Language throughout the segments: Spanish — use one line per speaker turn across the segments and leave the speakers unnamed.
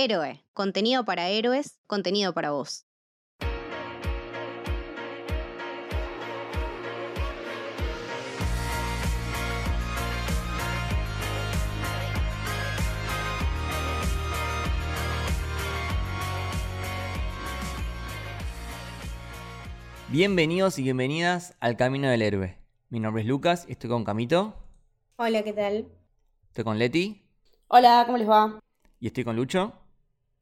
Héroe, contenido para héroes, contenido para vos.
Bienvenidos y bienvenidas al Camino del Héroe. Mi nombre es Lucas y estoy con Camito.
Hola, ¿qué tal?
Estoy con Leti
Hola, ¿cómo les va?
y estoy con Lucho.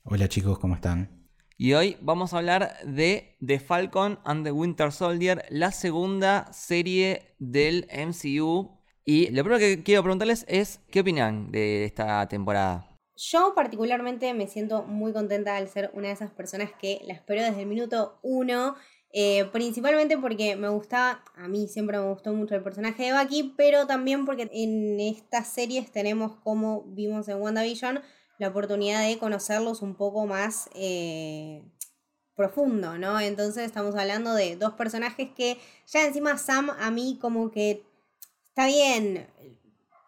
Hola chicos, ¿cómo están?
Y hoy vamos a hablar de The Falcon and the Winter Soldier, la segunda serie del MCU. Y lo primero que quiero preguntarles es, ¿qué opinan de esta temporada?
Yo particularmente me siento muy contenta al ser una de esas personas que la espero desde el minuto uno. eh, principalmente porque me gusta, a mí siempre me gustó mucho el personaje de Bucky, pero también porque en estas series tenemos, como vimos en WandaVision, la oportunidad de conocerlos un poco más eh, profundo, ¿no? Entonces estamos hablando de dos personajes que ya encima Sam a mí como que está bien,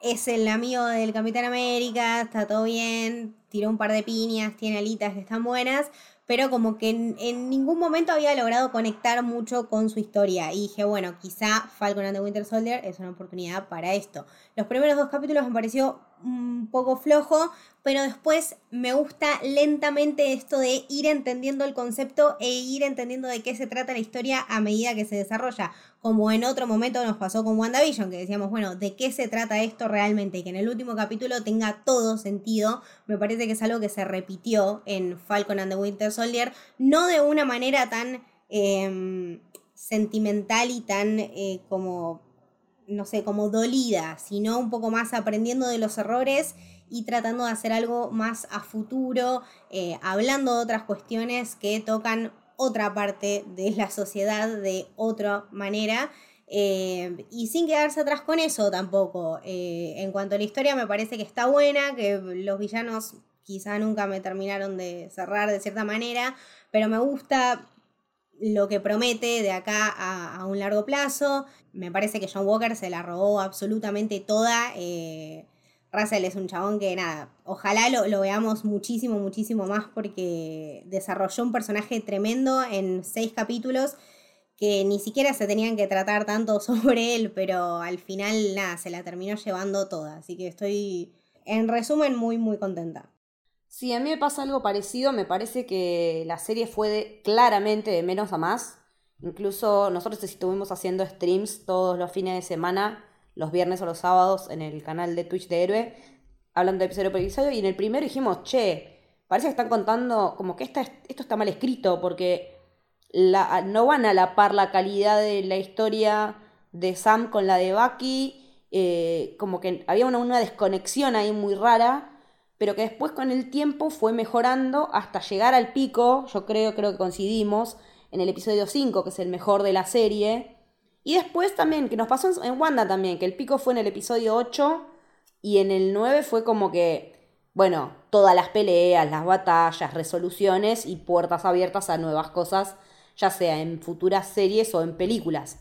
es el amigo del Capitán América, está todo bien, tiró un par de piñas, tiene alitas que están buenas, pero como que en, ningún momento había logrado conectar mucho con su historia. Y dije, bueno, quizá Falcon and the Winter Soldier es una oportunidad para esto. Los primeros dos capítulos me pareció un poco flojo, pero después me gusta lentamente esto de ir entendiendo el concepto e ir entendiendo de qué se trata la historia a medida que se desarrolla. Como en otro momento nos pasó con WandaVision, que decíamos, bueno, ¿de qué se trata esto realmente? Y que en el último capítulo tenga todo sentido. Me parece que es algo que se repitió en Falcon and the Winter Soldier, no de una manera tan eh, sentimental y tan eh, como no sé, como dolida, sino un poco más aprendiendo de los errores y tratando de hacer algo más a futuro, eh, hablando de otras cuestiones que tocan otra parte de la sociedad de otra manera. eh, y sin quedarse atrás con eso tampoco. Eh, en cuanto a la historia, me parece que está buena, que los villanos quizá nunca me terminaron de cerrar de cierta manera, pero me gusta lo que promete de acá a, a un largo plazo. Me parece que John Walker se la robó absolutamente toda. Eh, Russell es un chabón que nada, ojalá lo, lo, veamos muchísimo, muchísimo más porque desarrolló un personaje tremendo en seis capítulos que ni siquiera se tenían que tratar tanto sobre él, pero al final nada, se la terminó llevando toda. Así que estoy, en resumen, muy, muy contenta.
Sí, a mí me pasa algo parecido, me parece que la serie fue claramente de menos a más. Incluso nosotros estuvimos haciendo streams todos los fines de semana, los viernes o los sábados, en el canal de Twitch de Héroe, hablando de episodio por episodio, y en el primero dijimos, che, parece que están contando como que esto está mal escrito, porque no van a la par la calidad de la historia de Sam con la de Bucky, eh, como que había una, una desconexión ahí muy rara pero que después con el tiempo fue mejorando hasta llegar al pico, yo creo, creo que coincidimos, en el episodio 5, que es el mejor de la serie. Y después también, que nos pasó en Wanda también, que el pico fue en el episodio 8 y en el 9 fue como que, bueno, todas las peleas, las batallas, resoluciones y puertas abiertas a nuevas cosas, ya sea en futuras series o en películas.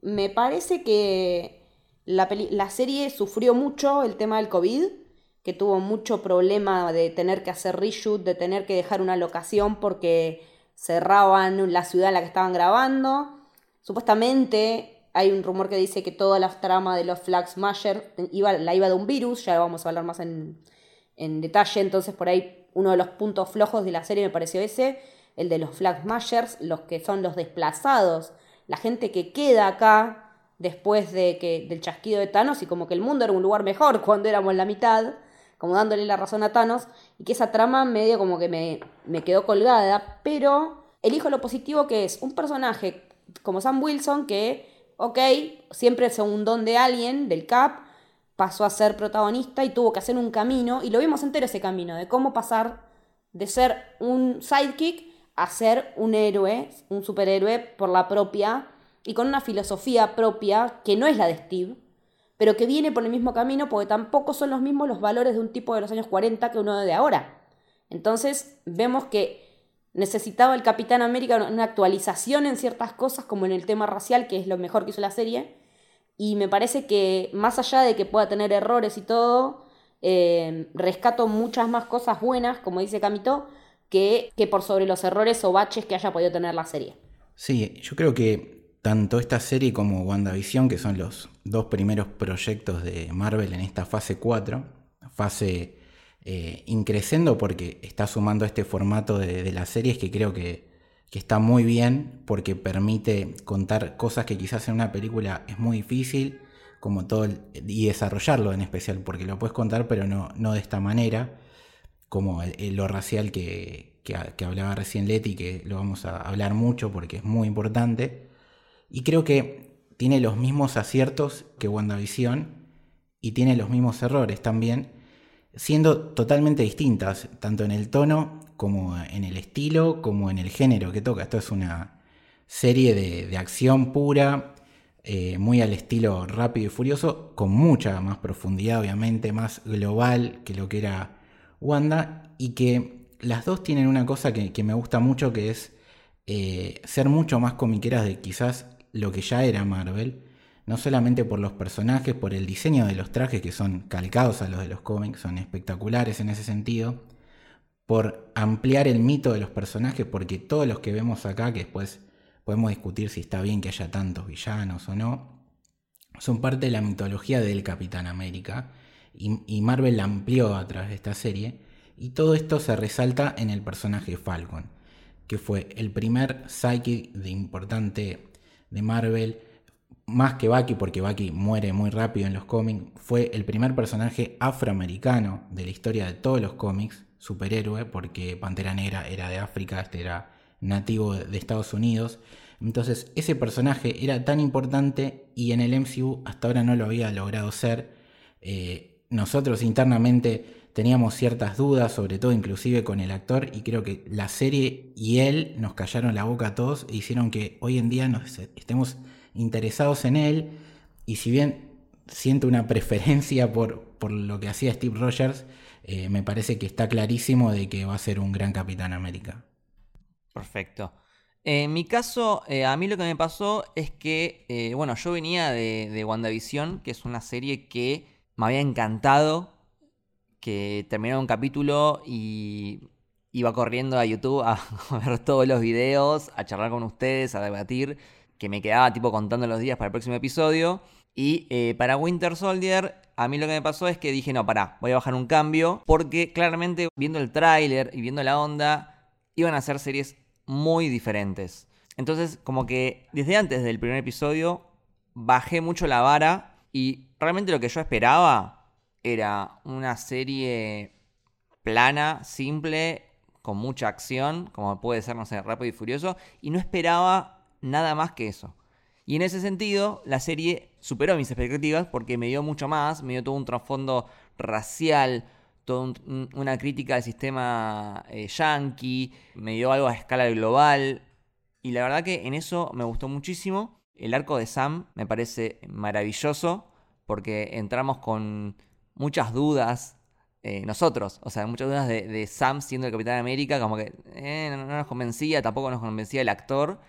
Me parece que la, la serie sufrió mucho el tema del COVID que tuvo mucho problema de tener que hacer reshoot, de tener que dejar una locación porque cerraban la ciudad en la que estaban grabando. Supuestamente hay un rumor que dice que toda la trama de los Flag Smasher iba, la iba de un virus, ya vamos a hablar más en, en detalle, entonces por ahí uno de los puntos flojos de la serie me pareció ese, el de los Flag Smashers, los que son los desplazados, la gente que queda acá después de que, del chasquido de Thanos y como que el mundo era un lugar mejor cuando éramos la mitad como dándole la razón a Thanos, y que esa trama medio como que me, me quedó colgada, pero elijo lo positivo que es un personaje como Sam Wilson que, ok, siempre es un don de alguien, del Cap, pasó a ser protagonista y tuvo que hacer un camino, y lo vimos entero ese camino, de cómo pasar de ser un sidekick a ser un héroe, un superhéroe por la propia, y con una filosofía propia que no es la de Steve, pero que viene por el mismo camino porque tampoco son los mismos los valores de un tipo de los años 40 que uno de ahora. Entonces vemos que necesitaba el Capitán América una actualización en ciertas cosas, como en el tema racial, que es lo mejor que hizo la serie, y me parece que más allá de que pueda tener errores y todo, eh, rescato muchas más cosas buenas, como dice Camito, que, que por sobre los errores o baches que haya podido tener la serie.
Sí, yo creo que tanto esta serie como WandaVision, que son los dos primeros proyectos de Marvel en esta fase 4, fase eh, increciendo porque está sumando este formato de, las series que creo que, que está muy bien porque permite contar cosas que quizás en una película es muy difícil como todo y desarrollarlo en especial porque lo puedes contar pero no, no de esta manera como lo racial que, que, hablaba recién Leti que lo vamos a hablar mucho porque es muy importante y creo que tiene los mismos aciertos que WandaVision y tiene los mismos errores también siendo totalmente distintas tanto en el tono como en el estilo, como en el género que toca. Esto es una serie de, acción pura, eh, muy al estilo rápido y furioso, con mucha más profundidad, obviamente, más global que lo que era Wanda, y que las dos tienen una cosa que, me gusta mucho, que es eh, ser mucho más comiqueras de quizás lo que ya era Marvel, no solamente por los personajes, por el diseño de los trajes que son calcados a los de los cómics, son espectaculares en ese sentido, por ampliar el mito de los personajes, porque todos los que vemos acá, que después podemos discutir si está bien que haya tantos villanos o no, son parte de la mitología del Capitán América, y, Marvel la amplió a través de esta serie, y todo esto se resalta en el personaje Falcon, que fue el primer psychic de importante de Marvel, más que Bucky, porque Bucky muere muy rápido en los cómics, fue el primer personaje afroamericano de la historia de todos los cómics, superhéroe, porque Pantera Negra era de África, este era nativo de Estados Unidos. Entonces ese personaje era tan importante y en el MCU hasta ahora no lo había logrado ser. Eh, nosotros internamente teníamos ciertas dudas, sobre todo inclusive con el actor, y creo que la serie y él nos callaron la boca a todos e hicieron que hoy en día estemos interesados en él. Y si bien siento una preferencia por, por lo que hacía Steve Rogers, eh, me parece que está clarísimo de que va a ser un gran Capitán América.
Perfecto. En mi caso, eh, a mí lo que me pasó es que, eh, bueno, yo venía de, de, WandaVision, que es una serie que me había encantado, que terminaba un capítulo y iba corriendo a YouTube a, ver todos los videos, a charlar con ustedes, a debatir, que me quedaba tipo contando los días para el próximo episodio. Y para Winter Soldier a mí lo que me pasó es que dije, no, pará, voy a bajar un cambio, porque claramente viendo el tráiler y viendo la onda, iban a ser series muy diferentes. Entonces, como que desde antes del primer episodio, bajé mucho la vara y realmente lo que yo esperaba era una serie plana, simple, con mucha acción, como puede ser, no sé, rápido y furioso, y no esperaba nada más que eso. Y en ese sentido, la serie superó mis expectativas porque me dio mucho más, me dio todo un trasfondo racial, toda una crítica al sistema eh, yankee, me dio algo a escala global. Y la verdad que en eso me gustó muchísimo. El arco de Sam me parece maravilloso porque entramos con muchas dudas eh, nosotros, o sea, muchas dudas de, Sam siendo el Capitán de América, como que eh, no, nos convencía, tampoco nos convencía el actor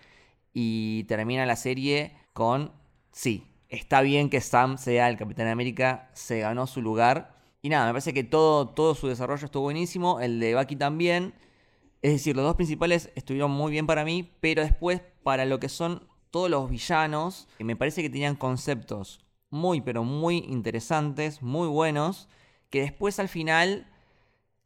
y termina la serie con, sí, está bien que Sam sea el Capitán América, se ganó su lugar. Y nada, me parece que todo, todo su desarrollo estuvo buenísimo, el de Bucky también. Es decir, los dos principales estuvieron muy bien para mí, pero después para lo que son todos los villanos, me parece que tenían conceptos muy, pero muy interesantes, muy buenos, que después al final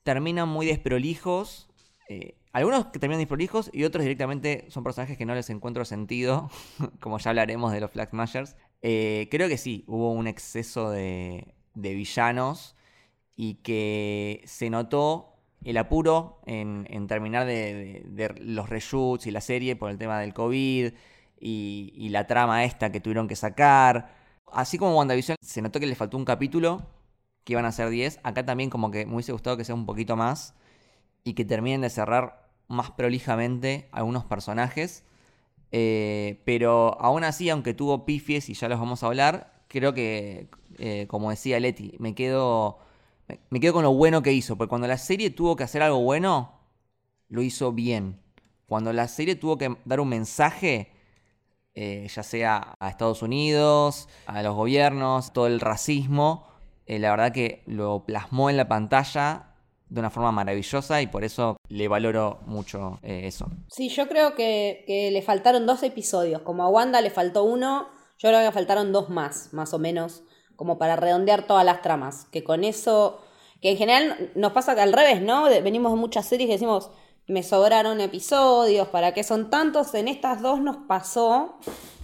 terminan muy desprolijos. Eh, algunos que terminan disprolijos y otros directamente son personajes que no les encuentro sentido, como ya hablaremos de los Flag Smashers. Eh, creo que sí, hubo un exceso de, villanos y que se notó el apuro en, terminar de, los reshoots y la serie por el tema del COVID y, la trama esta que tuvieron que sacar. Así como WandaVision se notó que le faltó un capítulo, que iban a ser 10, acá también como que me hubiese gustado que sea un poquito más y que terminen de cerrar más prolijamente algunos personajes. Eh, pero aún así, aunque tuvo pifies y ya los vamos a hablar, creo que, eh, como decía Leti, me quedo, me quedo con lo bueno que hizo. Porque cuando la serie tuvo que hacer algo bueno, lo hizo bien. Cuando la serie tuvo que dar un mensaje, eh, ya sea a Estados Unidos, a los gobiernos, todo el racismo, eh, la verdad que lo plasmó en la pantalla de una forma maravillosa y por eso le valoro mucho eh, eso.
Sí, yo creo que, le faltaron dos episodios. Como a Wanda le faltó uno, yo creo que faltaron dos más, más o menos, como para redondear todas las tramas. Que con eso, que en general nos pasa al revés, ¿no? Venimos de muchas series que decimos, me sobraron episodios, ¿para qué son tantos? En estas dos nos pasó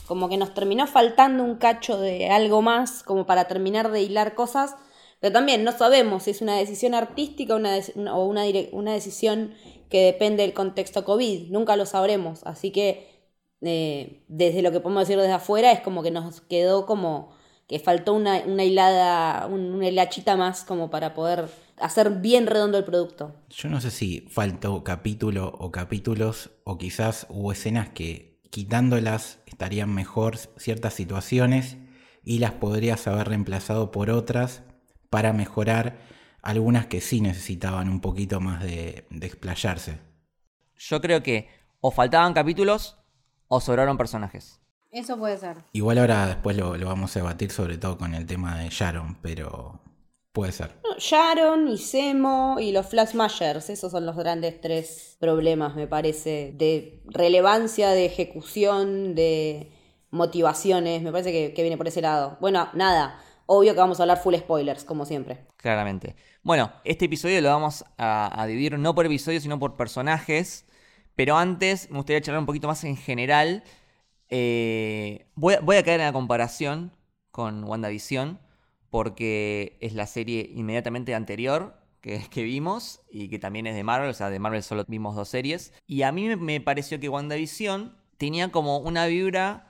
como que nos terminó faltando un cacho de algo más, como para terminar de hilar cosas. Pero también no sabemos si es una decisión artística una o una, una decisión que depende del contexto COVID. Nunca lo sabremos. Así que eh, desde lo que podemos decir desde afuera es como que nos quedó como que faltó una, una hilada, un- una hilachita más como para poder hacer bien redondo el producto.
Yo no sé si faltó capítulo o capítulos, o quizás hubo escenas que quitándolas estarían mejor ciertas situaciones y las podrías haber reemplazado por otras para mejorar algunas que sí necesitaban un poquito más de, de explayarse.
Yo creo que o faltaban capítulos o sobraron personajes.
Eso puede ser.
Igual ahora después lo, lo vamos a debatir sobre todo con el tema de Sharon, pero puede ser.
No, Sharon y Semo y los Flash Smashers, esos son los grandes tres problemas, me parece, de relevancia, de ejecución, de motivaciones, me parece que, que viene por ese lado. Bueno, nada, obvio que vamos a hablar full spoilers, como siempre.
Claramente. Bueno, este episodio lo vamos a, a dividir no por episodios, sino por personajes. Pero antes me gustaría charlar un poquito más en general. Eh, voy, a- voy a caer en la comparación con WandaVision, porque es la serie inmediatamente anterior que, que vimos y que también es de Marvel. O sea, de Marvel solo vimos dos series. Y a mí me, pareció que WandaVision tenía como una vibra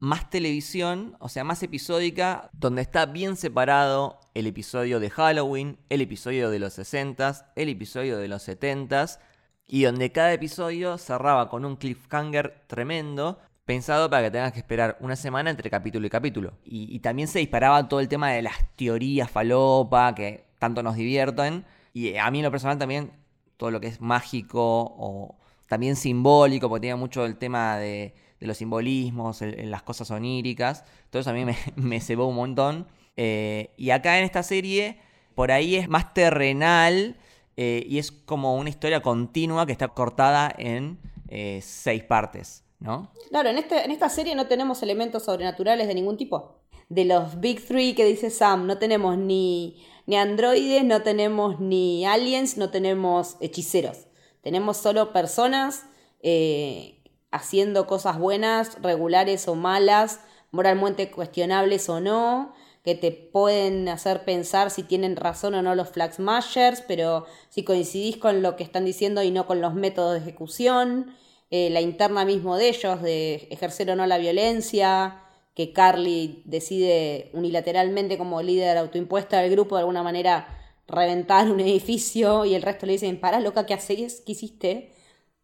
más televisión, o sea, más episódica, donde está bien separado el episodio de Halloween, el episodio de los 60s, el episodio de los 70s, y donde cada episodio cerraba con un cliffhanger tremendo, pensado para que tengas que esperar una semana entre capítulo y capítulo. Y, también se disparaba todo el tema de las teorías falopa, que tanto nos divierten, y a mí en lo personal también todo lo que es mágico o también simbólico, porque tenía mucho el tema de, los simbolismos, el- las cosas oníricas. Todo eso a mí me, me cebó un montón. Eh, y acá en esta serie, por ahí es más terrenal eh, y es como una historia continua que está cortada en eh, seis partes, ¿no?
Claro, en, este, en esta serie no tenemos elementos sobrenaturales de ningún tipo. De los Big Three que dice Sam, no tenemos ni, ni androides, no tenemos ni aliens, no tenemos hechiceros. Tenemos solo personas eh, haciendo cosas buenas, regulares o malas, moralmente cuestionables o no, que te pueden hacer pensar si tienen razón o no los Flag Smashers, pero si coincidís con lo que están diciendo y no con los métodos de ejecución, eh, la interna mismo de ellos, de ejercer o no la violencia, que Carly decide unilateralmente como líder autoimpuesta del grupo de alguna manera reventar un edificio y el resto le dicen, pará loca, ¿qué haces? ¿Qué hiciste?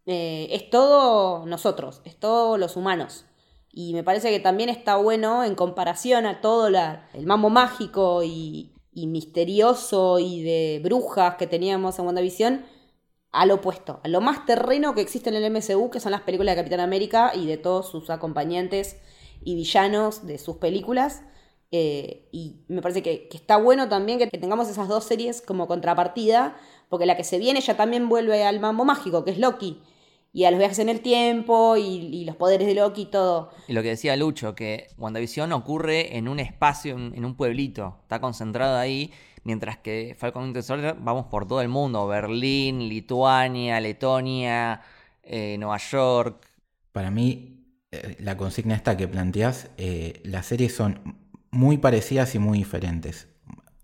Eh, es todo nosotros, es todo los humanos. Y me parece que también está bueno en comparación a todo el mambo mágico y, y misterioso y de brujas que teníamos en WandaVision, al opuesto, a lo más terreno que existe en el MCU, que son las películas de Capitán América y de todos sus acompañantes y villanos de sus películas. Eh, y me parece que, está bueno también que, tengamos esas dos series como contrapartida, porque la que se viene ya también vuelve al mambo mágico, que es Loki, y a los viajes en el tiempo y, y los poderes de Loki y todo.
Y lo que decía Lucho, que WandaVision ocurre en un espacio, en, en un pueblito, está concentrado ahí, mientras que Falcon Winter Soldier vamos por todo el mundo, Berlín, Lituania, Letonia, eh, Nueva York.
Para mí, eh, la consigna esta que planteas, eh, las series son muy parecidas y muy diferentes.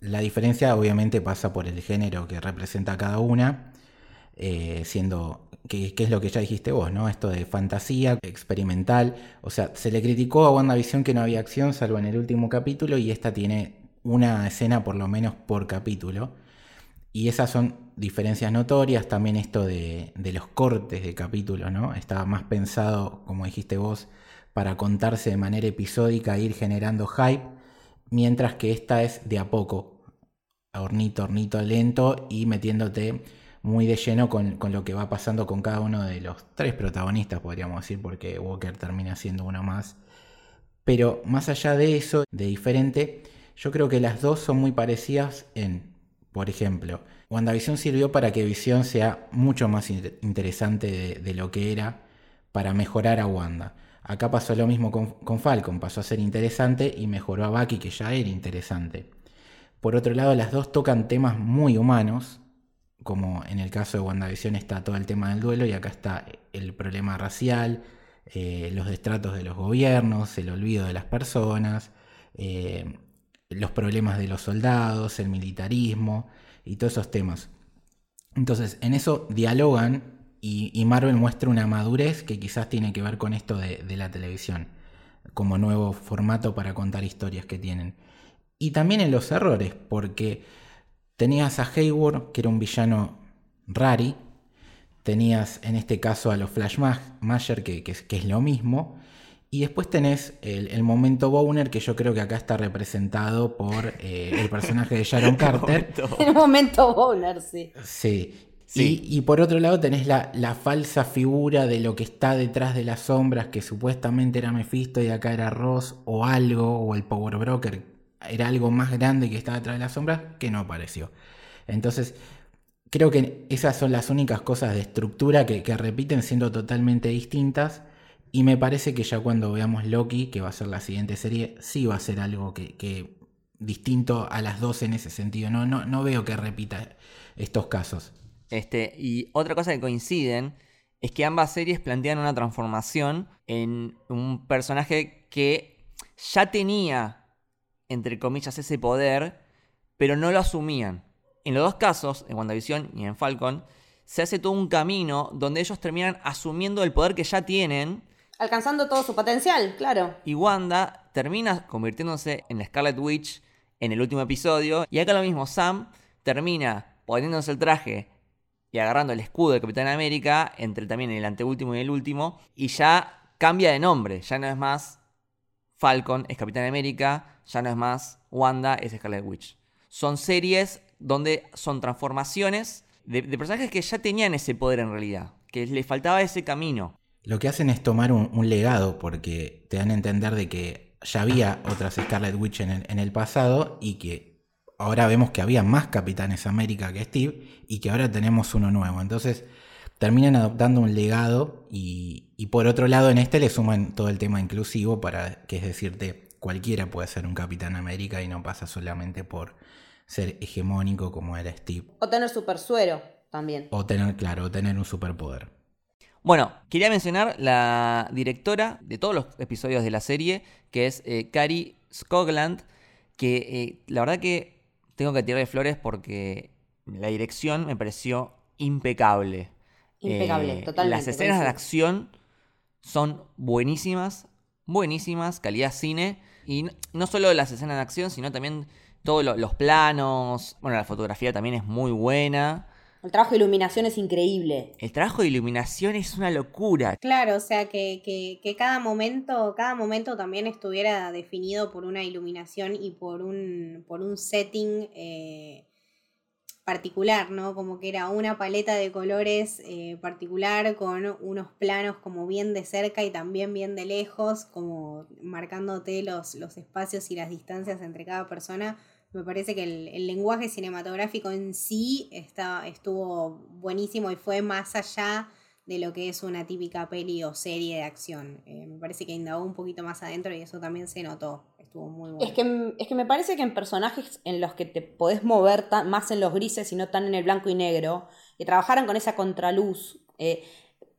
La diferencia obviamente pasa por el género que representa cada una, siendo que, que es lo que ya dijiste vos, ¿no? Esto de fantasía, experimental. O sea, se le criticó a WandaVision que no había acción, salvo en el último capítulo, y esta tiene una escena por lo menos por capítulo. Y esas son diferencias notorias, también esto de, de los cortes de capítulo, ¿no? Estaba más pensado, como dijiste vos, para contarse de manera episódica e ir generando hype, mientras que esta es de a poco, hornito, hornito lento y metiéndote muy de lleno con, con lo que va pasando con cada uno de los tres protagonistas, podríamos decir, porque Walker termina siendo uno más. Pero más allá de eso, de diferente, Yo creo que las dos son muy parecidas en, por ejemplo, WandaVision sirvió para que Visión sea mucho más interesante de, lo que era para mejorar a Wanda. Acá pasó lo mismo con, con, Falcon, pasó a ser interesante y mejoró a Bucky que ya era interesante. Por otro lado, las dos tocan temas muy humanos, como en el caso de WandaVision está todo el tema del duelo y acá está el problema racial, eh, los destratos de los gobiernos, el olvido de las personas, eh, los problemas de los soldados, el militarismo y todos esos temas. Entonces, en eso dialogan y, Marvel muestra una madurez que quizás tiene que ver con esto de, la televisión, como nuevo formato para contar historias que tienen. Y también en los errores, porque tenías a Hayward, que era un villano rari, tenías en este caso a los Flash Masher, que, que, es lo mismo, y después tenés el, momento Bowner, que yo creo que acá está representado por eh, el personaje de Sharon Carter.
el momento Bowner, sí.
Sí. Y, por otro lado tenés la, la, falsa figura de lo que está detrás de las sombras, que supuestamente era Mephisto y acá era Ross o algo, o el Power Broker, era algo más grande que estaba detrás de las sombras, que no apareció. Entonces, creo que esas son las únicas cosas de estructura que, repiten siendo totalmente distintas. Y me parece que ya cuando veamos Loki, que va a ser la siguiente serie, sí va a ser algo que, distinto a las dos en ese sentido. No, no, no veo que repita estos casos.
Este, y otra cosa que coinciden es que ambas series plantean una transformación en un personaje que ya tenía, entre comillas, ese poder, pero no lo asumían. En los dos casos, en WandaVision y en Falcon, se hace todo un camino donde ellos terminan asumiendo el poder que ya tienen.
Alcanzando todo su potencial, claro.
Y Wanda termina convirtiéndose en la Scarlet Witch en el último episodio. Y acá lo mismo, Sam termina poniéndose el traje y agarrando el escudo de Capitán América entre también el anteúltimo y el último y ya cambia de nombre, ya no es más Falcon, es Capitán América, ya no es más Wanda, es Scarlet Witch. Son series donde son transformaciones de, personajes que ya tenían ese poder en realidad, que les faltaba ese camino.
Lo que hacen es tomar un, legado porque te dan a entender de que ya había otras Scarlet Witch en el pasado y que ahora vemos que había más Capitanes América que Steve y que ahora tenemos uno nuevo. Entonces terminan adoptando un legado y, por otro lado en este le suman todo el tema inclusivo para que es decirte cualquiera puede ser un Capitán América y no pasa solamente por ser hegemónico como era Steve.
O tener super suero también.
O tener, claro, o tener un superpoder.
Bueno, quería mencionar la directora de todos los episodios de la serie, que es eh, Cari Skogland, que eh, la verdad que tengo que tirarle flores porque la dirección me pareció impecable.
Impecable, eh, totalmente.
Las escenas de acción son buenísimas, buenísimas, calidad cine. Y no solo las escenas de acción, sino también todos los planos. Bueno, la fotografía también es muy buena.
El trabajo de iluminación es increíble.
El trabajo de iluminación es una locura.
Claro, o sea que, que, cada momento, cada momento también estuviera definido por una iluminación y por un, por un setting eh, particular, ¿no? Como que era una paleta de colores eh, particular con unos planos como bien de cerca y también bien de lejos, como marcándote los, los espacios y las distancias entre cada persona me parece que el, lenguaje cinematográfico en sí está, estuvo buenísimo y fue más allá de lo que es una típica peli o serie de acción. Eh, me parece que indagó un poquito más adentro y eso también se notó. Estuvo muy bueno.
Es que, es que me parece que en personajes en los que te podés mover más en los grises y no tan en el blanco y negro, que trabajaran con esa contraluz, eh,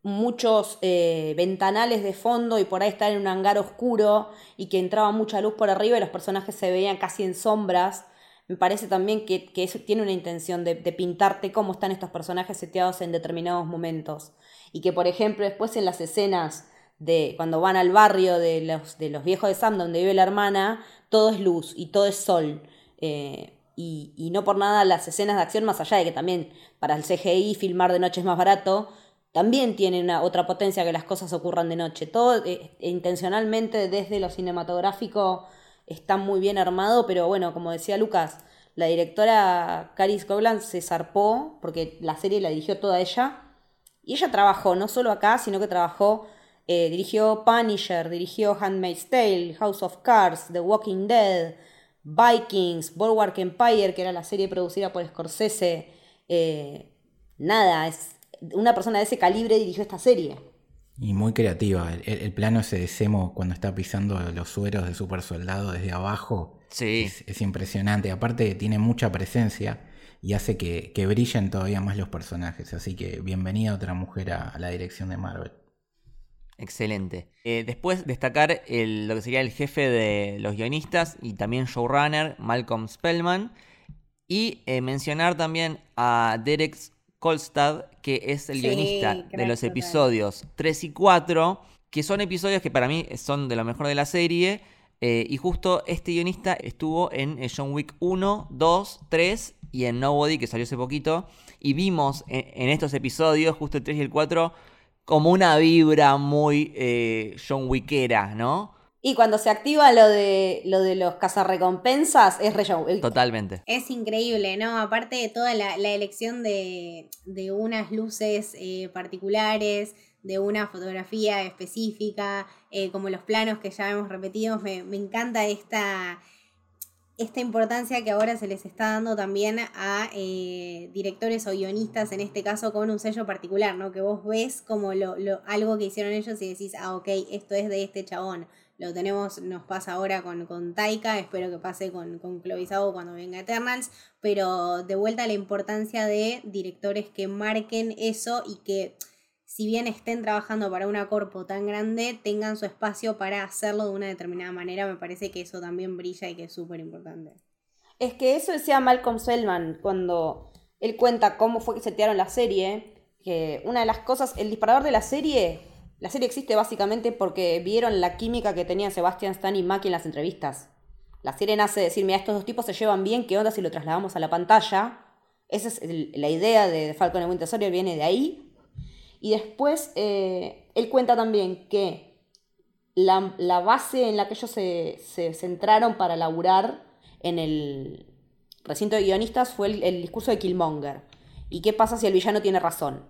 muchos eh, ventanales de fondo y por ahí estar en un hangar oscuro y que entraba mucha luz por arriba y los personajes se veían casi en sombras. Me parece también que, eso tiene una intención de, pintarte cómo están estos personajes seteados en determinados momentos. Y que, por ejemplo, después en las escenas de cuando van al barrio de los, de los viejos de Sam, donde vive la hermana, todo es luz y todo es sol. Eh, y, y, no por nada las escenas de acción, más allá de que también para el CGI filmar de noche es más barato, también tiene una, otra potencia que las cosas ocurran de noche. Todo eh, intencionalmente desde lo cinematográfico está muy bien armado, pero bueno, como decía Lucas, la directora Caris Coglan se zarpó porque la serie la dirigió toda ella. Y ella trabajó no solo acá, sino que trabajó, eh, dirigió Punisher, dirigió Handmaid's Tale, House of Cards, The Walking Dead, Vikings, Bulwark Empire, que era la serie producida por Scorsese. Eh, nada, es una persona de ese calibre dirigió esta serie.
Y muy creativa. El, el plano ese de Semo cuando está pisando los sueros de super soldado desde abajo.
Sí.
Es, es impresionante. Aparte tiene mucha presencia y hace que, que brillen todavía más los personajes. Así que bienvenida otra mujer a, a la dirección de Marvel.
Excelente. Eh, después destacar el- lo que sería el jefe de los guionistas y también showrunner, Malcolm Spellman. Y eh, mencionar también a Derek Kolstad, que es el
Sí,
guionista de los episodios 3 y 4, que son episodios que para mí son de lo mejor de la serie. eh, y justo este guionista estuvo en eh, John Wick 1, 2, 3 y en Nobody, que salió hace poquito. Y vimos en, en estos episodios, justo el 3 y el 4, como una vibra muy eh, John Wickera, ¿no?
Y cuando se activa lo de, lo de los cazarrecompensas, es re John Wick.
Totalmente.
Es increíble, ¿no? Aparte de toda la, la elección de, de unas luces eh, particulares, de una fotografía específica, eh, como los planos que ya hemos repetido, me, me encanta esta, esta importancia que ahora se les está dando también a eh, directores o guionistas, en este caso con un sello particular, ¿no? Que vos ves como lo, lo- algo que hicieron ellos y decís, ah, ok, esto es de este chabón. Lo tenemos, nos pasa ahora con, con Taika, espero que pase con, con Chloe cuando venga Eternals, pero de vuelta la importancia de directores que marquen eso y que si bien estén trabajando para una corpo tan grande, tengan su espacio para hacerlo de una determinada manera, me parece que eso también brilla y que es súper importante.
Es que eso decía Malcolm Selman cuando él cuenta cómo fue que setearon la serie. Que una de las cosas, el disparador de la serie, la serie existe básicamente porque vieron la química que tenían Sebastian Stan y Mackie en las entrevistas. La serie nace de decir, mira, estos dos tipos se llevan bien, ¿qué onda si lo trasladamos a la pantalla? Esa es la idea de Falcon and Winter Soldier, viene de ahí. Y después, eh, él cuenta también que la, base en la que ellos se, se centraron para laburar en el recinto de guionistas fue el, el discurso de Killmonger. ¿Y qué pasa si el villano tiene razón?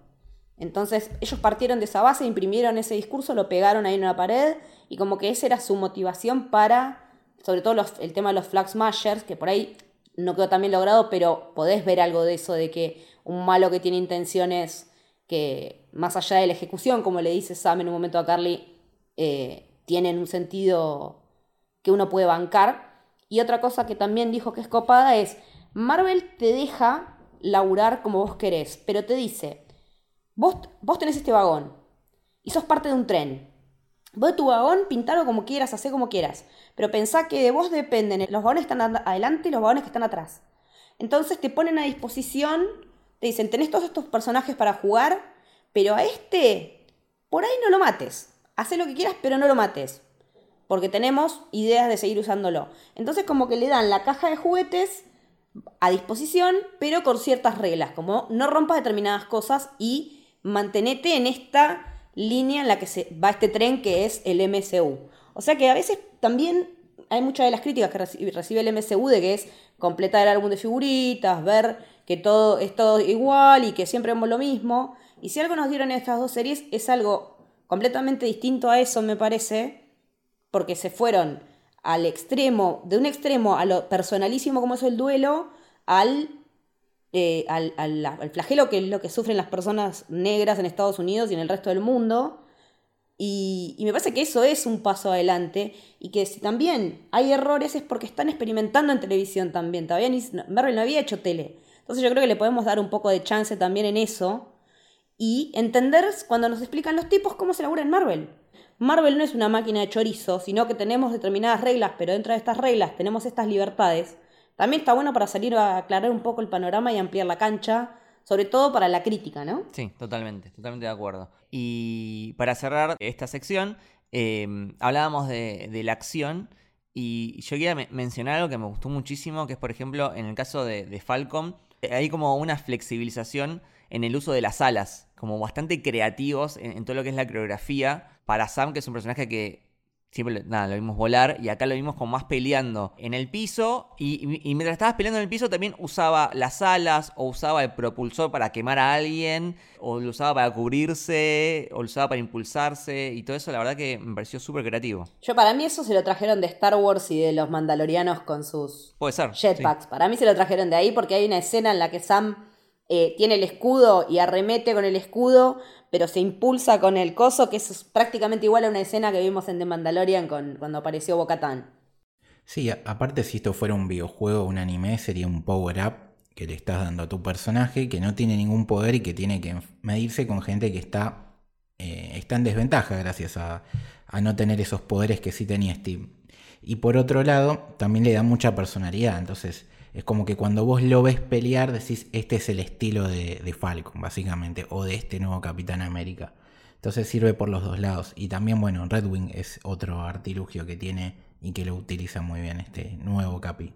Entonces ellos partieron de esa base, imprimieron ese discurso, lo pegaron ahí en una pared y como que esa era su motivación para, sobre todo el tema de los flag smashers, que por ahí no quedó tan bien logrado, pero podés ver algo de eso, de que un malo que tiene intenciones que más allá de la ejecución, como le dice Sam en un momento a Carly, eh, tienen un sentido que uno puede bancar. Y otra cosa que también dijo que es copada es, Marvel te deja laburar como vos querés, pero te dice, vos, vos tenés este vagón y sos parte de un tren. Vos tu vagón pintalo como quieras, hacé como quieras, pero pensá que de vos dependen los vagones que están ad- adelante y los vagones que están atrás. Entonces te ponen a disposición, te dicen, tenés todos estos personajes para jugar, pero a este, por ahí no lo mates. Hacé lo que quieras, pero no lo mates porque tenemos ideas de seguir usándolo. Entonces como que le dan la caja de juguetes a disposición, pero con ciertas reglas, como no rompas determinadas cosas y mantenete en esta línea en la que se va este tren que es el MCU. O sea que a veces también hay muchas de las críticas que reci- recibe el MCU de que es completar el álbum de figuritas, ver que todo es todo igual y que siempre vemos lo mismo. Y si algo nos dieron en estas dos series es algo completamente distinto a eso, me parece, porque se fueron al extremo, de un extremo a lo personalísimo como es el duelo, al, eh, al, al- al flagelo que es lo que sufren las personas negras en Estados Unidos y en el resto del mundo. Y, me parece que eso es un paso adelante y que si también hay errores es porque están experimentando en televisión también. Todavía ni, no había hecho tele. Entonces yo creo que le podemos dar un poco de chance también en eso y entender cuando nos explican los tipos cómo se labura en Marvel. Marvel no es una máquina de chorizo, sino que tenemos determinadas reglas, pero dentro de estas reglas tenemos estas libertades. También está bueno para salir a aclarar un poco el panorama y ampliar la cancha, sobre todo para la crítica, ¿no?
Sí, totalmente, totalmente de acuerdo. Y para cerrar esta sección, eh, hablábamos de, de la acción y yo quería me- mencionar algo que me gustó muchísimo, que es por ejemplo en el caso de, de Falcon, eh, hay como una flexibilización en el uso de las alas, como bastante creativos en todo lo que es la coreografía. Para Sam, que es un personaje que siempre nada, lo vimos volar y acá lo vimos como más peleando en el piso y, y, mientras estabas peleando en el piso también usaba las alas o usaba el propulsor para quemar a alguien o lo usaba para cubrirse o lo usaba para impulsarse y todo eso la verdad que me pareció súper creativo.
Yo para mí eso se lo trajeron de Star Wars y de los mandalorianos con sus
Puede ser,
jetpacks. Para mí se lo trajeron de ahí porque hay una escena en la que Sam eh, tiene el escudo y arremete con el escudo, pero se impulsa con el coso, que es prácticamente igual a una escena que vimos en The Mandalorian con, cuando apareció Bocatán.
Sí, aparte si esto fuera un videojuego un anime, sería un power-up que le estás dando a tu personaje que no tiene ningún poder y que tiene que medirse con gente que está, eh, está en desventaja gracias a, a no tener esos poderes que sí tenía Steve. Y por otro lado, también le da mucha personalidad, entonces es como que cuando vos lo ves pelear decís, este es el estilo de, Falcon, básicamente, o de este nuevo Capitán América. Entonces sirve por los dos lados. Y también, bueno, Red Wing es otro artilugio que tiene y que lo utiliza muy bien este nuevo Capi.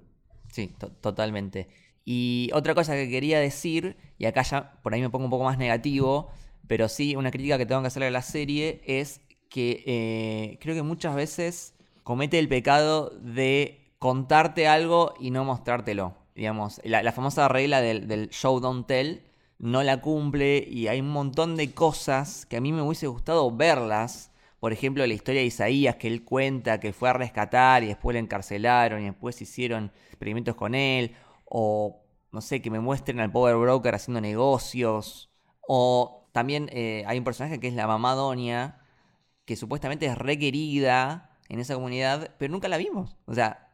Sí, totalmente. Y otra cosa que quería decir, y acá ya por ahí me pongo un poco más negativo, pero sí una crítica que tengo que hacerle a la serie es que eh, creo que muchas veces comete el pecado de contarte algo y no mostrártelo. Digamos, la, famosa regla del, show don't tell no la cumple y hay un montón de cosas que a mí me hubiese gustado verlas. Por ejemplo, la historia de Isaías que él cuenta que fue a rescatar y después le encarcelaron y después hicieron experimentos con él. O, no sé, que me muestren al Power Broker haciendo negocios. O también eh, hay un personaje que es la mamá Doña, que supuestamente es requerida en esa comunidad, pero nunca la vimos. O sea,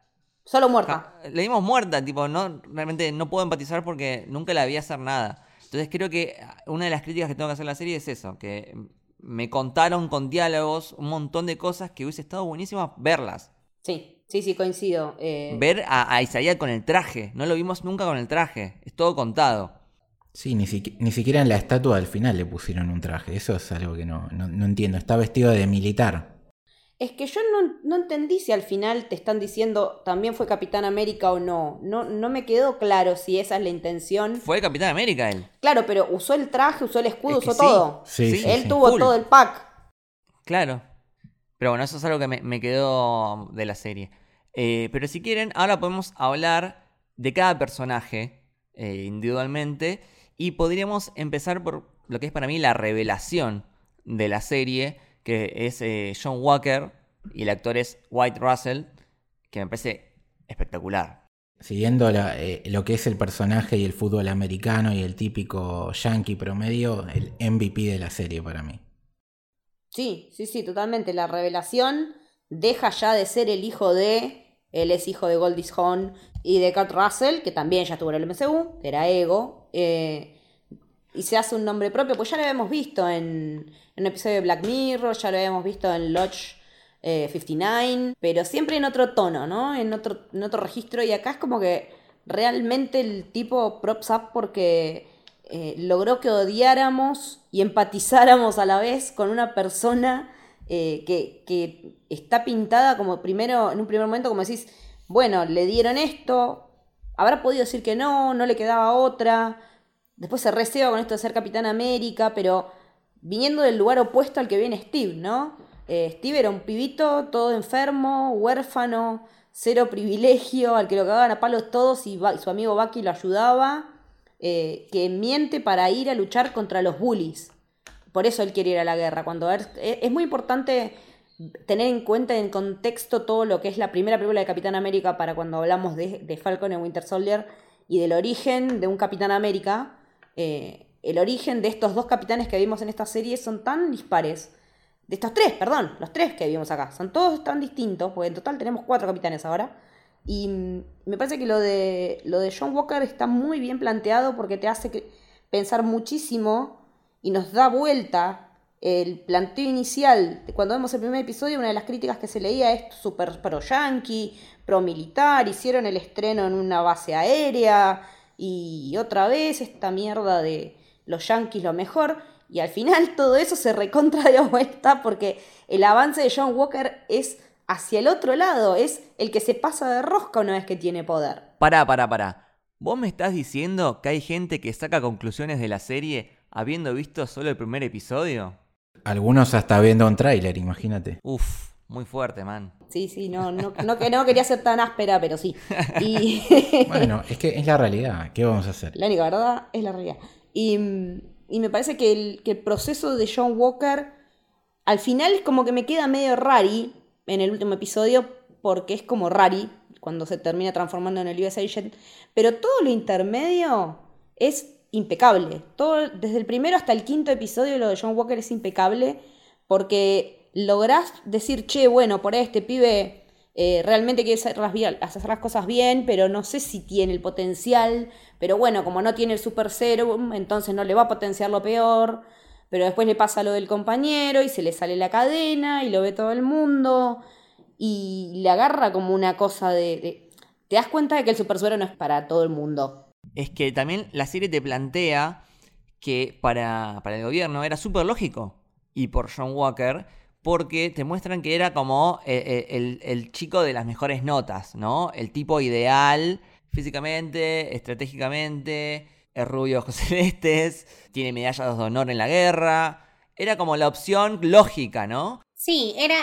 Solo muerta.
Le dimos muerta, tipo, no, realmente no puedo empatizar porque nunca la vi hacer nada. Entonces creo que una de las críticas que tengo que hacer a la serie es eso, que me contaron con diálogos un montón de cosas que hubiese estado buenísimo verlas.
Sí, sí, sí, coincido. Eh.
Ver a, Isaías con el traje, no lo vimos nunca con el traje, es todo contado.
Sí, ni, ni siquiera en la estatua al final le pusieron un traje, eso es algo que no, no entiendo, está vestido de militar.
Es que yo no, entendí si al final te están diciendo también fue Capitán América o no. no. No me quedó claro si esa es la intención.
Fue Capitán América él.
Claro, pero usó el traje, usó el escudo, usó todo. Sí, él tuvo todo el pack.
Claro. Pero bueno, eso es algo que me, quedó de la serie. Eh, pero si quieren, ahora podemos hablar de cada personaje eh, individualmente. Y podríamos empezar por lo que es para mí la revelación de la serie que es eh, John Walker y el actor es White Russell, que me parece espectacular.
Siguiendo eh, lo que es el personaje y el fútbol americano y el típico yankee promedio, el MVP de la serie para mí.
Sí, sí, sí, totalmente. La revelación deja ya de ser el hijo de. Él es hijo de Goldie Hawn y de Kurt Russell, que también ya estuvo en el MCU, que era Ego. Eh, y se hace un nombre propio, pues ya lo habíamos visto en, en un episodio de Black Mirror, ya lo habíamos visto en Lodge 59, eh, pero siempre en otro tono, ¿no? En otro, en otro registro. Y acá es como que realmente el tipo props up porque eh, logró que odiáramos y empatizáramos a la vez con una persona eh, que, que, está pintada como primero, en un primer momento, como decís, bueno, le dieron esto, habrá podido decir que no, no le quedaba otra. Después se reseba con esto de ser Capitán América, pero viniendo del lugar opuesto al que viene Steve, ¿no? Eh, Steve era un pibito, todo enfermo, huérfano, cero privilegio, al que lo cagaban a palos todos y, su amigo Bucky lo ayudaba, eh, que miente para ir a luchar contra los bullies. Por eso él quiere ir a la guerra. Cuando es muy importante tener en cuenta en contexto todo lo que es la primera película de Capitán América para cuando hablamos de, Falcon y Winter Soldier y del origen de un Capitán América. Eh, el origen de estos dos capitanes que vimos en esta serie son tan dispares. De estos tres, perdón, los tres que vimos acá. Son todos tan distintos, porque en total tenemos cuatro capitanes ahora. Y mm, me parece que lo de, lo de John Walker está muy bien planteado porque te hace pensar muchísimo y nos da vuelta el planteo inicial. Cuando vemos el primer episodio, una de las críticas que se leía es super pro yankee, pro militar, hicieron el estreno en una base aérea y otra vez esta mierda de los Yankees lo mejor, y al final todo eso se recontra de vuelta porque el avance de John Walker es hacia el otro lado, es el que se pasa de rosca una vez que tiene poder.
Pará, pará, pará. ¿Vos me estás diciendo que hay gente que saca conclusiones de la serie habiendo visto solo el primer episodio?
Algunos hasta viendo un tráiler, imagínate.
Uf, Muy fuerte, man.
Sí, sí, no, no, no, no quería ser tan áspera, pero sí. Y
Bueno, es que es la realidad. ¿Qué vamos a hacer?
la única verdad es la realidad. Y, y me parece que el, que el proceso de John Walker al final como que me queda medio rari en el último episodio porque es como rari cuando se termina transformando en el US Agent, pero todo lo intermedio es impecable. Todo, desde el primero hasta el quinto episodio lo de John Walker es impecable porque lográs decir, che, bueno, por este pibe eh, realmente quiere hacer las, cosas bien, pero no sé si tiene el potencial. Pero bueno, como no tiene el super serum, entonces no le va a potenciar lo peor. Pero después le pasa lo del compañero y se le sale la cadena y lo ve todo el mundo. Y le agarra como una cosa de. de- te das cuenta de que el super suero no es para todo el mundo.
Es que también la serie te plantea que para, para el gobierno era súper lógico y por John Walker, porque te muestran que era como eh, eh, el, el chico de las mejores notas, ¿no? El tipo ideal físicamente, estratégicamente, es rubio, ojos celestes, tiene medallas de honor en la guerra. Era como la opción lógica, ¿no?
Sí, era,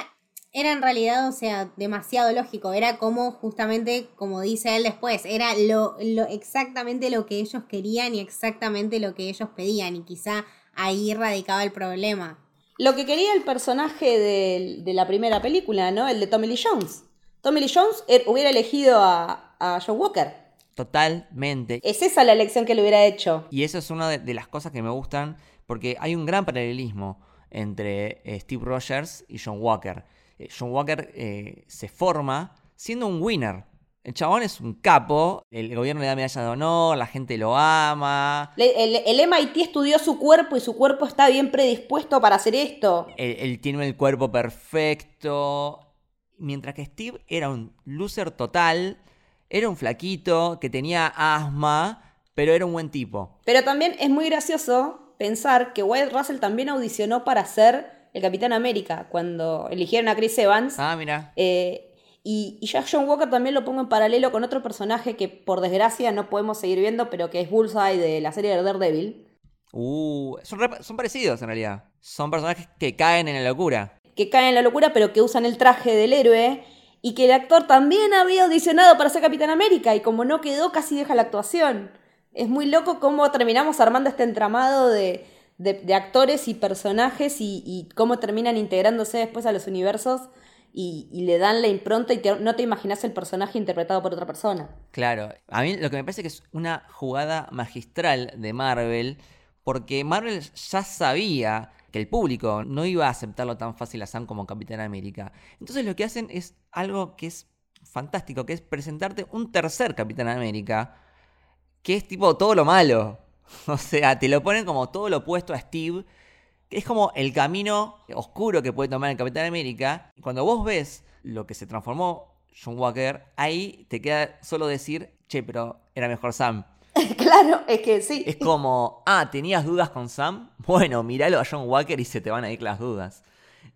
era en realidad, o sea, demasiado lógico. Era como, justamente, como dice él después, era lo, lo exactamente lo que ellos querían y exactamente lo que ellos pedían. Y quizá ahí radicaba el problema.
Lo que quería el personaje de, de la primera película, ¿no? El de Tommy Lee Jones. Tommy Lee Jones er- hubiera elegido a, a John Walker.
Totalmente.
Es esa la elección que le hubiera hecho.
Y eso es una de, de las cosas que me gustan, porque hay un gran paralelismo entre eh, Steve Rogers y John Walker. Eh, John Walker eh, se forma siendo un winner. El chabón es un capo, el gobierno le da medalla de honor, la gente lo ama,
Le- El, el MIT estudió su cuerpo y su cuerpo está bien predispuesto para hacer esto.
él, él tiene el cuerpo perfecto. Mientras que Steve era un loser total, era un flaquito que tenía asma, pero era un buen tipo.
Pero también es muy gracioso pensar que Wyatt Russell también audicionó para ser el Capitán América cuando eligieron a Chris Evans.
Ah, mira.
Eh, y, y ya John Walker también lo pongo en paralelo con otro personaje que por desgracia no podemos seguir viendo, pero que es Bullseye de la serie de Daredevil.
Uh, son, re- son parecidos en realidad. Son personajes que caen en la locura.
que caen en la locura, pero que usan el traje del héroe, y que el actor también había audicionado para ser Capitán América, y como no quedó, casi deja la actuación. Es muy loco cómo terminamos armando este entramado de, de- de actores y personajes y, y cómo terminan integrándose después a los universos y, le dan la impronta y te- no te imaginas el personaje interpretado por otra persona.
Claro, a mí lo que me parece que es una jugada magistral de Marvel, porque Marvel ya sabía que el público no iba a aceptarlo tan fácil a Sam como Capitán América. Entonces lo que hacen es algo que es fantástico, que es presentarte un tercer Capitán América, que es tipo todo lo malo. O sea, te lo ponen como todo lo opuesto a Steve, es como el camino oscuro que puede tomar el Capitán América. Y Cuando vos ves lo que se transformó John Walker, ahí te queda solo decir, che, pero era mejor Sam.
claro, es que sí.
Es como, ah, ¿tenías dudas con Sam? Bueno, míralo a John Walker y se te van a ir las dudas.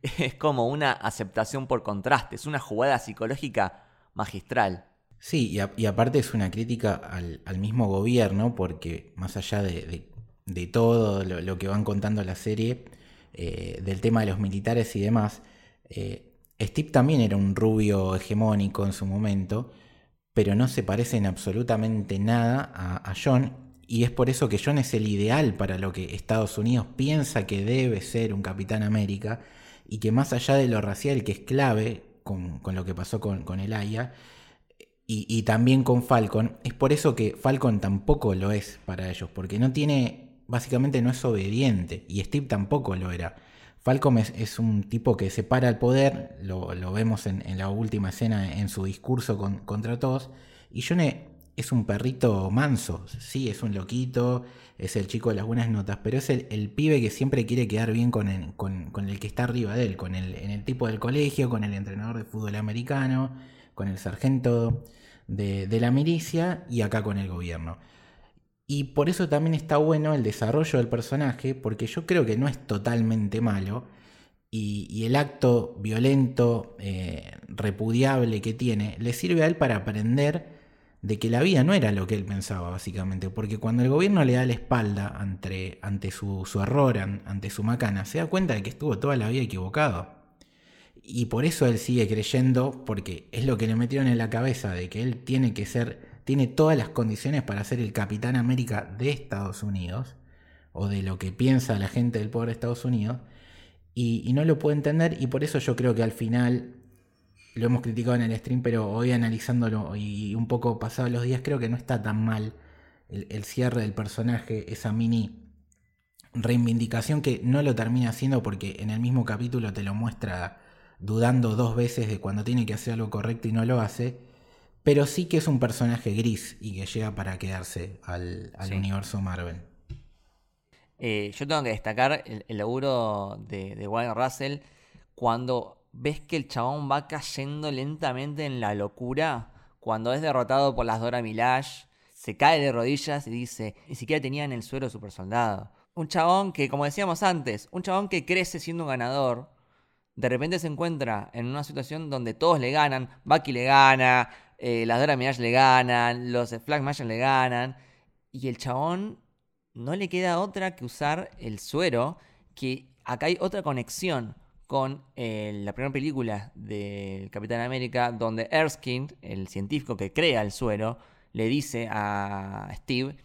Es como una aceptación por contraste, es una jugada psicológica magistral.
Sí, y, a- y aparte es una crítica al, al mismo gobierno, porque más allá de, de- de todo lo, que van contando la serie, eh, del tema de los militares y demás, eh, Steve también era un rubio hegemónico en su momento, pero no se parece en absolutamente nada a, a John, y es por eso que John es el ideal para lo que Estados Unidos piensa que debe ser un Capitán América, y que más allá de lo racial, que es clave con, con lo que pasó con, con el Aya, y, y también con Falcon, es por eso que Falcon tampoco lo es para ellos, porque no tiene, básicamente no es obediente, y Steve tampoco lo era. Falcon es, un tipo que separa el poder, lo, lo vemos en, en la última escena en su discurso con- contra todos, y Johnny es un perrito manso, sí, es un loquito, es el chico de las buenas notas, pero es el, el pibe que siempre quiere quedar bien con el, con, con el que está arriba de él, con el, en el tipo del colegio, con el entrenador de fútbol americano, con el sargento de, de la milicia y acá con el gobierno. Y por eso también está bueno el desarrollo del personaje, porque yo creo que no es totalmente malo. Y, el acto violento, eh, repudiable que tiene, le sirve a él para aprender de que la vida no era lo que él pensaba, básicamente. Porque cuando el gobierno le da la espalda ante, ante su, su error, an- ante su macana, se da cuenta de que estuvo toda la vida equivocado. y por eso él sigue creyendo, porque es lo que le metieron en la cabeza, de que él tiene que ser, tiene todas las condiciones para ser el Capitán América de Estados Unidos, o de lo que piensa la gente del poder de Estados Unidos, y, no lo puede entender, y por eso yo creo que al final lo hemos criticado en el stream, pero hoy analizándolo y un poco pasados los días, creo que no está tan mal el, el, cierre del personaje, esa mini reivindicación que no lo termina haciendo porque en el mismo capítulo te lo muestra dudando dos veces de cuando tiene que hacer algo correcto y no lo hace, pero sí que es un personaje gris y que llega para quedarse al, al sí. universo Marvel.
Eh, yo tengo que destacar el, el laburo de, de Wayne Russell cuando ves que el chabón va cayendo lentamente en la locura cuando es derrotado por las Dora Milaje, se cae de rodillas y dice, ni siquiera tenía en el suelo super soldado. Un chabón que, como decíamos antes, un chabón que crece siendo un ganador, de repente se encuentra en una situación donde todos le ganan, Bucky le gana, eh, las Dora Milaje le ganan, los Flag le ganan, y el chabón no le queda otra que usar el suero, que acá hay otra conexión con eh, la primera película del Capitán América, donde Erskine, el científico que crea el suero, le dice a Steve,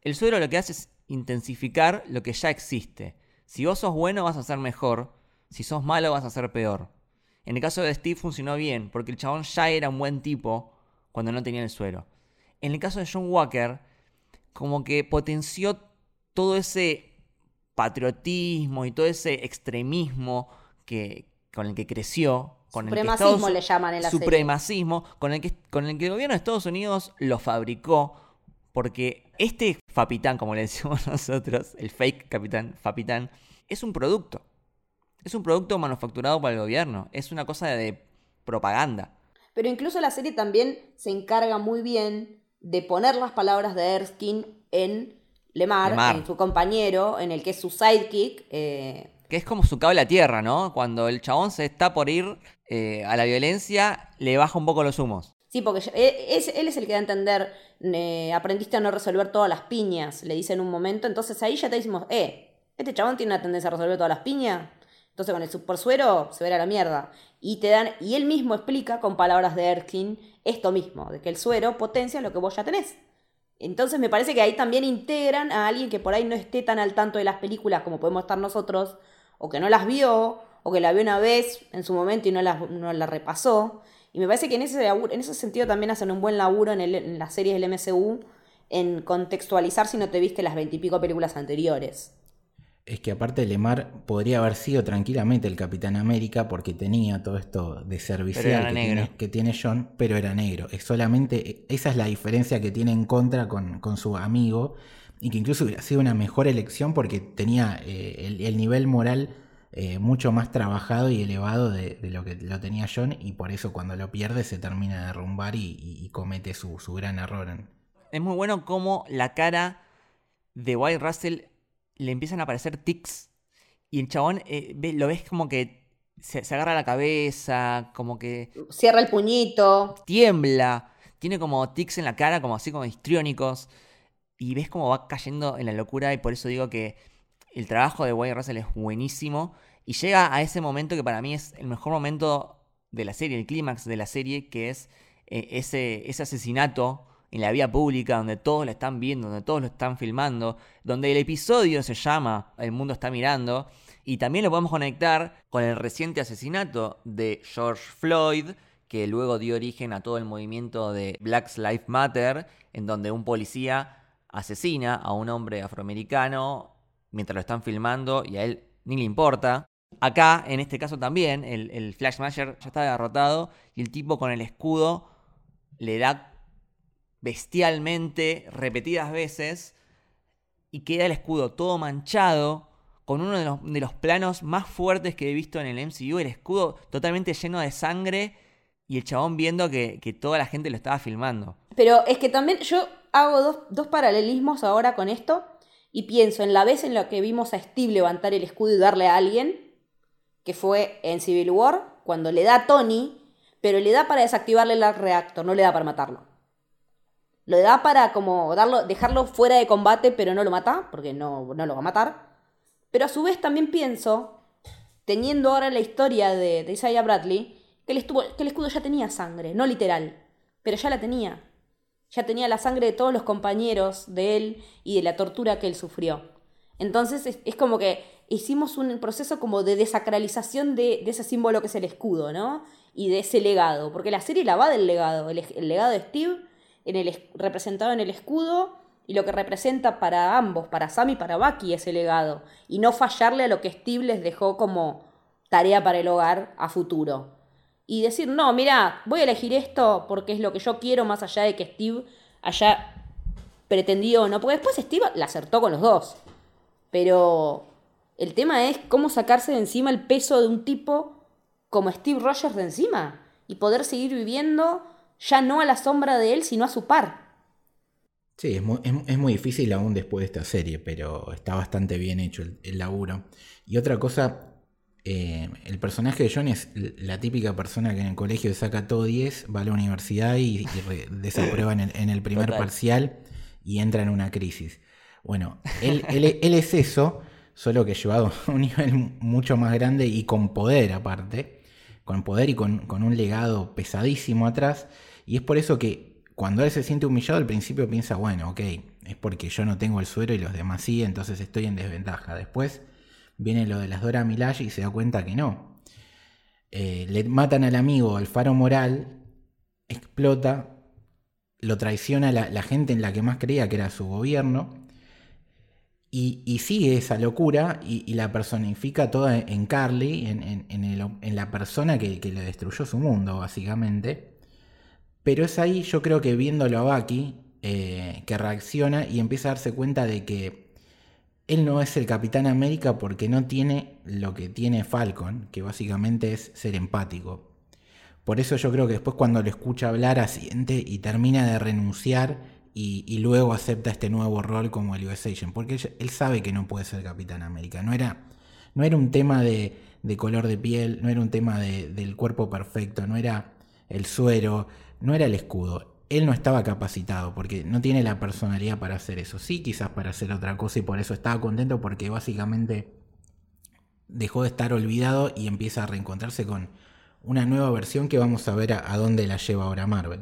el suero lo que hace es intensificar lo que ya existe. Si vos sos bueno vas a ser mejor, si sos malo vas a ser peor. En el caso de Steve funcionó bien, porque el chabón ya era un buen tipo cuando no tenía el suero. En el caso de John Walker, como que potenció todo ese patriotismo y todo ese extremismo que, con el que creció. Con
supremacismo
el que Estados,
le llaman en la
Supremacismo, con el, que, con el que el gobierno de Estados Unidos lo fabricó. Porque este Fapitán, como le decimos nosotros, el fake capitán Fapitán, es un producto. Es un producto manufacturado por el gobierno. Es una cosa de propaganda.
Pero incluso la serie también se encarga muy bien de poner las palabras de Erskine en Lemar,
Lemar.
en su compañero, en el que es su sidekick. Eh,
que es como su cable a tierra, ¿no? Cuando el chabón se está por ir eh, a la violencia, le baja un poco los humos.
Sí, porque es, él es el que da a entender, eh, aprendiste a no resolver todas las piñas, le dice en un momento, entonces ahí ya te decimos, eh, este chabón tiene una tendencia a resolver todas las piñas, entonces con el supersuero se verá la mierda. Y te dan, y él mismo explica con palabras de Erskine esto mismo, de que el suero potencia lo que vos ya tenés. Entonces me parece que ahí también integran a alguien que por ahí no esté tan al tanto de las películas como podemos estar nosotros, o que no las vio, o que la vio una vez en su momento y no la, no la repasó. Y me parece que en ese, en ese sentido también hacen un buen laburo en, en las series del MCU en contextualizar si no te viste las veintipico películas anteriores.
Es que aparte Lemar podría haber sido tranquilamente el Capitán América porque tenía todo esto de servicial que tiene, que tiene, John, pero era negro. Es solamente esa es la diferencia que tiene en contra con, con su amigo y que incluso hubiera sido una mejor elección porque tenía eh, el, el, nivel moral eh, mucho más trabajado y elevado de, de, lo que lo tenía John y por eso cuando lo pierde se termina de derrumbar y, y, y comete su, su, gran error. En...
Es muy bueno como la cara de White Russell le empiezan a aparecer tics y el chabón eh, ve, lo ves como que se, se agarra la cabeza, como que...
Cierra el puñito.
Tiembla. Tiene como tics en la cara, como así como histriónicos y ves cómo va cayendo en la locura y por eso digo que el trabajo de Wayne Russell es buenísimo y llega a ese momento que para mí es el mejor momento de la serie, el clímax de la serie, que es eh, ese, ese asesinato en la vía pública donde todos lo están viendo, donde todos lo están filmando, donde el episodio se llama El mundo está mirando y también lo podemos conectar con el reciente asesinato de George Floyd, que luego dio origen a todo el movimiento de Black Lives Matter, en donde un policía asesina a un hombre afroamericano mientras lo están filmando y a él ni le importa. Acá, en este caso también, el, el Flash ya está derrotado y el tipo con el escudo le da bestialmente repetidas veces y queda el escudo todo manchado con uno de los, de los, planos más fuertes que he visto en el MCU, el escudo totalmente lleno de sangre y el chabón viendo que, que toda la gente lo estaba filmando.
Pero es que también yo hago dos, dos, paralelismos ahora con esto y pienso en la vez en la que vimos a Steve levantar el escudo y darle a alguien, que fue en Civil War, cuando le da a Tony, pero le da para desactivarle el reactor, no le da para matarlo. Lo da para como darlo, dejarlo fuera de combate, pero no lo mata, porque no, no lo va a matar. Pero a su vez también pienso teniendo ahora la historia de, de Isaiah Bradley, que el, escudo ya tenía sangre, no literal, pero ya la tenía. Ya tenía la sangre de todos los compañeros de él y de la tortura que él sufrió. Entonces es, como que hicimos un proceso como de desacralización de, ese símbolo que es el escudo, ¿no? Y de ese legado, porque la serie la va del legado, el legado de Steve en el, representado en el escudo y lo que representa para ambos, para Sam y para Bucky ese legado, y no fallarle a lo que Steve les dejó como tarea para el hogar a futuro. Y decir, no, mira, voy a elegir esto porque es lo que yo quiero más allá de que Steve haya pretendido o no, porque después Steve la acertó con los dos. Pero el tema es cómo sacarse de encima el peso de un tipo como Steve Rogers de encima y poder seguir viviendo ya no a la sombra de él, sino a su par.
Sí, es muy, es, es muy difícil aún después de esta serie, pero está bastante bien hecho el, el laburo. Y otra cosa, eh, el personaje de John es la típica persona que en el colegio saca todo 10, va a la universidad y, y desaprueba en el, en el primer Total. parcial y entra en una crisis. Bueno, él, él, él es eso, solo que llevado a un nivel mucho más grande y con poder aparte, con poder y con, con un legado pesadísimo atrás. Y es por eso que cuando él se siente humillado, al principio piensa, bueno, ok, es porque yo no tengo el suero y los demás sí, entonces estoy en desventaja. Después viene lo de las Dora Milaje y se da cuenta que no. Eh, le matan al amigo, al faro moral, explota, lo traiciona la, la, gente en la que más creía que era su gobierno, y, sigue esa locura y, la personifica toda en Carly, en, en la persona que, que le destruyó su mundo, básicamente. Pero es ahí, yo creo que viéndolo a Bucky, eh, que reacciona y empieza a darse cuenta de que él no es el Capitán América porque no tiene lo que tiene Falcon, que básicamente es ser empático. Por eso yo creo que después cuando lo escucha hablar asiente y termina de renunciar y, luego acepta este nuevo rol como el US Agent, porque él, sabe que no puede ser Capitán América. No era, no era un tema de, color de piel, no era un tema de, del cuerpo perfecto, no era el suero, no era el escudo. Él no estaba capacitado porque no tiene la personalidad para hacer eso. Sí, quizás para hacer otra cosa y por eso estaba contento porque básicamente dejó de estar olvidado y empieza a reencontrarse con una nueva versión que vamos a ver a dónde la lleva ahora Marvel.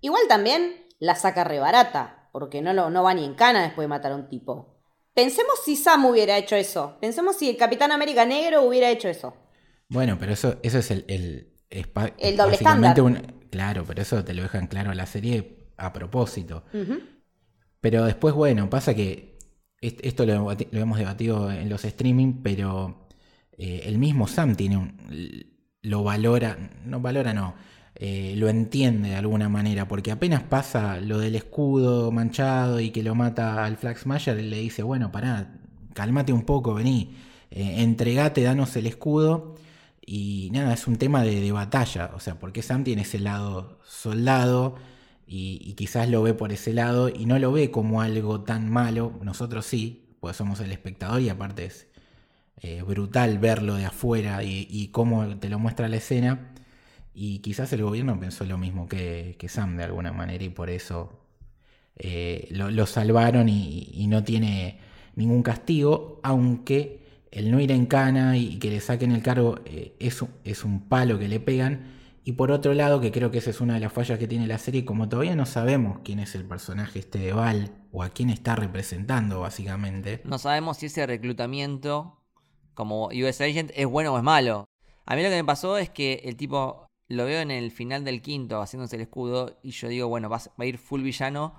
Igual también la saca rebarata, porque no, lo, no va ni en cana después de matar a un tipo. Pensemos si Sam hubiera hecho eso. Pensemos si el Capitán América Negro hubiera hecho eso.
Bueno, pero eso, eso es el, el,
el doble estándar.
Un, Claro, pero eso te lo dejan claro la serie a propósito. Uh -huh. Pero después, bueno, pasa que esto lo, lo, hemos debatido en los streaming, pero eh, el mismo Sam tiene un, lo valora, no valora, no, eh, lo entiende de alguna manera, porque apenas pasa lo del escudo manchado y que lo mata al Flag Smasher, le dice, bueno, pará, cálmate un poco, vení, eh, entregate, danos el escudo y nada, es un tema de, de, batalla, o sea, porque Sam tiene ese lado soldado y, y, quizás lo ve por ese lado y no lo ve como algo tan malo, nosotros sí, pues somos el espectador y aparte es eh, brutal verlo de afuera y, y, cómo te lo muestra la escena. Y quizás el gobierno pensó lo mismo que, que Sam de alguna manera y por eso eh, lo, lo, salvaron y, no tiene ningún castigo, aunque el no ir en cana y que le saquen el cargo eh, es, es, un palo que le pegan. Y por otro lado, que creo que esa es una de las fallas que tiene la serie, como todavía no sabemos quién es el personaje este de Val o a quién está representando básicamente.
No sabemos si ese reclutamiento como US Agent es bueno o es malo. A mí lo que me pasó es que el tipo lo veo en el final del quinto haciéndose el escudo y yo digo, bueno, va, a ir full villano,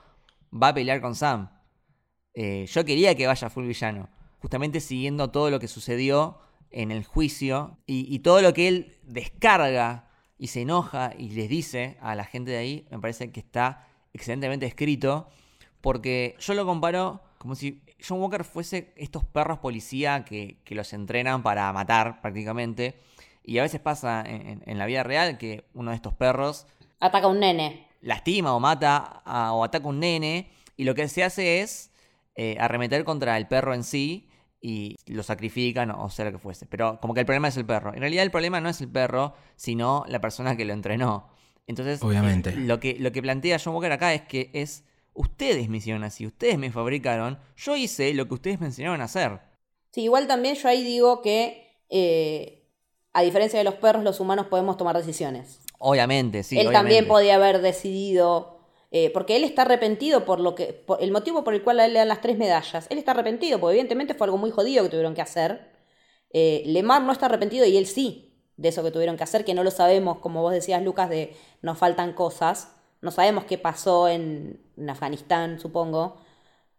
va a pelear con Sam. Eh, yo quería que vaya full villano justamente siguiendo todo lo que sucedió en el juicio y, todo lo que él descarga y se enoja y les dice a la gente de ahí, me parece que está excelentemente escrito, porque yo lo comparo como si John Walker fuese estos perros policía que, que los entrenan para matar prácticamente, y a veces pasa en, en, la vida real que uno de estos perros
ataca a un nene,
lastima o mata a, o ataca a un nene, y lo que se hace es eh, arremeter contra el perro en sí y lo sacrifican o sea lo que fuese. Pero como que el problema es el perro. En realidad el problema no es el perro, sino la persona que lo entrenó. Entonces,
Obviamente.
Eh, lo, que, lo que plantea John Walker acá es que es, ustedes me hicieron así, ustedes me fabricaron, yo hice lo que ustedes me enseñaron a hacer.
Sí, igual también yo ahí digo que eh, a diferencia de los perros, los humanos podemos tomar decisiones.
Obviamente, sí.
él
obviamente.
también podía haber decidido, eh, porque él está arrepentido por lo que, por el motivo por el cual a él le dan las tres medallas. Él está arrepentido, porque evidentemente fue algo muy jodido que tuvieron que hacer. Eh, Lemar no está arrepentido y él sí de eso que tuvieron que hacer, que no lo sabemos, como vos decías, Lucas, de nos faltan cosas. No sabemos qué pasó en, en Afganistán, supongo,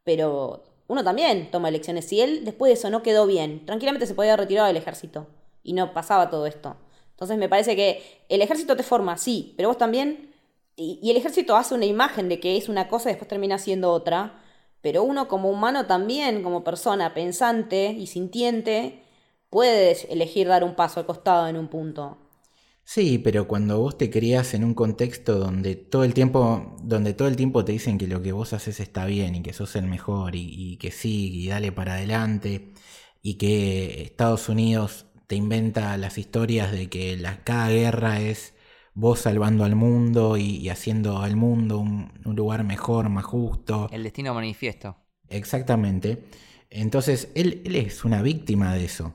pero uno también toma elecciones. Si él después de eso no quedó bien, tranquilamente se podía haber retirado del ejército y no pasaba todo esto. Entonces me parece que el ejército te forma, sí, pero vos también, y, el ejército hace una imagen de que es una cosa y después termina siendo otra, pero uno como humano también, como persona pensante y sintiente, puede elegir dar un paso al costado en un punto.
Sí, pero cuando vos te criás en un contexto donde todo el tiempo, donde todo el tiempo te dicen que lo que vos haces está bien y que sos el mejor y, y que sí, y dale para adelante, y que Estados Unidos te inventa las historias de que la, cada guerra es vos salvando al mundo y, y haciendo al mundo un, un lugar mejor, más justo.
El destino manifiesto.
Exactamente. Entonces, él, él es una víctima de eso.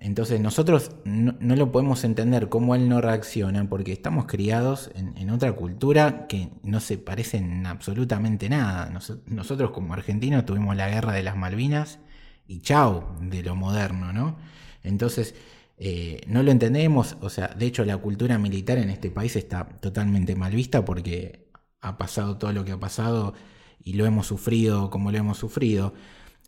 Entonces, nosotros no, no lo podemos entender cómo él no reacciona porque estamos criados en, en otra cultura que no se parece en absolutamente nada. Nos- nosotros como argentinos tuvimos la guerra de las Malvinas y chau de lo moderno, ¿no? Entonces, eh, no lo entendemos, o sea, de hecho la cultura militar en este país está totalmente mal vista porque ha pasado todo lo que ha pasado y lo hemos sufrido como lo hemos sufrido.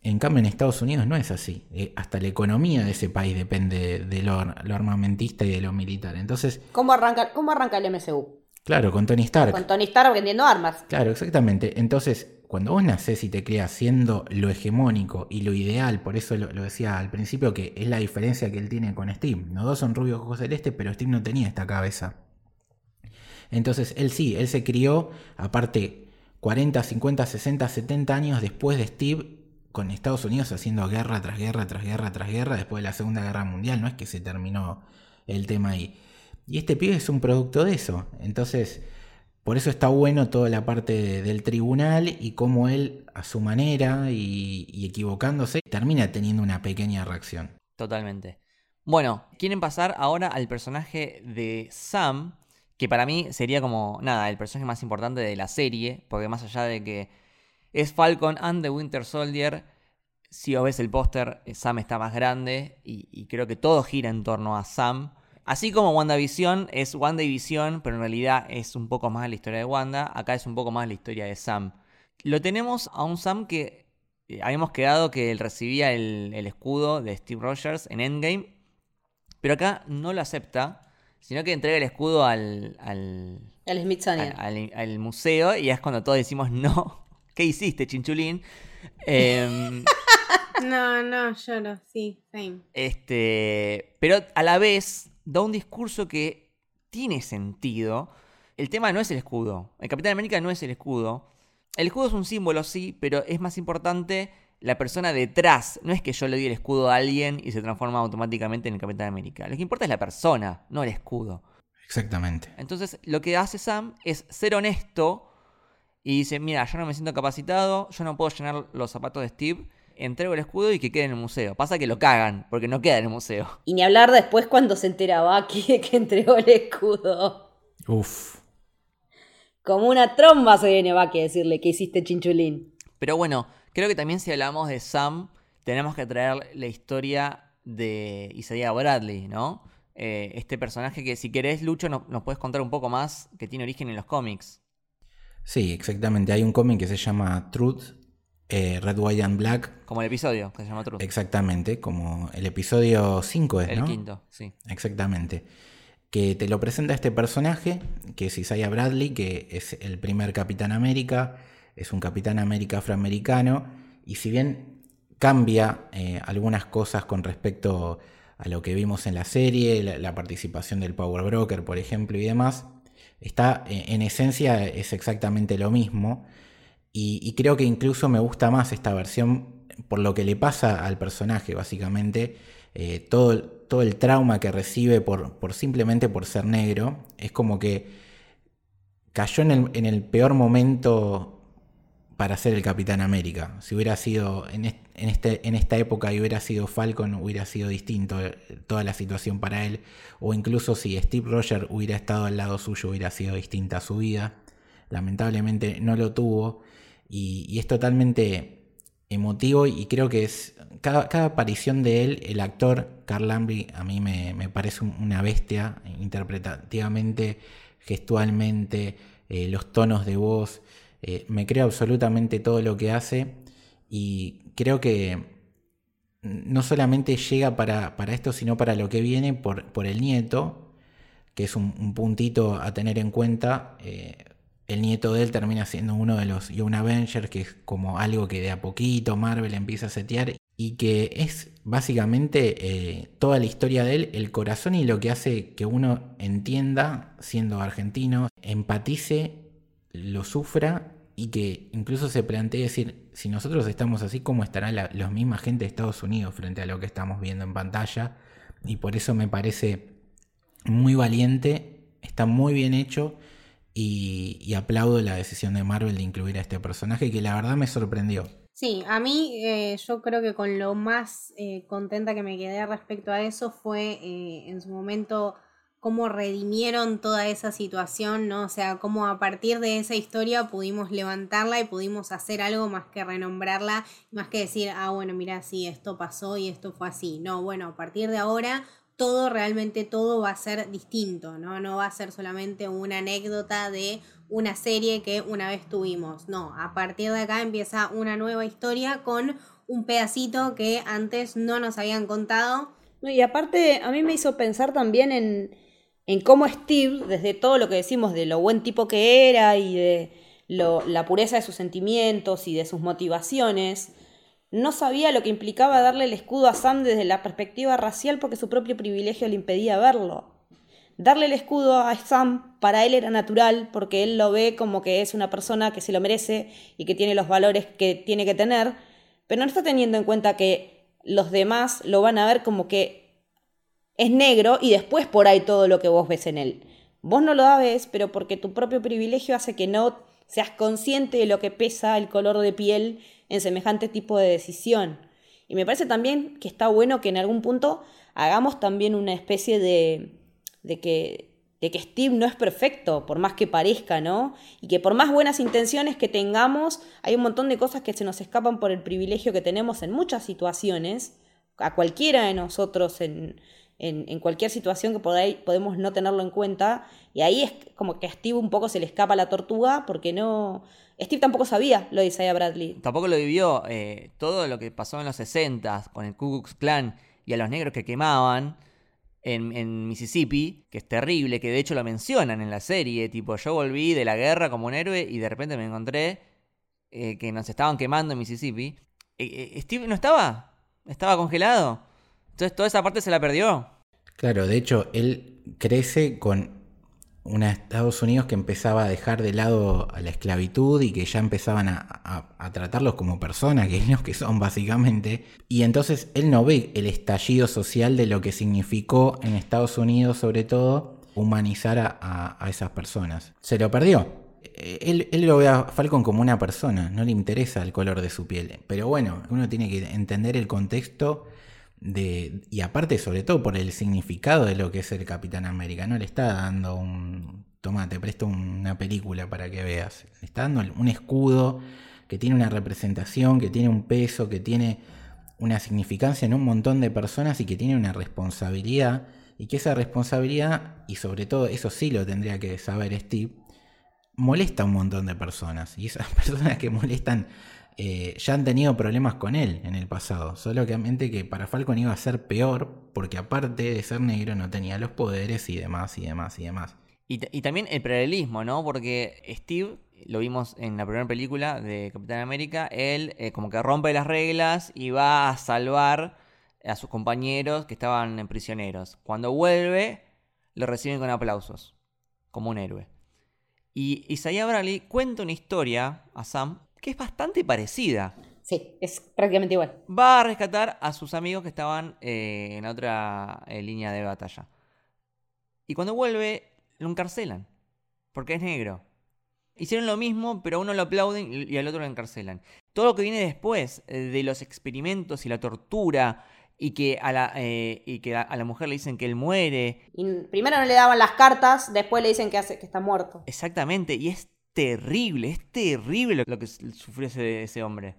En cambio, en Estados Unidos no es así. Eh, hasta la economía de ese país depende de lo, lo armamentista y de lo militar. Entonces,
¿Cómo arranca, cómo arranca el MCU?
claro, con Tony Stark.
Con Tony Stark vendiendo armas.
Claro, exactamente. Entonces, cuando vos nacés y te creas siendo lo hegemónico y lo ideal, por eso lo, decía al principio, que es la diferencia que él tiene con Steve. Los dos son rubios ojos celestes, pero Steve no tenía esta cabeza. Entonces, él sí, él se crió, aparte, 40, 50, 60, 70 años después de Steve, con Estados Unidos haciendo guerra tras guerra, tras guerra, tras guerra, después de la Segunda Guerra Mundial. No es que se terminó el tema ahí. Y este pibe es un producto de eso. Entonces, por eso está bueno toda la parte de- del tribunal y cómo él, a su manera y, equivocándose, termina teniendo una pequeña reacción.
Totalmente. Bueno, quieren pasar ahora al personaje de Sam, que para mí sería como, nada, el personaje más importante de la serie, porque más allá de que es Falcon and the Winter Soldier, si os ves el póster, eh, Sam está más grande y creo que todo gira en torno a Sam. Así como WandaVision es WandaVision, pero en realidad es un poco más la historia de Wanda, acá es un poco más la historia de Sam. Lo tenemos a un Sam que eh, habíamos quedado que él recibía el, el escudo de Steve Rogers en Endgame, pero acá no lo acepta, sino que entrega el escudo al, al,
El Smithsonian.
al- al- al museo y es cuando todos decimos, no, ¿qué hiciste, chinchulín? Em,
No, no, lloro, sí, same.
este, pero a la vez da un discurso que tiene sentido. El tema no es el escudo. El Capitán América no es el escudo. El escudo es un símbolo, sí, pero es más importante la persona detrás. No es que yo le doy el escudo a alguien y se transforma automáticamente en el Capitán América. Lo que importa es la persona, no el escudo.
Exactamente.
Entonces, lo que hace Sam es ser honesto y dice, mira, yo no me siento capacitado, yo no puedo llenar los zapatos de Steve, entrego el escudo y que quede en el museo. Pasa que lo cagan, porque no queda en el museo.
Y ni hablar después cuando se enteraba aquí de que entregó el escudo.
Uf.
Como una tromba se viene Bucky a decirle que hiciste chinchulín.
Pero bueno, creo que también si hablamos de Sam, tenemos que traer la historia de Isaiah Bradley, ¿no? Eh, este personaje que si querés, Lucho, no- nos puedes contar un poco más, que tiene origen en los cómics.
Sí, exactamente. Hay un cómic que se llama Truth, eh, Red, White and Black.
Como el episodio, que se llama Truth.
Exactamente, como el episodio 5 es,
El
¿no?
quinto, sí.
Exactamente. Que te lo presenta este personaje, que es Isaiah Bradley, que es el primer Capitán América, es un Capitán América afroamericano, y si bien cambia eh, algunas cosas con respecto a lo que vimos en la serie, la, la participación del Power Broker, por ejemplo, y demás, está eh, en esencia es exactamente lo mismo. Y, creo que incluso me gusta más esta versión por lo que le pasa al personaje, básicamente. Eh, todo, todo el trauma que recibe por, por simplemente por ser negro. Es como que cayó en el, en el peor momento para ser el Capitán América. Si hubiera sido en, este, en esta época y hubiera sido Falcon, hubiera sido distinto eh, toda la situación para él. O incluso si Steve Rogers hubiera estado al lado suyo, hubiera sido distinta su vida. Lamentablemente no lo tuvo. Y, es totalmente emotivo y creo que es cada, aparición de él, el actor Carl Lambry a mí me, parece una bestia interpretativamente, gestualmente, eh, los tonos de voz. Eh, me creo absolutamente todo lo que hace y creo que no solamente llega para, esto, sino para lo que viene por, por el nieto, que es un, puntito a tener en cuenta. Eh, el nieto de él termina siendo uno de los Young Avengers, que es como algo que de a poquito Marvel empieza a setear y que es básicamente eh, toda la historia de él, el corazón y lo que hace que uno entienda, siendo argentino, empatice, lo sufra y que incluso se plantee decir, si nosotros estamos así, ¿cómo estará la, misma gente de Estados Unidos frente a lo que estamos viendo en pantalla? Y por eso me parece muy valiente, está muy bien hecho y, aplaudo la decisión de Marvel de incluir a este personaje que la verdad me sorprendió.
Sí, a mí eh, yo creo que con lo más eh, contenta que me quedé respecto a eso fue eh, en su momento cómo redimieron toda esa situación, ¿no? O sea, cómo a partir de esa historia pudimos levantarla y pudimos hacer algo más que renombrarla, más que decir, ah, bueno, mira, sí, esto pasó y esto fue así. No, bueno, a partir de ahora todo, realmente todo va a ser distinto, ¿no? No va a ser solamente una anécdota de una serie que una vez tuvimos. No, a partir de acá empieza una nueva historia con un pedacito que antes no nos habían contado.
Y aparte, a mí me hizo pensar también en en cómo Steve, desde todo lo que decimos de lo buen tipo que era y de la pureza de sus sentimientos y de sus motivaciones, no sabía lo que implicaba darle el escudo a Sam desde la perspectiva racial porque su propio privilegio le impedía verlo. Darle el escudo a Sam para él era natural porque él lo ve como que es una persona que se lo merece y que tiene los valores que tiene que tener, pero no está teniendo en cuenta que los demás lo van a ver como que es negro y después por ahí todo lo que vos ves en él. Vos no lo ves, pero porque tu propio privilegio hace que no seas consciente de lo que pesa el color de piel en semejante tipo de decisión. Y me parece también que está bueno que en algún punto hagamos también una especie de, de que de que Steve no es perfecto, por más que parezca, ¿no? Y que por más buenas intenciones que tengamos, hay un montón de cosas que se nos escapan por el privilegio que tenemos en muchas situaciones, a cualquiera de nosotros en, en, cualquier situación que podáis, podemos no tenerlo en cuenta. Y ahí es como que a Steve un poco se le escapa la tortuga porque no... Steve tampoco sabía lo de Isaiah Bradley.
Tampoco lo vivió eh, todo lo que pasó en los 60 con el Ku Klux Klan y a los negros que quemaban en, Mississippi, que es terrible, que de hecho lo mencionan en la serie, tipo yo volví de la guerra como un héroe y de repente me encontré eh, que nos estaban quemando en Mississippi. Eh, Steve no estaba, estaba congelado. Entonces toda esa parte se la perdió.
Claro, de hecho, él crece con una Estados Unidos que empezaba a dejar de lado a la esclavitud y que ya empezaban a, tratarlos como personas, que es que son básicamente. Y entonces él no ve el estallido social de lo que significó en Estados Unidos, sobre todo, humanizar a, esas personas. Se lo perdió. Él, él, lo ve a Falcon como una persona, no le interesa el color de su piel. Pero bueno, uno tiene que entender el contexto y aparte sobre todo por el significado de lo que es el Capitán América, no le está dando un, toma, te presto una película para que veas, le está dando un escudo que tiene una representación, que tiene un peso, que tiene una significancia en un montón de personas y que tiene una responsabilidad y que esa responsabilidad, y sobre todo eso sí lo tendría que saber Steve, molesta a un montón de personas y esas personas que molestan eh, ya han tenido problemas con él en el pasado. Solo que, que para Falcon iba a ser peor porque aparte de ser negro no tenía los poderes y demás y demás y demás.
Y, también el paralelismo, ¿no? Porque Steve, lo vimos en la primera película de Capitán América, él eh, como que rompe las reglas y va a salvar a sus compañeros que estaban prisioneros. Cuando vuelve, lo reciben con aplausos, como un héroe. Y Isaiah Bradley cuenta una historia a Sam que es bastante parecida.
Sí, es prácticamente igual.
Va a rescatar a sus amigos que estaban eh, en otra eh, línea de batalla. Y cuando vuelve, lo encarcelan. Porque es negro. hicieron lo mismo, pero a uno lo aplauden y al otro lo encarcelan. Todo lo que viene después eh, de los experimentos y la tortura y que a la, eh, y que a la mujer le dicen que él muere.
Y primero no le daban las cartas, después le dicen que, hace, que está muerto.
Exactamente, y es terrible, es terrible lo, que sufrió ese, ese hombre.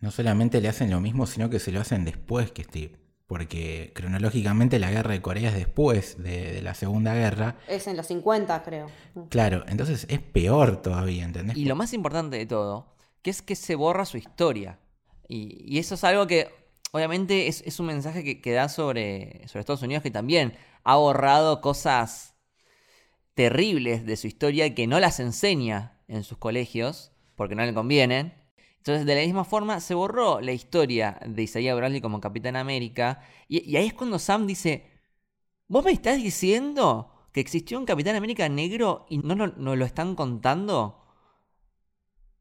No solamente le hacen lo mismo, sino que se lo hacen después que Steve. Porque cronológicamente la guerra de Corea es después de, de la Segunda Guerra.
Es en los 50, creo.
Claro, entonces es peor todavía, ¿entendés?
Y lo más importante de todo, que es que se borra su historia. Y, y eso es algo que, obviamente, es, es un mensaje que, que da sobre, sobre Estados Unidos, que también ha borrado cosas terribles de su historia y que no las enseña en sus colegios, porque no le convienen. Entonces, de la misma forma, se borró la historia de Isaiah Bradley como Capitán América. Y, ahí es cuando Sam dice, ¿vos me estás diciendo que existió un Capitán América negro y no nos no lo están contando?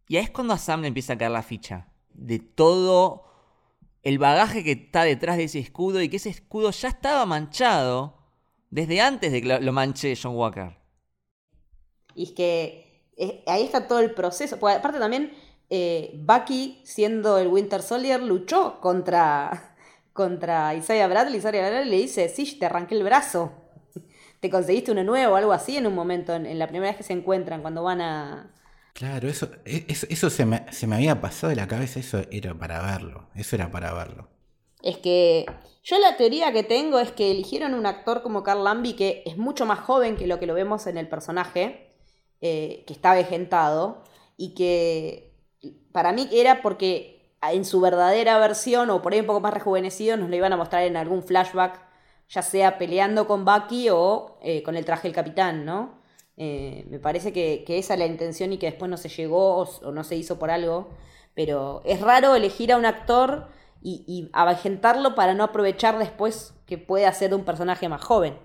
Y ahí es cuando a Sam le empieza a caer la ficha de todo el bagaje que está detrás de ese escudo y que ese escudo ya estaba manchado desde antes de que lo manche John Walker.
Y es que eh, ahí está todo el proceso. Porque aparte también, eh, Bucky, siendo el Winter Soldier, luchó contra, contra Isaiah Bradley. Isaiah Bradley le dice, sí, te arranqué el brazo. Te conseguiste uno nuevo, algo así en un momento, en, en la primera vez que se encuentran, cuando van a...
Claro, eso, e- eso, eso se, me, se me había pasado de la cabeza, eso era para verlo. Eso era para verlo.
Es que yo la teoría que tengo es que eligieron un actor como Carl Lambie que es mucho más joven que lo que lo vemos en el personaje, eh, que está vejentado, y que para mí era porque en su verdadera versión, o por ahí un poco más rejuvenecido, nos lo iban a mostrar en algún flashback, ya sea peleando con Bucky o eh, con el traje del capitán, ¿no? Eh, me parece que, que esa es la intención y que después no se llegó o, no se hizo por algo. Pero es raro elegir a un actor y, y para no aprovechar después que puede hacer de un personaje más joven.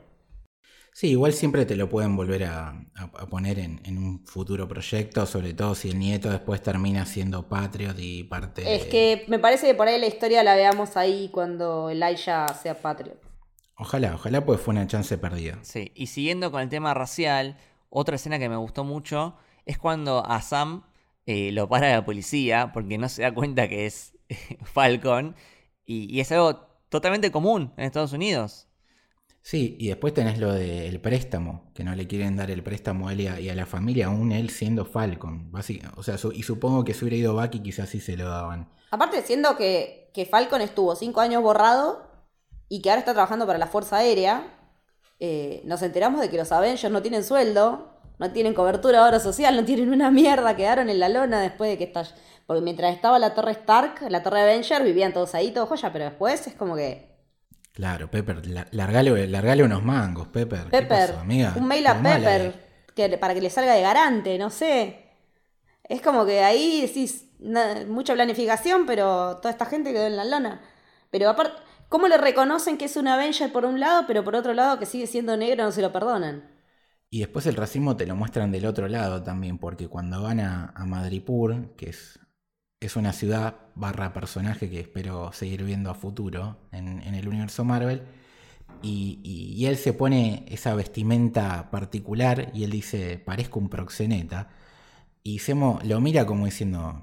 Sí, igual siempre te lo pueden volver a, poner en, en un futuro proyecto, sobre todo si el nieto después termina siendo Patriot y parte...
Es que me parece que por ahí la historia la veamos ahí cuando Elijah sea Patriot.
Ojalá, ojalá, pues fue una chance perdida.
Sí, y siguiendo con el tema racial, otra escena que me gustó mucho es cuando a Sam eh, lo para la policía porque no se da cuenta que es Falcon y, y es algo totalmente común en Estados Unidos.
Sí, y después tenés lo del préstamo, que no le quieren dar el préstamo a él y a, la familia, aún él siendo Falcon. O sea, su- y supongo que si hubiera ido Bucky quizás sí se lo daban.
Aparte, siendo que, que Falcon estuvo cinco años borrado y que ahora está trabajando para la Fuerza Aérea, eh, nos enteramos de que los Avengers no tienen sueldo, no tienen cobertura ahora social, no tienen una mierda, quedaron en la lona después de que estall... Porque mientras estaba la Torre Stark, la Torre Avenger, vivían todos ahí, todo joya, pero después es como que...
Claro, Pepper, la- largale, largale unos mangos, Pepper. ¿Qué
Pepper,
pasó, amiga?
un mail a Pepper,
eh.
que, para que le salga de garante, no sé. Es como que ahí decís, na- mucha planificación, pero toda esta gente quedó en la lona. Pero aparte, ¿cómo le reconocen que es un Avenger por un lado, pero por otro lado que sigue siendo negro no se lo perdonan?
Y después el racismo te lo muestran del otro lado también, porque cuando van a, a Madripur, que es, es una ciudad barra personaje que espero seguir viendo a futuro en, el universo Marvel, y, y- él se pone esa vestimenta particular y él dice, parezco un proxeneta, y Semo lo mira como diciendo,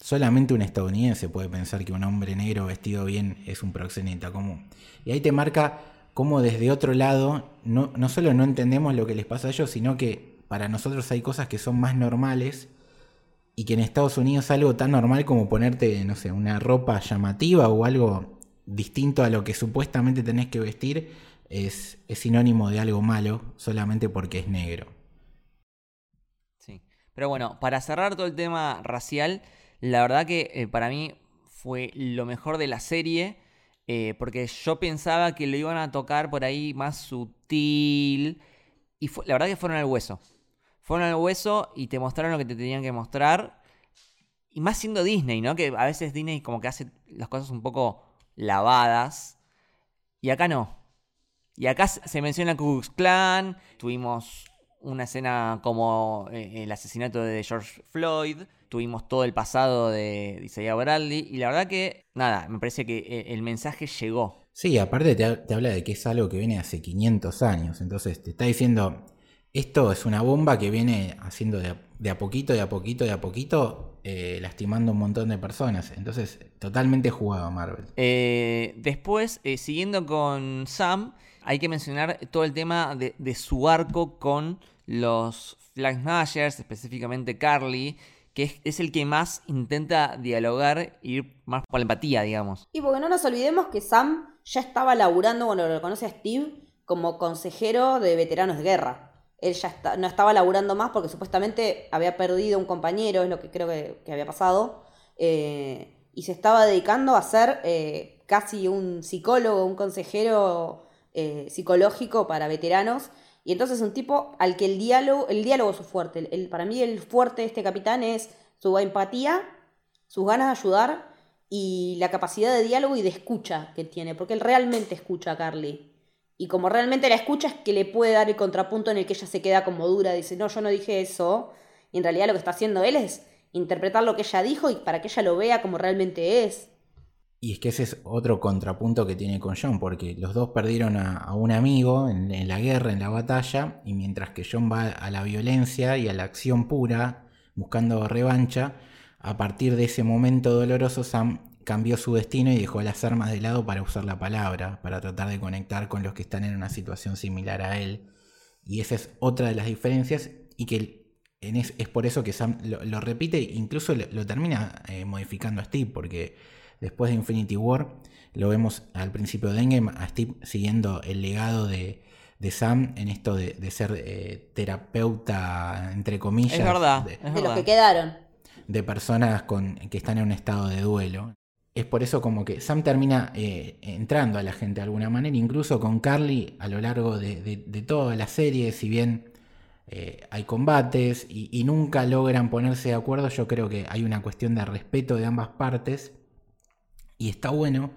solamente un estadounidense puede pensar que un hombre negro vestido bien es un proxeneta. Como... Y ahí te marca cómo desde otro lado no, no solo no entendemos lo que les pasa a ellos, sino que para nosotros hay cosas que son más normales y que en Estados Unidos algo tan normal como ponerte, no sé, una ropa llamativa o algo distinto a lo que supuestamente tenés que vestir es, es sinónimo de algo malo solamente porque es negro.
Sí. Pero bueno, para cerrar todo el tema racial, la verdad que eh, para mí fue lo mejor de la serie. eh, porque yo pensaba que lo iban a tocar por ahí más sutil. Y la verdad que fueron al hueso. Fueron al hueso y te mostraron lo que te tenían que mostrar. Y más siendo Disney, ¿no? Que a veces Disney como que hace las cosas un poco lavadas. Y acá no. Y acá se menciona Ku Klux Klan. Tuvimos una escena como eh, el asesinato de George Floyd. Tuvimos todo el pasado de Isaiah Bradley. Y la verdad que, nada, me parece que eh, el mensaje llegó.
Sí, aparte te, te habla de que es algo que viene hace 500 años, entonces te está diciendo, esto es una bomba que viene haciendo de a, de a poquito, de a poquito, de a poquito, eh, lastimando un montón de personas. Entonces, totalmente jugado Marvel.
Eh, después, eh, siguiendo con Sam, hay que mencionar todo el tema de, de su arco con los Flag Smashers, específicamente Carly, que es, es el que más intenta dialogar e ir más por la empatía, digamos.
Y porque no nos olvidemos que Sam ya estaba laburando, bueno, lo conoce a Steve, como consejero de veteranos de guerra. Él ya no estaba laburando más porque supuestamente había perdido un compañero, es lo que creo que, había pasado, eh, y se estaba dedicando a ser eh, casi un psicólogo, un consejero eh, psicológico para veteranos. Y entonces un tipo al que el diálogo, el diálogo es fuerte. El- para mí el fuerte de este capitán es su empatía, sus ganas de ayudar y la capacidad de diálogo y de escucha que tiene, porque él realmente escucha a Carly. Y como realmente la escucha es que le puede dar el contrapunto en el que ella se queda como dura, dice, no, yo no dije eso. Y en realidad lo que está haciendo él es interpretar lo que ella dijo y para que ella lo vea como realmente es.
Y es que ese es otro contrapunto que tiene con John, porque los dos perdieron a, un amigo en, en la guerra, en la batalla, y mientras que John va a la violencia y a la acción pura, buscando revancha, a partir de ese momento doloroso Sam cambió su destino y dejó las armas de lado para usar la palabra, para tratar de conectar con los que están en una situación similar a él. Y esa es otra de las diferencias y que en es, es por eso que Sam lo, lo repite, incluso lo, lo termina eh, modificando a Steve, porque después de Infinity War lo vemos al principio de Endgame a Steve siguiendo el legado de, de Sam en esto de, de ser eh, terapeuta, entre comillas,
Es verdad,
de-
es
De los que quedaron.
de personas con, que están en un estado de duelo. Es por eso como que Sam termina eh, entrando a la gente de alguna manera, incluso con Carly a lo largo de, toda la serie, si bien eh, hay combates y, y nunca logran ponerse de acuerdo, yo creo que hay una cuestión de respeto de ambas partes. Y está bueno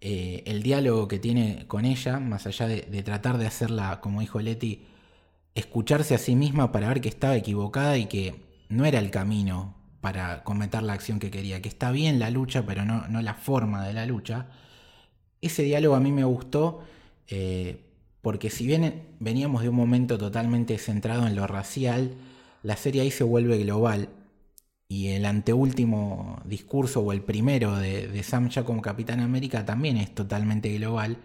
eh, el diálogo que tiene con ella, más allá de, de tratar de hacerla, como dijo Leti, escucharse a sí misma para ver que estaba equivocada y que no era el camino para cometer la acción que quería, que está bien la lucha, pero no, no la forma de la lucha. Ese diálogo a mí me gustó eh, porque si bien veníamos de un momento totalmente centrado en lo racial, la serie ahí se vuelve global y el anteúltimo discurso o el primero de, Sam ya como Capitán América también es totalmente global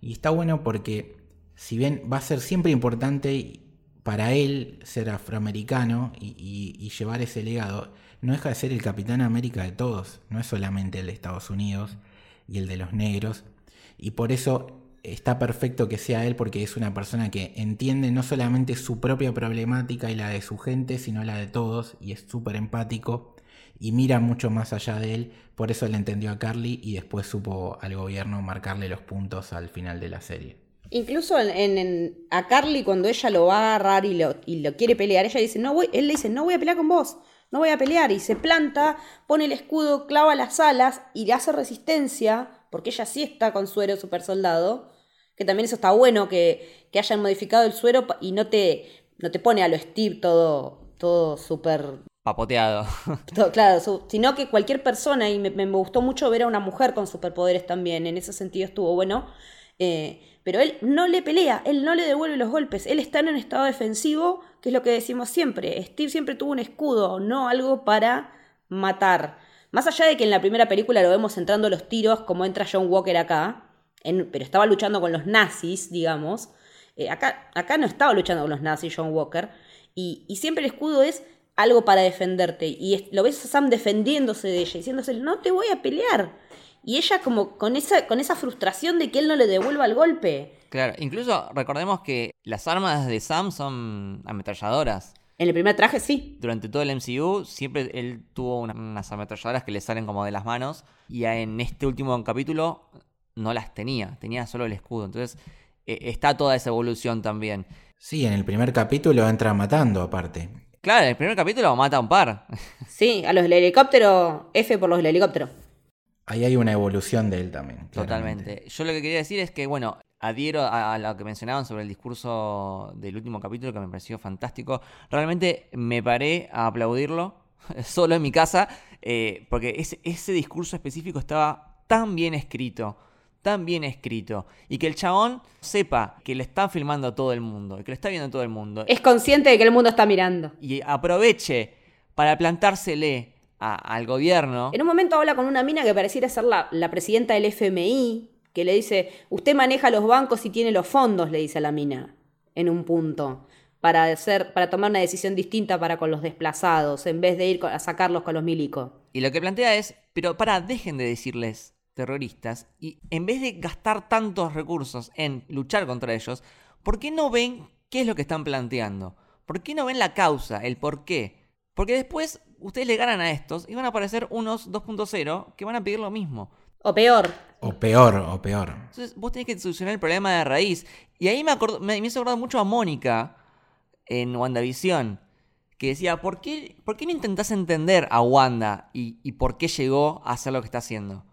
y está bueno porque si bien va a ser siempre importante para él ser afroamericano y llevar ese legado, no deja de ser el Capitán América de todos, no es solamente el de Estados Unidos y el de los negros. Y por eso está perfecto que sea él porque es una persona que entiende no solamente su propia problemática y la de su gente, sino la de todos y es súper empático y mira mucho más allá de él. Por eso le entendió a Carly y después supo al gobierno marcarle los puntos al final de la serie.
Incluso a Carly cuando ella lo va a agarrar y lo, y lo quiere pelear, ella dice, no voy, él le dice, no voy a pelear con vos, no voy a pelear. Y se planta, pone el escudo, clava las alas y le hace resistencia, porque ella sí está con suero super soldado. Que también eso está bueno, que, que hayan modificado el suero y no te, no te pone a lo Steve todo, todo súper
Papoteado.
todo, claro, su- sino que cualquier persona, y me, me gustó mucho ver a una mujer con superpoderes también, en ese sentido estuvo bueno, eh, pero él no le pelea, él no le devuelve los golpes, él está en un estado defensivo, que es lo que decimos siempre, Steve siempre tuvo un escudo, no algo para matar. Más allá de que en la primera película lo vemos entrando los tiros como entra John Walker acá, pero estaba luchando con los nazis, digamos. Eh, acá, acá no estaba luchando con los nazis John Walker. Y, y siempre el escudo es algo para defenderte. Y lo ves a Sam defendiéndose de ella, diciéndose, no te voy a pelear. Y ella como con esa, con esa frustración de que él no le devuelva el golpe.
Claro, incluso recordemos que las armas de Sam son ametralladoras.
En el primer traje sí.
Durante todo el MCU siempre él tuvo una- unas ametralladoras que le salen como de las manos y en este último capítulo no las tenía, tenía solo el escudo. Entonces eh, está toda esa evolución también.
Sí, en el primer capítulo entra matando aparte.
Claro, en el primer capítulo mata a un par.
Sí, a los del helicóptero, F por los del helicóptero.
Ahí hay una evolución de él también. claramente.
Totalmente. Yo lo que quería decir es que, bueno, adhiero a, a lo que mencionaban sobre el discurso del último capítulo, que me pareció fantástico. Realmente me paré a aplaudirlo solo en mi casa, eh, porque ese, ese discurso específico estaba tan bien escrito, tan bien escrito y que el chabón sepa que le está filmando todo el mundo, que lo está viendo todo el mundo
Es consciente de que el mundo está mirando.
y aproveche para plantársele a- al gobierno.
En un momento habla con una mina que pareciera ser la, la presidenta del FMI, que le dice, usted maneja los bancos y tiene los fondos, le dice a la mina, en un punto, para, hacer, para tomar una decisión distinta para con los desplazados, en vez de ir a sacarlos con los milicos.
Y lo que plantea es, pero para, dejen de decirles terroristas y en vez de gastar tantos recursos en luchar contra ellos, ¿por qué no ven qué es lo que están planteando? ¿Por qué no ven la causa, el por qué? Porque después ustedes le ganan a estos y van a aparecer unos 2.0 que van a pedir lo mismo.
O peor,
O peor, o peor.
Entonces vos tenés que solucionar el problema de raíz. Y ahí me, acordó- me, me hizo acordar mucho a Mónica en WandaVision, que decía, ¿por qué, ¿por qué no intentás entender a Wanda y, y por qué llegó a hacer lo que está haciendo?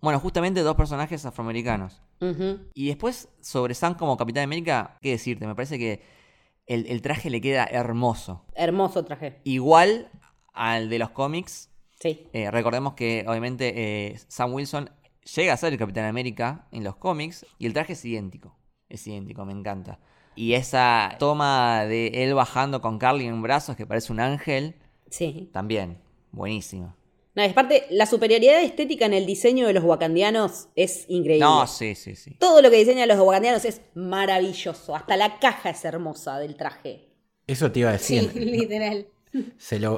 Bueno, justamente dos personajes afroamericanos. Y después, sobre Sam como Capitán América, ¿qué decirte? Me parece que el, el traje le queda hermoso.
hermoso traje.
Igual al de los cómics.
Sí.
Eh, recordemos que, obviamente, eh, Sam Wilson llega a ser el Capitán América en los cómics y el traje es idéntico. Es idéntico, me encanta. Y esa toma de él bajando con Carly en brazos, que parece un ángel,
Sí.
también, buenísima.
No, y aparte, la superioridad estética en el diseño de los wakandianos es increíble.
No, sí, sí, sí.
Todo lo que diseñan los wakandianos es maravilloso. Hasta la caja es hermosa del traje.
Eso te iba a
Sí,
decir.
literal.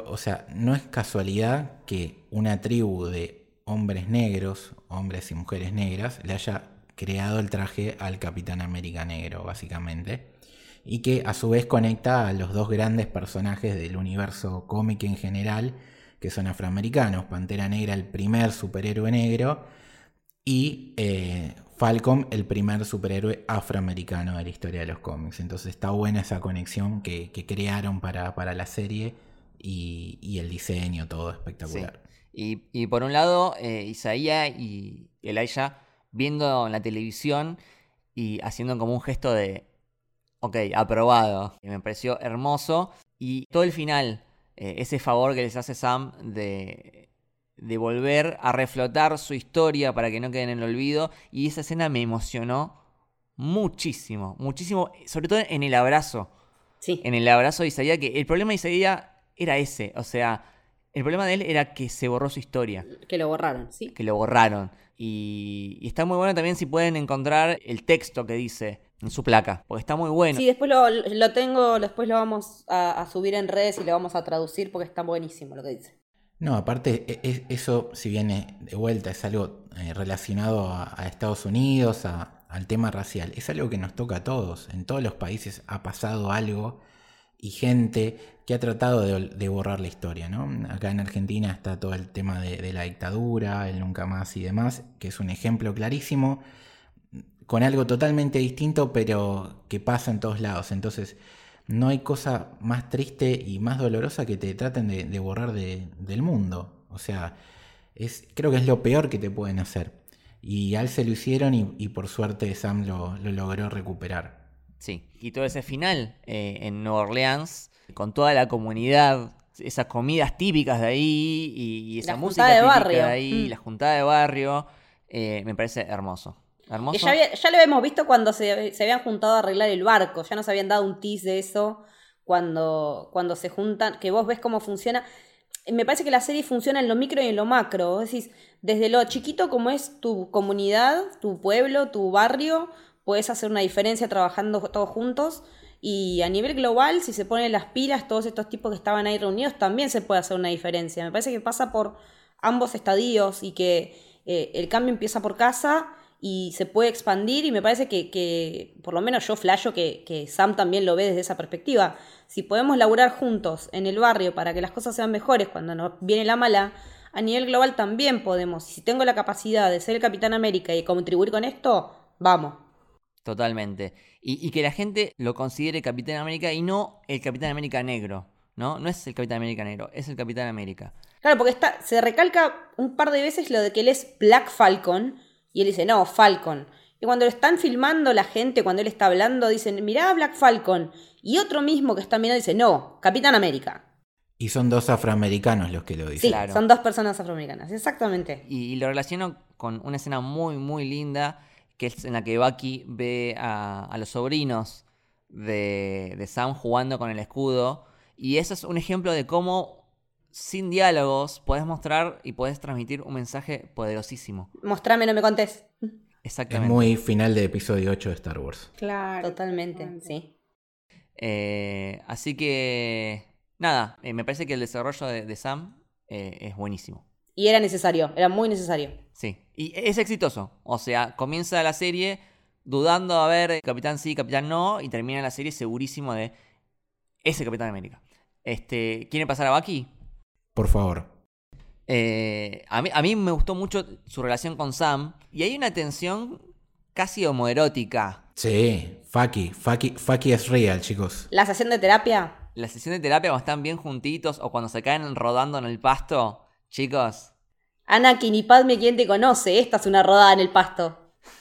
O sea, no es casualidad que una tribu de hombres negros, hombres y mujeres negras, le haya creado el traje al Capitán América negro, básicamente. Y que a su vez conecta a los dos grandes personajes del universo cómic en general, que son afroamericanos. Pantera Negra, el primer superhéroe negro, y eh, Falcon, el primer superhéroe afroamericano de la historia de los cómics. Entonces está buena esa conexión que, que crearon para, para la serie y, y el diseño, todo espectacular.
Y, y por un lado, eh, Isaías y Elijah viendo en la televisión y haciendo como un gesto de, ok, aprobado. Y me pareció hermoso. Y todo el final, eh, ese favor que les hace Sam de, de volver a reflotar su historia para que no queden en el olvido. Y esa escena me emocionó muchísimo, muchísimo, sobre todo en el abrazo
Sí.
en el abrazo de Isaías, que el problema de Isaías era ese, o sea, el problema de él era que se borró su historia,
Que lo borraron, ¿sí?
que lo borraron. Y, y está muy bueno también si pueden encontrar el texto que dice en su placa, porque está muy bueno.
Sí, después lo, lo tengo, después lo vamos a, a subir en redes y lo vamos a traducir porque está buenísimo lo que dice.
No, aparte, e- e- eso, si viene de vuelta, es algo eh, relacionado a, a Estados Unidos, a- al tema racial, es algo que nos toca a todos. En todos los países ha pasado algo y gente que ha tratado de, de borrar la historia, ¿no? Acá en Argentina está todo el tema de, la dictadura, el nunca más y demás, que es un ejemplo clarísimo, con algo totalmente distinto, pero que pasa en todos lados. Entonces, no hay cosa más triste y más dolorosa que te traten de, de borrar de- del mundo. O sea, es, creo que es lo peor que te pueden hacer. Y a él se lo hicieron y, y por suerte Sam lo, lo logró recuperar.
Sí, y todo ese final eh, en Nueva Orleans, con toda la comunidad, esas comidas típicas de ahí y, y esa
La
música
de
típica
barrio.
de ahí,
Mm.
la juntada de barrio, eh, me parece hermoso. Hermoso.
Ya, había- ya lo habíamos visto cuando se, se habían juntado a arreglar el barco, ya nos habían dado un tease de eso cuando, cuando se juntan, que vos ves cómo funciona. Me parece que la serie funciona en lo micro y en lo macro. Vos decís, desde lo chiquito como es tu comunidad, tu pueblo, tu barrio, puedes hacer una diferencia trabajando todos juntos. Y a nivel global, si se ponen las pilas, todos estos tipos que estaban ahí reunidos, también se puede hacer una diferencia. Me parece que pasa por ambos estadios y que eh, el cambio empieza por casa y se puede expandir y me parece que, que por lo menos yo flasho que, que Sam también lo ve desde esa perspectiva. Si podemos laburar juntos en el barrio para que las cosas sean mejores cuando nos viene la mala, a nivel global también podemos. Si tengo la capacidad de ser el Capitán América y contribuir con esto, vamos.
Totalmente. Y, y que la gente lo considere Capitán América y no el Capitán América negro. ¿No? No es el Capitán América negro, es el Capitán América.
Claro, porque está, se recalca un par de veces lo de que él es Black Falcon y él dice, no, Falcon. Y cuando lo están filmando la gente, cuando él está hablando, dicen, mirá Black Falcon. Y otro mismo que está mirando dice, no, Capitán América.
Y son dos afroamericanos los que lo
Sí,
dicen.
Claro.
son dos personas afroamericanas, exactamente.
Y, y lo relaciono con una escena muy, muy linda que es en la que Bucky ve a, a los sobrinos de, de Sam jugando con el escudo. Y eso es un ejemplo de cómo sin diálogos podés mostrar y podés transmitir un mensaje poderosísimo.
Mostrame, no me contés.
Es
Exactamente.
muy final de episodio 8 de Star Wars.
Claro.
Totalmente, sí.
Eh, así que, nada, eh, me parece que el desarrollo de, de Sam eh, es buenísimo.
Y era necesario, era muy necesario.
Sí, y es exitoso. O sea, comienza la serie dudando a ver Capitán sí, Capitán no, y termina la serie segurísimo de ese Capitán América. Este, ¿Quiere pasar a Bucky?
Por favor.
Eh, a, mí, a mí me gustó mucho su relación con Sam, y hay una tensión casi homoerótica.
Sí, Faki, Faki, Faki es real, chicos.
La sesión de terapia,
La sesión de terapia cuando están bien juntitos o cuando se caen rodando en el pasto, chicos,
Anakin y Padme, ¿quién te conoce? Esta es una rodada en el pasto.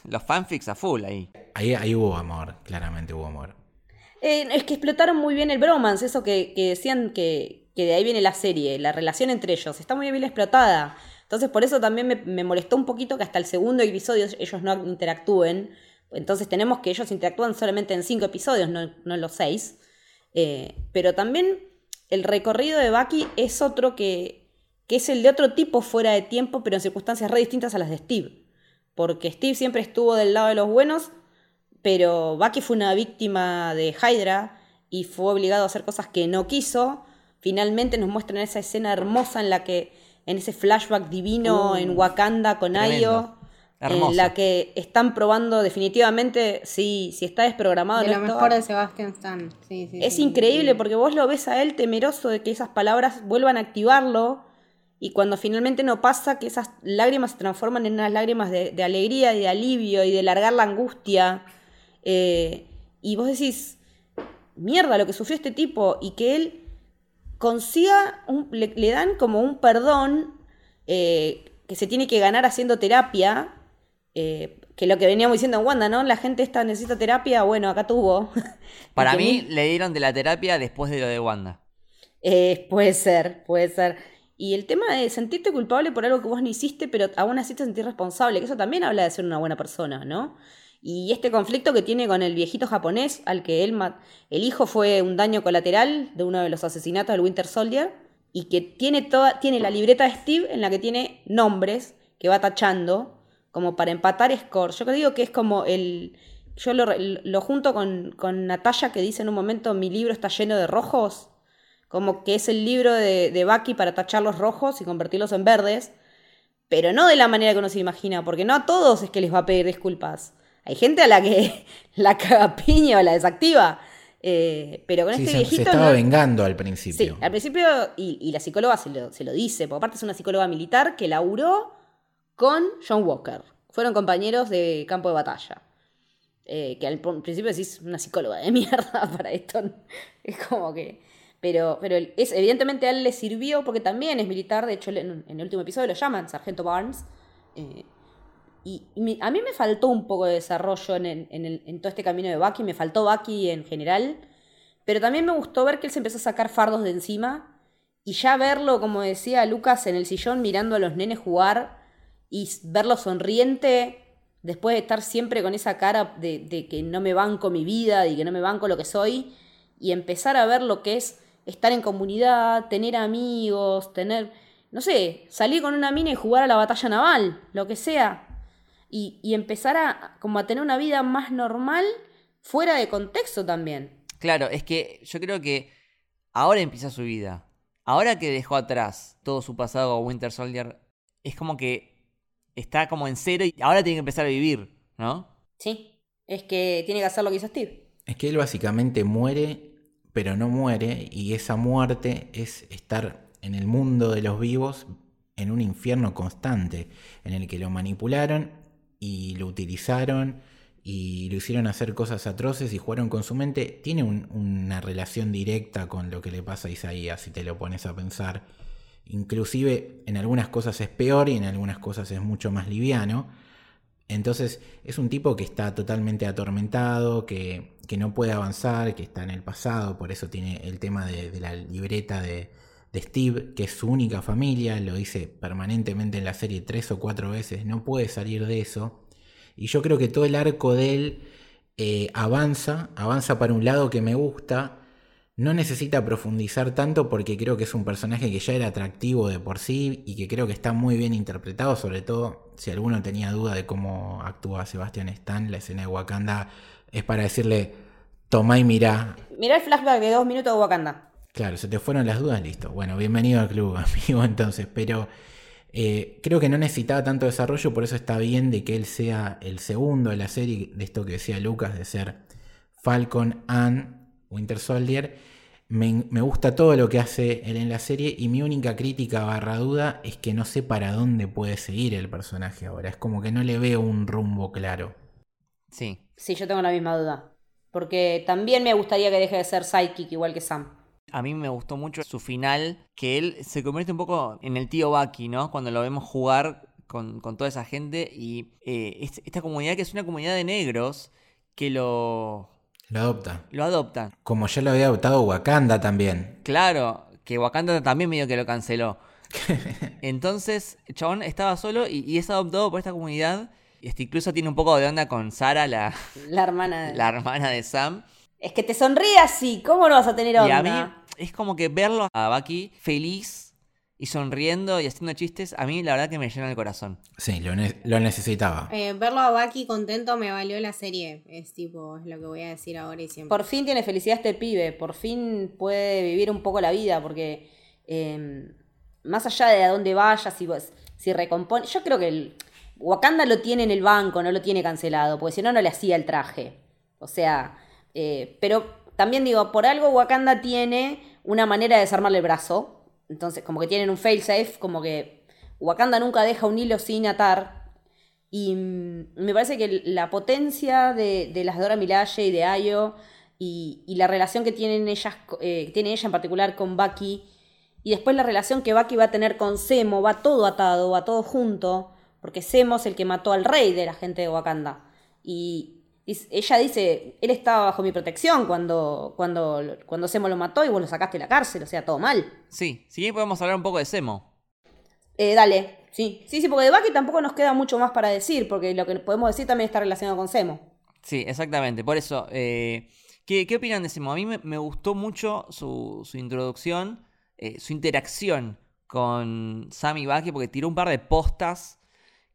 los fanfics a full ahí.
Ahí, ahí hubo amor, claramente hubo amor.
Eh, es que explotaron muy bien el bromance, eso que, que decían que, que de ahí viene la serie, la relación entre ellos, está muy bien explotada. Entonces por eso también me, me molestó un poquito que hasta el segundo episodio ellos no interactúen. Entonces tenemos que ellos interactúan solamente en cinco episodios, no, no en los seis. Eh, pero también el recorrido de Bucky es otro que, que es el de otro tipo fuera de tiempo, pero en circunstancias re distintas a las de Steve. Porque Steve siempre estuvo del lado de los buenos, pero Bucky fue una víctima de Hydra y fue obligado a hacer cosas que no quiso. Finalmente nos muestran esa escena hermosa en la que, en ese flashback divino
Uh,
en Wakanda con. Ayo, en la que están probando definitivamente si, si está desprogramado.
De
no
lo
está.
mejor de Sebastian Stan. Sí, sí,
Es
sí,
increíble
sí.
porque vos lo ves a él temeroso de que esas palabras vuelvan a activarlo y cuando finalmente no pasa, que esas lágrimas se transforman en unas lágrimas de, de alegría y de alivio y de largar la angustia. Eh, y vos decís, mierda, lo que sufrió este tipo y que él consiga, un- le, le dan como un perdón eh, que se tiene que ganar haciendo terapia. eh, que lo que veníamos diciendo en Wanda, ¿no? La gente esta necesita terapia, bueno, acá tuvo.
Para mí
Mil-
le dieron de la terapia después de lo de Wanda.
Puede ser, puede ser. Y el tema de sentirte culpable por algo que vos no hiciste, pero aún así te sentís responsable, que eso también habla de ser una buena persona, ¿no? Y este conflicto que tiene con el viejito japonés, al que él el hijo fue un daño colateral de uno de los asesinatos del Winter Soldier, y que tiene toda, tiene la libreta de Steve en la que tiene nombres que va tachando, como para empatar score. Yo creo que es como el. Yo lo, lo junto con, con Natalia que dice en un momento: mi libro está lleno de rojos como que es el libro de, de Bucky para tachar los rojos y convertirlos en verdes, pero no de la manera que uno se imagina, porque no a todos es que les va a pedir disculpas. Hay gente a la que la caga piña o la desactiva, eh, pero con
Sí,
este
se, se
viejito...
estaba
no-
vengando al
Sí,
principio.
al principio, y, y la psicóloga se lo, se lo dice, porque aparte es una psicóloga militar que laburó con John Walker. Fueron compañeros de campo de batalla. Eh, que al pr- principio decís una psicóloga de mierda para esto. Es como que. Pero, pero es, evidentemente a él le sirvió porque también es militar. De hecho, en, el último episodio lo llaman Sargento Barnes. eh, y a mí me faltó un poco de desarrollo en, en todo este camino de Bucky. Me faltó Bucky en general. Pero también me gustó ver que él se empezó a sacar fardos de encima. Y ya verlo, como decía Lucas, en el sillón mirando a los nenes jugar y verlo sonriente después de estar siempre con esa cara de, de que no me banco mi vida y que no me banco lo que soy. Y empezar a ver lo que es estar en comunidad, tener amigos, tener, no sé, salir con una mina y jugar a la batalla naval, lo que sea. Y, y empezar a, como a tener una vida más normal fuera de contexto también.
Claro, es que yo creo que ahora empieza su vida. Ahora que dejó atrás todo su pasado con Winter Soldier, es como que está como en cero y ahora tiene que empezar a vivir, ¿no?
Sí, es que tiene que hacer lo que hizo Steve.
Es que él básicamente muere, pero no muere, y esa muerte es estar en el mundo de los vivos en un infierno constante, en el que lo manipularon y lo utilizaron y lo hicieron hacer cosas atroces y jugaron con su mente. Tiene un- una relación directa con lo que le pasa a Isaías, si te lo pones a pensar. Inclusive en algunas cosas es peor y en algunas cosas es mucho más liviano. Entonces es un tipo que está totalmente atormentado, que, que no puede avanzar, que está en el pasado, por eso tiene el tema de, la libreta de, de Steve, que es su única familia, lo dice permanentemente en la serie tres o cuatro veces, no puede salir de eso. Y yo creo que todo el arco de él eh, avanza, avanza para un lado que me gusta. No necesita profundizar tanto porque creo que es un personaje que ya era atractivo de por sí y que creo que está muy bien interpretado, sobre todo si alguno tenía duda de cómo actúa Sebastian Stan, la escena de Wakanda es para decirle, toma y mirá.
Mirá el flashback de dos minutos de Wakanda.
Claro, se te fueron las dudas, listo. Bueno, bienvenido al club, amigo, entonces, pero eh, creo que no necesitaba tanto desarrollo, por eso está bien de que él sea el segundo de la serie, de esto que decía Lucas, de ser Falcon and Winter Soldier. Me, me, gusta todo lo que hace él en la serie y mi única crítica barra duda es que no sé para dónde puede seguir el personaje ahora. Es como que no le veo un rumbo claro.
Sí.
Sí, yo tengo la misma duda. Porque también me gustaría que deje de ser Psychic igual que Sam.
A mí me gustó mucho su final, que él se convierte un poco en el tío Bucky, ¿no? Cuando lo vemos jugar con, con toda esa gente y eh, esta comunidad que es una comunidad de negros que lo...
Lo adopta.
Lo adoptan.
Como ya lo había adoptado Wakanda también.
Claro, que Wakanda también medio que lo canceló. Entonces, chabón estaba solo y, y es adoptado por esta comunidad. Este, incluso tiene un poco de onda con Sara, la,
La hermana. de-
la hermana de Sam.
Es que te sonríe así. ¿Cómo no vas a tener onda?
Y a mí es como que verlo a Bucky feliz y sonriendo y haciendo chistes, a mí la verdad que me llena el corazón.
Sí, lo, ne- lo necesitaba.
Eh, verlo a Bucky contento me valió la serie. Es tipo, es lo que voy a decir ahora y siempre.
Por fin tiene felicidad este pibe. Por fin puede vivir un poco la vida. Porque eh, más allá de a dónde vaya, si, vos- si recompone. Yo creo que el, Wakanda lo tiene en el banco, no lo tiene cancelado. Porque si no, no le hacía el traje. O sea. eh, pero también digo, por algo Wakanda tiene una manera de desarmarle el brazo. Entonces, como que tienen un failsafe, como que Wakanda nunca deja un hilo sin atar. Y mm, me parece que la potencia de, de las Dora Milaje y de Ayo y, y la relación que tienen ellas, eh, tiene ella en particular con Bucky y después la relación que Bucky va a tener con Zemo, va todo atado, va todo junto, porque Zemo es el que mató al rey de la gente de Wakanda. Y, y ella dice, él estaba bajo mi protección cuando, cuando, cuando Zemo lo mató y vos lo sacaste de la cárcel, o sea, todo mal.
Sí, si bien podemos hablar un poco de Semo.
Eh, dale, sí. Sí, sí, porque de Bucky tampoco nos queda mucho más para decir, porque lo que podemos decir también está relacionado con Zemo.
Sí, exactamente. Por eso, eh, ¿qué, qué opinan de Semo? A mí me, me gustó mucho su, su introducción, eh, su interacción con Sam y Bucky, porque tiró un par de postas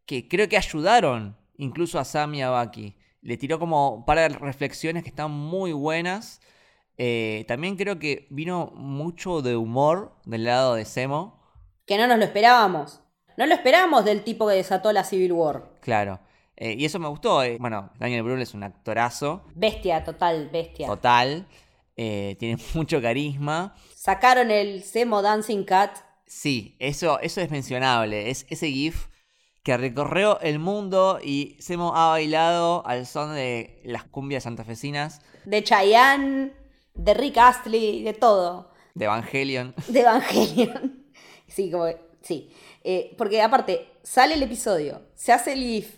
que creo que ayudaron incluso a Sam y a Bucky. Le tiró como un par de reflexiones que están muy buenas. Eh, también creo que vino mucho de humor del lado de Semo.
Que no nos lo esperábamos. No lo esperábamos del tipo que desató la Civil War.
Claro. Eh, y eso me gustó. eh. Bueno, Daniel Brühl es un actorazo.
Bestia, total, bestia.
Total. Tiene mucho carisma.
Sacaron el Zemo Dancing Cat.
Sí, eso, eso es mencionable. Es ese GIF que recorrió el mundo y Semo ha bailado al son de las cumbias santafesinas
De Chayanne, de Rick Astley, de todo.
de Evangelion.
De Evangelion. Sí, como que- sí. Eh, porque aparte, sale el episodio, se hace el GIF.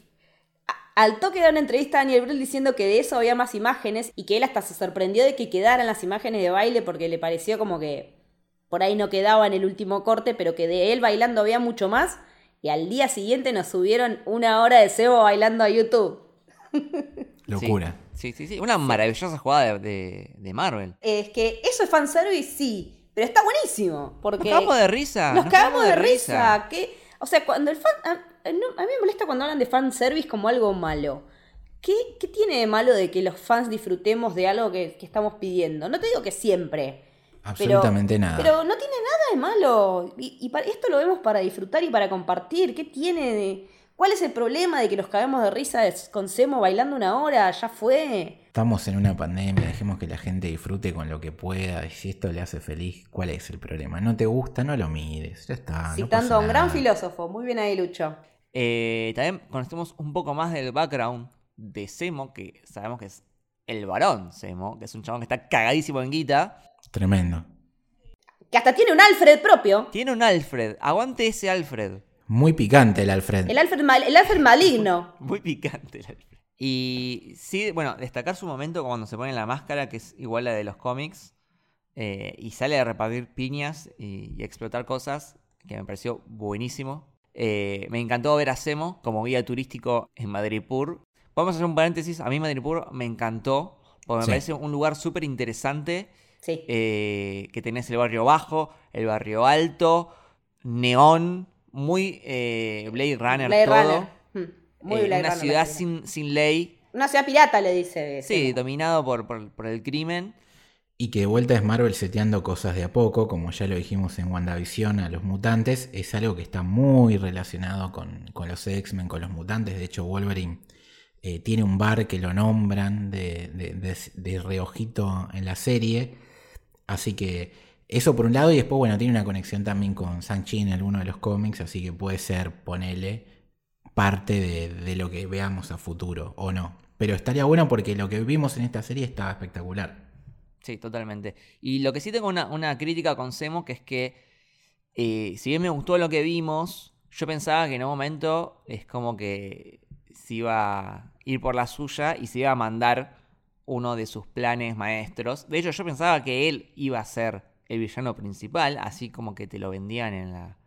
Al toque da una entrevista a Daniel Brühl diciendo que de eso había más imágenes y que él hasta se sorprendió de que quedaran las imágenes de baile porque le pareció como que por ahí no quedaba en el último corte, pero que de él bailando había mucho más. Y al día siguiente nos subieron una hora de Sebo bailando a YouTube.
Locura.
Sí, sí, sí. Una maravillosa jugada de, de- de Marvel.
Es que eso es fanservice, sí, pero está buenísimo. Porque
Nos cagamos de risa.
Nos cagamos de risa. que- o sea, cuando el fan. A, a- no, a mí me molesta cuando hablan de fanservice como algo malo. ¿Qué, qué tiene de malo de que los fans disfrutemos de algo que, que estamos pidiendo? No te digo que siempre. Pero-
Absolutamente nada.
Pero no tiene nada de malo. Y, y para, esto lo vemos para disfrutar y para compartir. ¿Qué tiene de.? ¿Cuál es el problema de que nos caguemos de risa con Semo bailando una hora? Ya fue.
Estamos en una pandemia, dejemos que la gente disfrute con lo que pueda. Y si esto le hace feliz, ¿cuál es el problema? No te gusta, no lo mires. Ya está. no
Citando
pasa
a un gran filósofo. Muy bien ahí, Lucho.
Eh, también conocemos un poco más del background de Semo, que sabemos que es el varón Semo, que es un chabón que está cagadísimo en guita.
Tremendo.
Que hasta tiene un Alfred propio.
Tiene un Alfred. Aguante ese Alfred.
Muy picante el Alfred.
El Alfred, mal- el Alfred maligno.
Muy picante el Alfred. Y sí, bueno, destacar su momento cuando se pone la máscara, que es igual a la de los cómics, eh, y sale a repartir piñas y, y explotar cosas, que me pareció buenísimo. Eh, me encantó ver a Semo como guía turístico en Madripur. Vamos a hacer un paréntesis. A mí Madripoor me encantó. Porque me
Sí.
parece un lugar súper interesante.
Sí.
eh, que tenés el barrio bajo, el barrio alto, neón, muy eh, Blade Runner
Blade
todo.
Runner. Mm, Muy
Eh,
Blade
una
Runner
ciudad sin, sin ley.
Una ciudad pirata, le dice.
Sí, dominado por, por- por el crimen.
Y que de vuelta es Marvel seteando cosas de a poco, como ya lo dijimos en WandaVision a los mutantes, es algo que está muy relacionado con, con los X-Men, con los mutantes. De hecho, Wolverine eh, tiene un bar que lo nombran de, de- de- de reojito en la serie. Así que eso por un lado, y después, bueno, tiene una conexión también con Shang-Chi en alguno de los cómics, así que puede ser, ponele, parte de, de lo que veamos a futuro, o no. Pero estaría bueno porque lo que vimos en esta serie estaba espectacular.
Sí, totalmente. Y lo que sí tengo una, una crítica con Semo, que es que eh, si bien me gustó lo que vimos, yo pensaba que en un momento es como que se iba a ir por la suya y se iba a mandar uno de sus planes maestros. De hecho, yo pensaba que él iba a ser el villano principal, así como que te lo vendían en, la,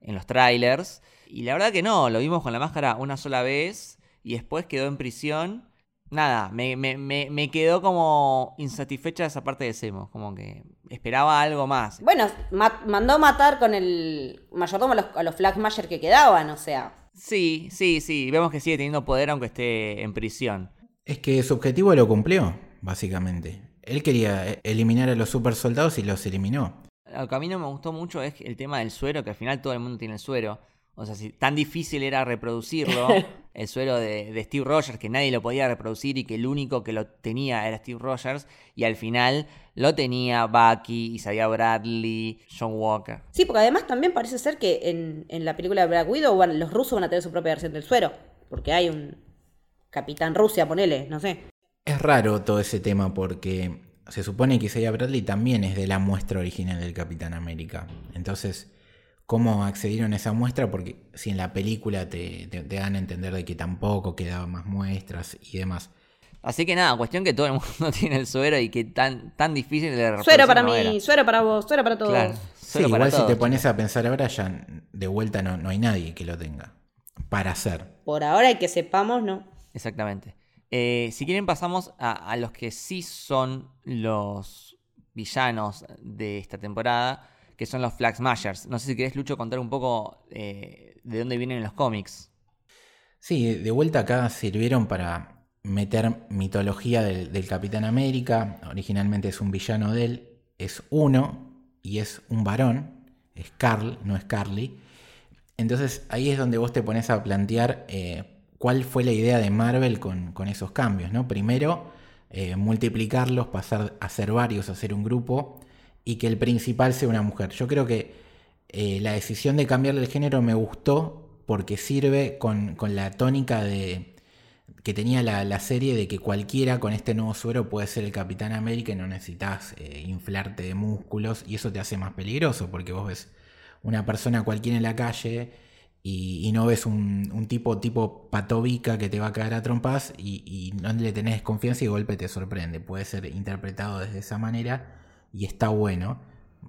en los trailers. Y la verdad que no, lo vimos con la máscara una sola vez y después quedó en prisión. Nada, me, me, me, me quedó como insatisfecha esa parte de Semo, como que esperaba algo más.
Bueno, ma- mandó matar con el mayordomo a los, a los Flagmacher que quedaban, o sea.
Sí, sí, sí, vemos que sigue teniendo poder aunque esté en prisión.
Es que su objetivo lo cumplió, básicamente. Él quería eh, eliminar a los super soldados y los eliminó.
Lo que a mí no me gustó mucho es el tema del suero, que al final todo el mundo tiene el suero. O sea, si tan difícil era reproducirlo, el suero de, de Steve Rogers, que nadie lo podía reproducir y que el único que lo tenía era Steve Rogers, y al final lo tenía Bucky, Isaiah Bradley, John Walker.
Sí, porque además también parece ser que en, en la película de Black Widow los rusos van a tener su propia versión del suero. Porque hay un Capitán Rusia, ponele, no sé.
Es raro todo ese tema porque se supone que Isaiah Bradley también es de la muestra original del Capitán América. Entonces, ¿cómo accedieron a esa muestra? Porque si en la película te, te- te dan a entender de que tampoco quedaban más muestras y demás.
Así que nada, cuestión que todo el mundo tiene el suero y que tan, tan difícil de
Suero para
no
mí,
era.
suero para vos, suero para todos.
Claro,
Sí,
suero para
igual si te pones a pensar ahora ya de vuelta no, no hay nadie que lo tenga. Para hacer.
Por ahora y que sepamos, no.
Exactamente. Eh, si quieren pasamos a, los que sí son los villanos de esta temporada, que son los Flag Smashers. No sé si querés, Lucho, contar un poco eh, de dónde vienen los cómics.
Sí, de vuelta acá sirvieron para meter mitología del, del Capitán América. Originalmente es un villano de él. Es uno y es un varón. Es Carl, no es Carly. Entonces ahí es donde vos te pones a plantear eh, cuál fue la idea de Marvel con, esos cambios. ¿no? Primero, eh, multiplicarlos, pasar a ser varios, a ser un grupo. Y que el principal sea una mujer. Yo creo que eh, la decisión de cambiarle el género me gustó porque sirve con, la tónica de que tenía la, la serie de que cualquiera con este nuevo suero puede ser el Capitán América y no necesitas eh, inflarte de músculos y eso te hace más peligroso porque vos ves una persona cualquiera en la calle y, no ves un, un tipo tipo patobica que te va a caer a trompas y, no le tenés desconfianza y de golpe te sorprende. Puede ser interpretado desde esa manera y está bueno.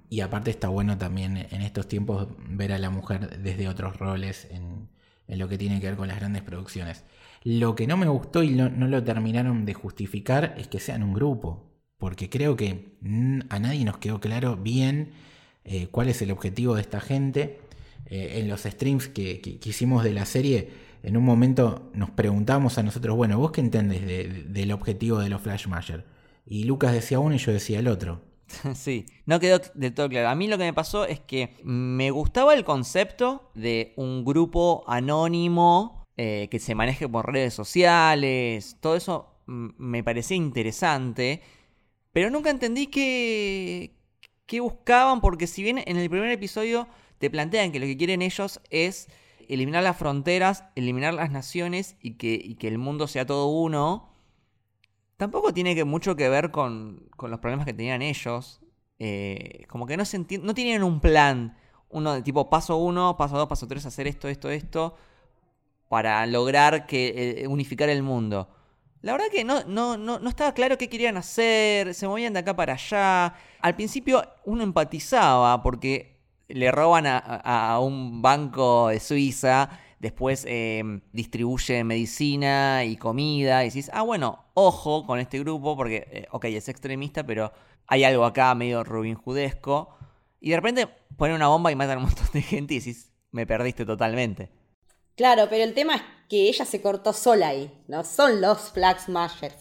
Y aparte está bueno también en estos tiempos ver a la mujer desde otros roles en, en lo que tiene que ver con las grandes producciones. Lo que no me gustó y no, no lo terminaron de justificar es que sean un grupo. Porque creo que a nadie nos quedó claro bien eh, cuál es el objetivo de esta gente. Eh, en los streams que, hicimos de la serie, en un momento nos preguntamos a nosotros, bueno, ¿vos qué entendés de- de- del objetivo de los Flash Mayer? Y Lucas decía uno y yo decía el otro.
sí, no quedó del todo claro. A mí lo que me pasó es que me gustaba el concepto de un grupo anónimo eh, que se maneje por redes sociales. Todo eso me parecía interesante. Pero nunca entendí qué, qué buscaban, porque si bien en el primer episodio te plantean que lo que quieren ellos es eliminar las fronteras, eliminar las naciones y que, el mundo sea todo uno, tampoco tiene mucho que ver con, los problemas que tenían ellos. Eh, como que no, se no tienen un plan, uno de tipo paso uno, paso dos, paso tres, hacer esto, esto, esto, para lograr que, eh, unificar el mundo. La verdad que no, no estaba claro qué querían hacer, se movían de acá para allá. Al principio uno empatizaba porque le roban a, a- un banco de Suiza después eh, distribuye medicina y comida, y decís, ah, bueno, ojo con este grupo, porque, eh, ok, es extremista, pero hay algo acá medio Robin Hoodesco, y de repente ponen una bomba y matan a un montón de gente y decís, me perdiste totalmente.
Claro, pero el tema es que ella se cortó sola ahí. No son los Flag.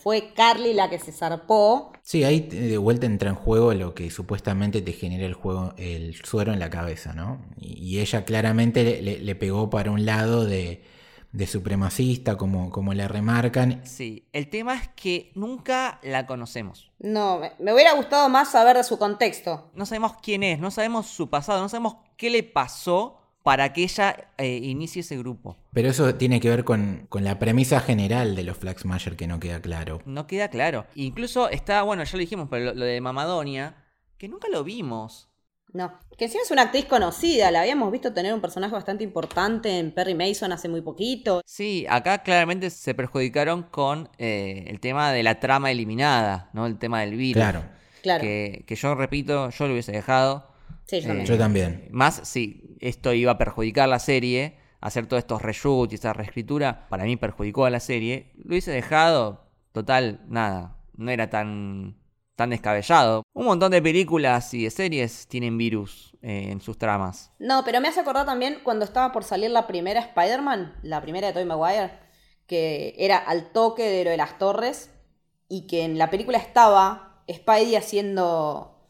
Fue Carly la que se zarpó.
Sí, ahí de vuelta entra en juego lo que supuestamente te genera el juego, el suero en la cabeza, ¿no? Y, ella claramente le, le, pegó para un lado de, de supremacista, como, como le remarcan.
Sí, el tema es que nunca la conocemos.
No, me hubiera gustado más saber de su contexto.
No sabemos quién es, no sabemos su pasado, no sabemos qué le pasó para que ella eh, inicie ese grupo.
Pero eso tiene que ver con, la premisa general de los Flag Smasher que no queda claro.
No queda claro. Incluso está, bueno, ya lo dijimos, pero lo, de Mamadonia, que nunca lo vimos.
No, que encima es una actriz conocida, la habíamos visto tener un personaje bastante importante en Perry Mason hace muy poquito.
Sí, acá claramente se perjudicaron con eh, el tema de la trama eliminada, ¿no? El tema del virus.
Claro.
Claro.
Que, que yo repito, yo lo hubiese dejado.
Sí, yo también.
yo también.
Más si esto iba a perjudicar la serie, hacer todos estos reshoots y esta reescritura, para mí perjudicó a la serie, lo hubiese dejado, total, nada, no era tan, tan descabellado. Un montón de películas y de series tienen virus eh, en sus tramas.
No, pero me hace acordar también cuando estaba por salir la primera Spider-Man, la primera de Tobey Maguire, que era al toque de lo de las torres y que en la película estaba Spidey haciendo,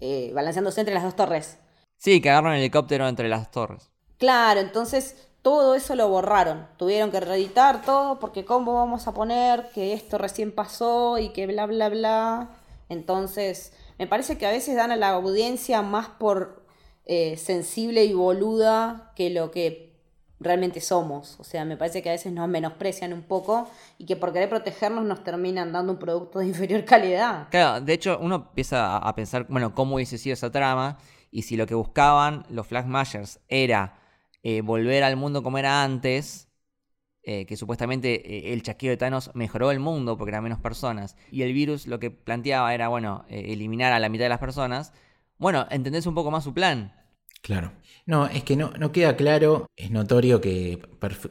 eh, balanceándose entre las dos torres.
Sí, que agarran el helicóptero entre las torres.
Claro, entonces todo eso lo borraron. Tuvieron que reeditar todo porque cómo vamos a poner que esto recién pasó y que bla, bla, bla. Entonces, me parece que a veces dan a la audiencia más por eh, sensible y boluda que lo que realmente somos. O sea, me parece que a veces nos menosprecian un poco y que por querer protegernos nos terminan dando un producto de inferior calidad.
Claro, de hecho uno empieza a pensar, bueno, cómo hubiese sido esa trama y si lo que buscaban los Flag era eh, volver al mundo como era antes, eh, que supuestamente eh, el chasquido de Thanos mejoró el mundo porque eran menos personas, y el virus lo que planteaba era, bueno, eliminar a la mitad de las personas, bueno, entendés un poco más su plan.
Claro. No, es que no, no queda claro, es notorio que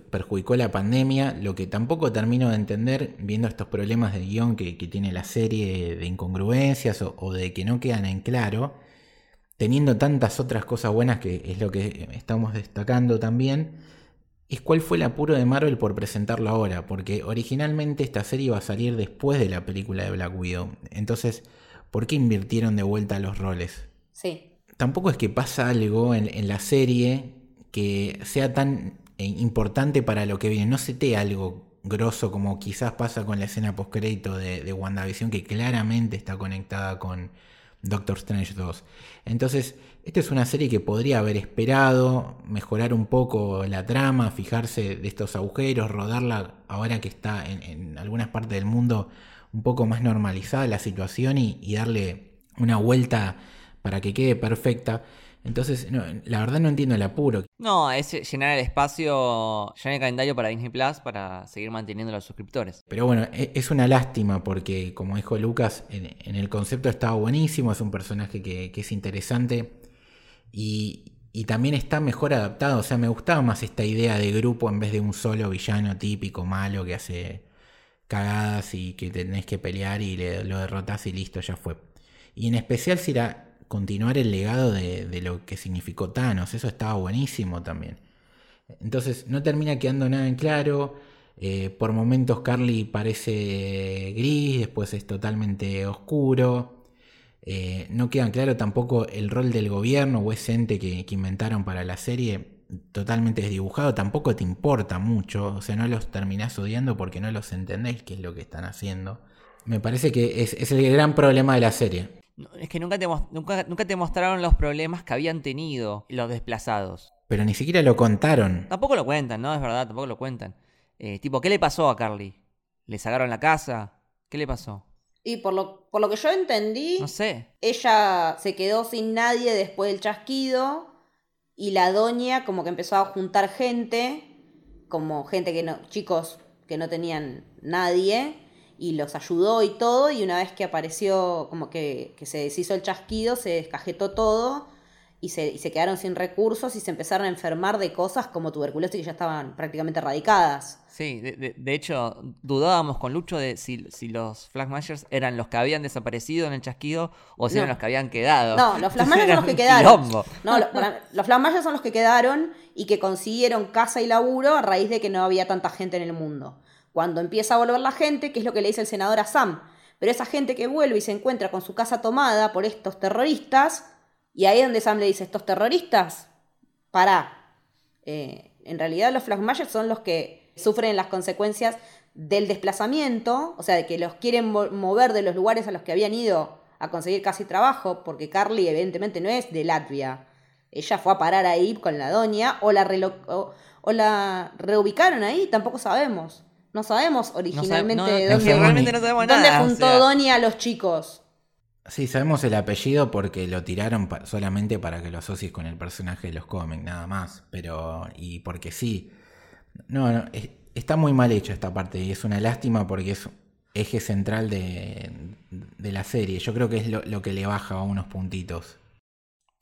perjudicó la pandemia, lo que tampoco termino de entender viendo estos problemas de guion que, tiene la serie de incongruencias o, o, de que no quedan en claro, teniendo tantas otras cosas buenas que es lo que estamos destacando también, es cuál fue el apuro de Marvel por presentarlo ahora, porque originalmente esta serie iba a salir después de la película de Black Widow. Entonces, ¿por qué invirtieron de vuelta los roles?
Sí.
Tampoco es que pasa algo en, la serie que sea tan eh, importante para lo que viene. No se te algo grosso como quizás pasa con la escena postcrédito de, de WandaVision, que claramente está conectada con, Doctor Strange 2. Entonces, esta es una serie que podría haber esperado, mejorar un poco la trama, fijarse de estos agujeros, rodarla ahora que está en, algunas partes del mundo un poco más normalizada la situación y, y darle una vuelta para que quede perfecta. Entonces, la verdad no entiendo el apuro.
No, es llenar el espacio, llenar el calendario para Disney Plus para seguir manteniendo a los suscriptores.
Pero bueno, e, es una lástima porque, como dijo Lucas, en, el concepto estaba buenísimo, es un personaje que, es interesante y, también está mejor adaptado. O sea, me gustaba más esta idea de grupo en vez de un solo villano típico, malo, que hace cagadas y que tenés que pelear y lo derrotas y listo, ya fue. Y en especial si era continuar el legado de, lo que significó Thanos. Eso estaba buenísimo también. Entonces no termina quedando nada en claro. Eh, por momentos Carly parece gris, después es totalmente oscuro. Eh, no queda claro tampoco el rol del gobierno o ese ente que, inventaron para la serie. Totalmente desdibujado, tampoco te importa mucho. O sea, no los terminás odiando porque no los entendéis qué es lo que están haciendo. Me parece que es el gran problema de la serie.
Es que nunca te, nunca, nunca te mostraron los problemas que habían tenido los desplazados.
Pero ni siquiera lo contaron.
Tampoco lo cuentan, ¿no? Es verdad, tampoco lo cuentan. Eh, tipo, ¿qué le pasó a Carly? ¿Le sacaron la casa? ¿Qué le pasó?
Y por lo, por lo que yo entendí,
no sé.
ella se quedó sin nadie después del chasquido y la doña como que empezó a juntar gente, como gente que no, chicos que no tenían nadie, y los ayudó y todo, y una vez que apareció como que, se deshizo el chasquido, se descajetó todo, y se, y se quedaron sin recursos y se empezaron a enfermar de cosas como tuberculosis que ya estaban prácticamente erradicadas.
Sí, de, de- de hecho, dudábamos con Lucho de si, si los Flag Smashers eran los que habían desaparecido en el chasquido o si
No.
eran los que habían quedado.
No, los Flash Smashers
Era
son los que quedaron. No, los Smashers son los que quedaron y que consiguieron casa y laburo a raíz de que no había tanta gente en el mundo. Cuando empieza a volver la gente, que es lo que le dice el senador a Sam. Pero esa gente que vuelve y se encuentra con su casa tomada por estos terroristas, y ahí es donde Sam le dice, estos terroristas, pará. Eh, en realidad los Flag Smashers son los que sufren las consecuencias del desplazamiento, o sea, de que los quieren mo- mover de los lugares a los que habían ido a conseguir casi trabajo, porque Carly evidentemente no es de Latvia. Ella fue a parar ahí con la doña, o la, o, o la reubicaron ahí, tampoco sabemos. No sabemos originalmente
no,
de
es
dónde,
que realmente
no sabemos
dónde
nada, o
juntó
sea.
Doña a los chicos.
Sí, sabemos el apellido porque lo tiraron pa- solamente para que lo asocies con el personaje de los cómics, nada más. Pero, y porque sí. No, no, es- está muy mal hecha esta parte y es una lástima porque es eje central de, de la serie. Yo creo que es lo, lo que le baja unos puntitos.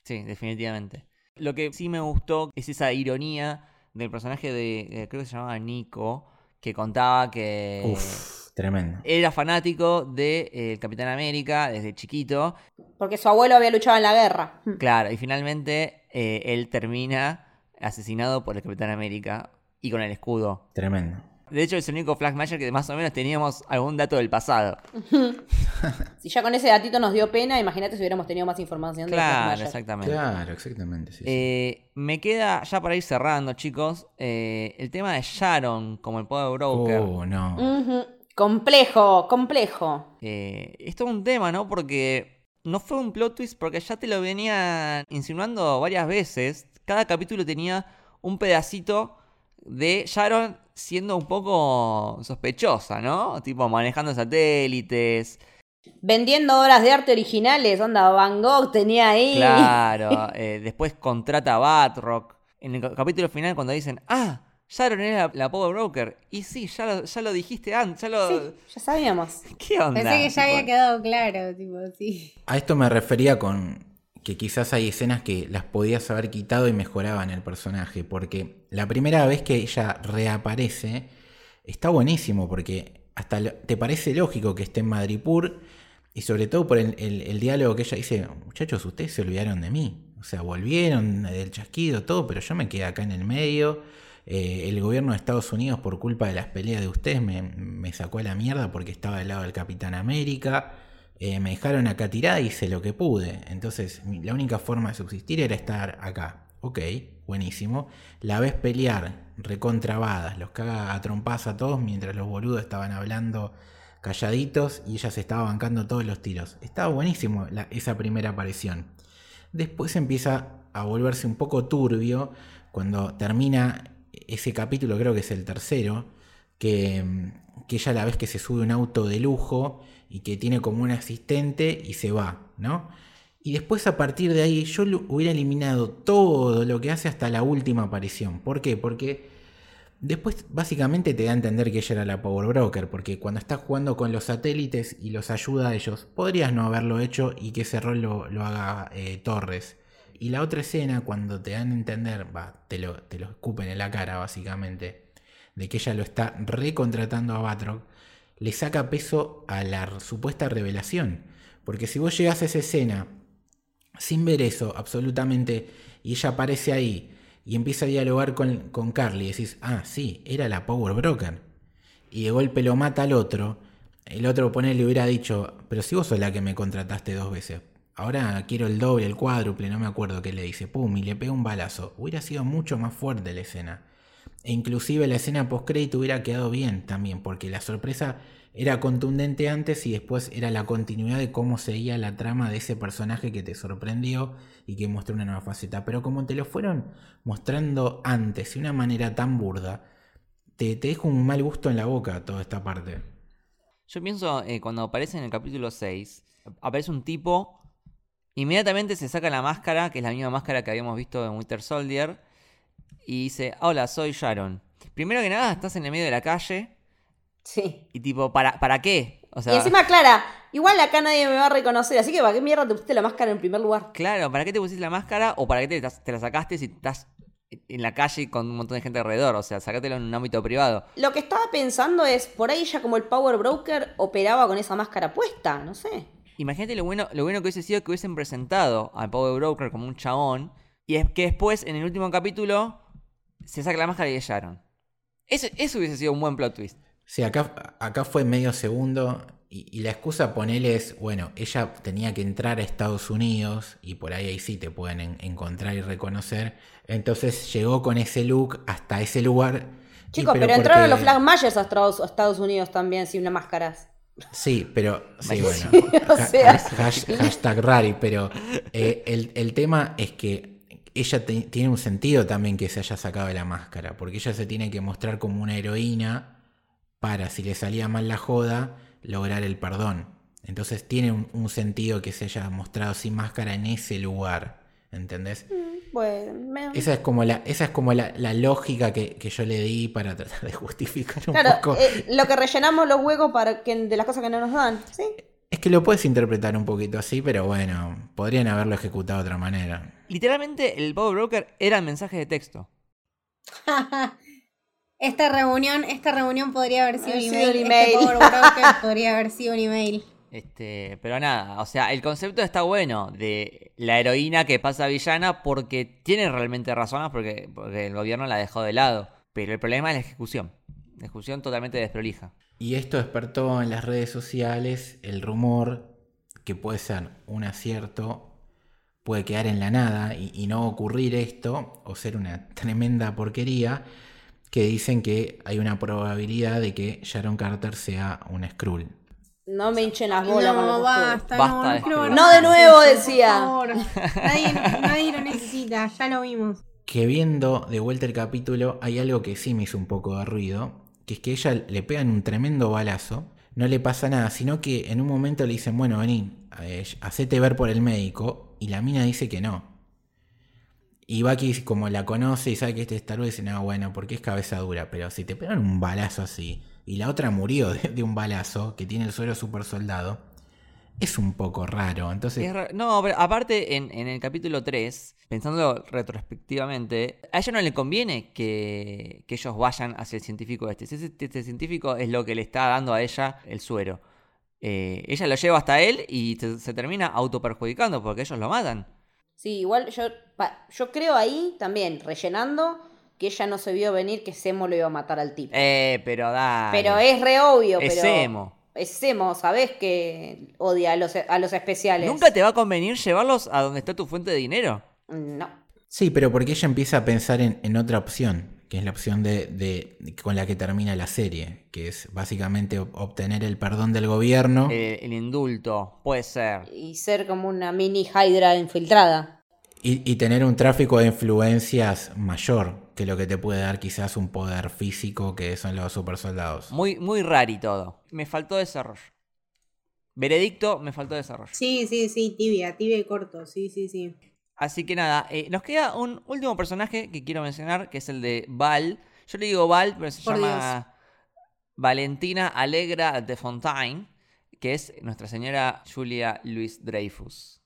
Sí, definitivamente. Lo que sí me gustó es esa ironía del personaje de, eh, creo que se llamaba Nico, que contaba que
Uf, tremendo.
era fanático de eh, Capitán América desde chiquito.
Porque su abuelo había luchado en la guerra.
Claro, y finalmente eh, él termina asesinado por el Capitán América y con el escudo.
Tremendo.
De hecho, es el único Flag Smasher que más o menos teníamos algún dato del pasado.
Si ya con ese datito nos dio pena, imagínate si hubiéramos tenido más información de
Claro,
Mayer.
exactamente.
Claro, exactamente. sí, sí.
Eh, me queda, ya para ir cerrando, chicos, eh, el tema de Sharon como el Power Broker.
Oh, no.
Complejo, complejo.
Eh, esto es un tema, ¿no? Porque no fue un plot twist, porque ya te lo venía insinuando varias veces. Cada capítulo tenía un pedacito de Sharon siendo un poco sospechosa, ¿no? Tipo manejando satélites.
Vendiendo obras de arte originales, onda Van Gogh tenía ahí.
Claro. eh, después contrata a Batrock. En el ca- capítulo final, cuando dicen, ah, Sharon era la, la Power Broker. Y sí, ya lo, ya lo dijiste antes, ya lo.
Sí, ya sabíamos.
¿Qué onda?
Pensé que ya
Tipo,
había quedado claro, tipo, sí.
A esto me refería con que quizás hay escenas que las podías haber quitado y mejoraban el personaje, porque la primera vez que ella reaparece está buenísimo, porque hasta te parece lógico que esté en Madripur y sobre todo por el, diálogo que ella dice, muchachos, ustedes se olvidaron de mí, o sea, volvieron del chasquido, todo, pero yo me quedé acá en el medio. Eh, el gobierno de Estados Unidos, por culpa de las peleas de ustedes, me, sacó a la mierda porque estaba del lado del Capitán América. Eh, me dejaron acá tirada y hice lo que pude. Entonces, la única forma de subsistir era estar acá. Ok, buenísimo. La ves pelear, recontrabadas, los caga a trompadas a todos mientras los boludos estaban hablando calladitos y ella se estaba bancando todos los tiros. Estaba buenísimo la- esa primera aparición. Después empieza a volverse un poco turbio cuando termina ese capítulo, creo que es el tercero, que, que ella la ves que se sube un auto de lujo y que tiene como un asistente y se va, ¿no? Y después a partir de ahí yo hubiera eliminado todo lo que hace hasta la última aparición. ¿Por qué? Porque después básicamente te da a entender que ella era la Power Broker, porque cuando estás jugando con los satélites y los ayuda a ellos, podrías no haberlo hecho y que ese rol lo, haga eh, Torres. Y la otra escena, cuando te dan a entender, va, te lo, te escupen en la cara básicamente, de que ella lo está recontratando a Batroc, le saca peso a la supuesta revelación. Porque si vos llegás a esa escena sin ver eso absolutamente y ella aparece ahí y empieza a dialogar con, con Carly y decís, ah, sí, era la Power Broker. Y de golpe lo mata al otro, el otro pone le hubiera dicho, pero si vos sos la que me contrataste dos veces, ahora quiero el doble, el cuádruple, no me acuerdo qué le dice, pum, y le pega un balazo. Hubiera sido mucho más fuerte la escena. E inclusive la escena post crédito hubiera quedado bien también, porque la sorpresa era contundente antes y después era la continuidad de cómo seguía la trama de ese personaje que te sorprendió y que mostró una nueva faceta. Pero como te lo fueron mostrando antes de una manera tan burda, te, te deja un mal gusto en la boca toda esta parte.
Yo pienso, eh, cuando aparece en el capítulo 6, aparece un tipo, inmediatamente se saca la máscara, que es la misma máscara que habíamos visto en Winter Soldier, y dice, hola, soy Sharon. Primero que nada, estás en el medio de la calle,
Sí.
y tipo, ¿para, ¿para qué? O sea,
y encima, Clara, Igual acá nadie me va a reconocer, así que ¿para qué mierda te pusiste la máscara en primer lugar?
Claro, ¿para qué te pusiste la máscara o para qué te, te la sacaste si estás en la calle con un montón de gente alrededor? O sea, sacátelo en un ámbito privado.
Lo que estaba pensando es, por ahí ya como el Power Broker operaba con esa máscara puesta, no sé.
Imagínate lo bueno, lo bueno que hubiese sido que hubiesen presentado al Power Broker como un chabón y es que después, en el último capítulo, se saca la máscara y echaron. Eso, eso hubiese sido un buen plot twist.
Sí, acá, acá fue medio segundo y, y la excusa ponele es, bueno, ella tenía que entrar a Estados Unidos y por ahí ahí sí te pueden en- encontrar y reconocer. Entonces llegó con ese look hasta ese lugar. y
Chicos, pero, entraron
porque-
los Flag Myers a Estados, Unidos también sin unas máscaras.
Sí, pero. Sí, bueno.
o
ha-
sea.
hash- hashtag rari, pero eh, el, el tema es que ella te- tiene un sentido también que se haya sacado la máscara, porque ella se tiene que mostrar como una heroína para, si le salía mal la joda, lograr el perdón. Entonces tiene un, un sentido que se haya mostrado sin máscara en ese lugar. ¿Entendés?
Bueno, me-
Esa es como la, esa es como la, la lógica que, que yo le di para tratar de justificar un
claro,
poco.
eh, lo que rellenamos los huecos para que, de las cosas que no nos dan, ¿sí?
Es que lo puedes interpretar un poquito así, pero bueno, podrían haberlo ejecutado de otra manera.
Literalmente, el Power Broker era mensaje de texto.
Esta reunión, esta reunión podría haber sido
Haber
un
sido
email.
un email.
Este Power podría haber sido un email.
Este, pero nada, o sea, el concepto está bueno de la heroína que pasa villana porque tiene realmente razones porque, porque el gobierno la dejó de lado. Pero el problema es la ejecución. La ejecución totalmente desprolija.
Y esto despertó en las redes sociales el rumor que puede ser un acierto, puede quedar en la nada y, y no ocurrir esto, o ser una tremenda porquería, que dicen que hay una probabilidad de que Sharon Carter sea un Skrull.
No me hinchen las bolas
No, basta,
Basta
no,
de
no,
nuevo, decía.
por favor. Nadie, nadie lo necesita, ya lo vimos.
que viendo de vuelta el capítulo hay algo que sí me hizo un poco de ruido, que es que ella le pegan un tremendo balazo, no le pasa nada, sino que en un momento le dicen, bueno, vení, eh, hacete ver por el médico, y la mina dice que no. Y Bucky como la conoce y sabe que este es Star dice, no, bueno, porque es cabeza dura, pero si te pegan un balazo así, y la otra murió de, de un balazo, que tiene el suelo super soldado, es un poco raro, entonces...
No, pero aparte en, en el capítulo 3, pensándolo retrospectivamente, a ella no le conviene que, que ellos vayan hacia el científico este. Ese- Este, científico es lo que le está dando a ella el suero. Eh, ella lo lleva hasta él y se, se termina autoperjudicando porque ellos lo matan.
Sí, igual yo, yo creo ahí también, rellenando, que ella no se vio venir que Semo lo iba a matar al tipo.
Eh, pero da.
pero es re obvio,
Es
pero...
Zemo.
Es Semo, sabés que odia a los, a los especiales.
¿Nunca te va a convenir llevarlos a donde está tu fuente de dinero?
No.
Sí, pero porque ella empieza a pensar en, en otra opción, que es la opción de, de- con la que termina la serie, que es básicamente ob- obtener el perdón del gobierno
El, el indulto, puede ser.
Y ser como una mini Hydra infiltrada.
Y, y tener un tráfico de influencias mayor que lo que te puede dar quizás un poder físico que son los super soldados.
Muy, muy rari todo. Me faltó desarrollo. Veredicto, me faltó desarrollo.
Sí, sí, sí, tibia, tibia y corto, sí, sí, sí.
Así que nada, eh, nos queda un último personaje que quiero mencionar, que es el de Val. Yo le digo Val, pero se
Por
llama Valentina Alegra de Fontaine, que es nuestra señora Julia Louis Dreyfus.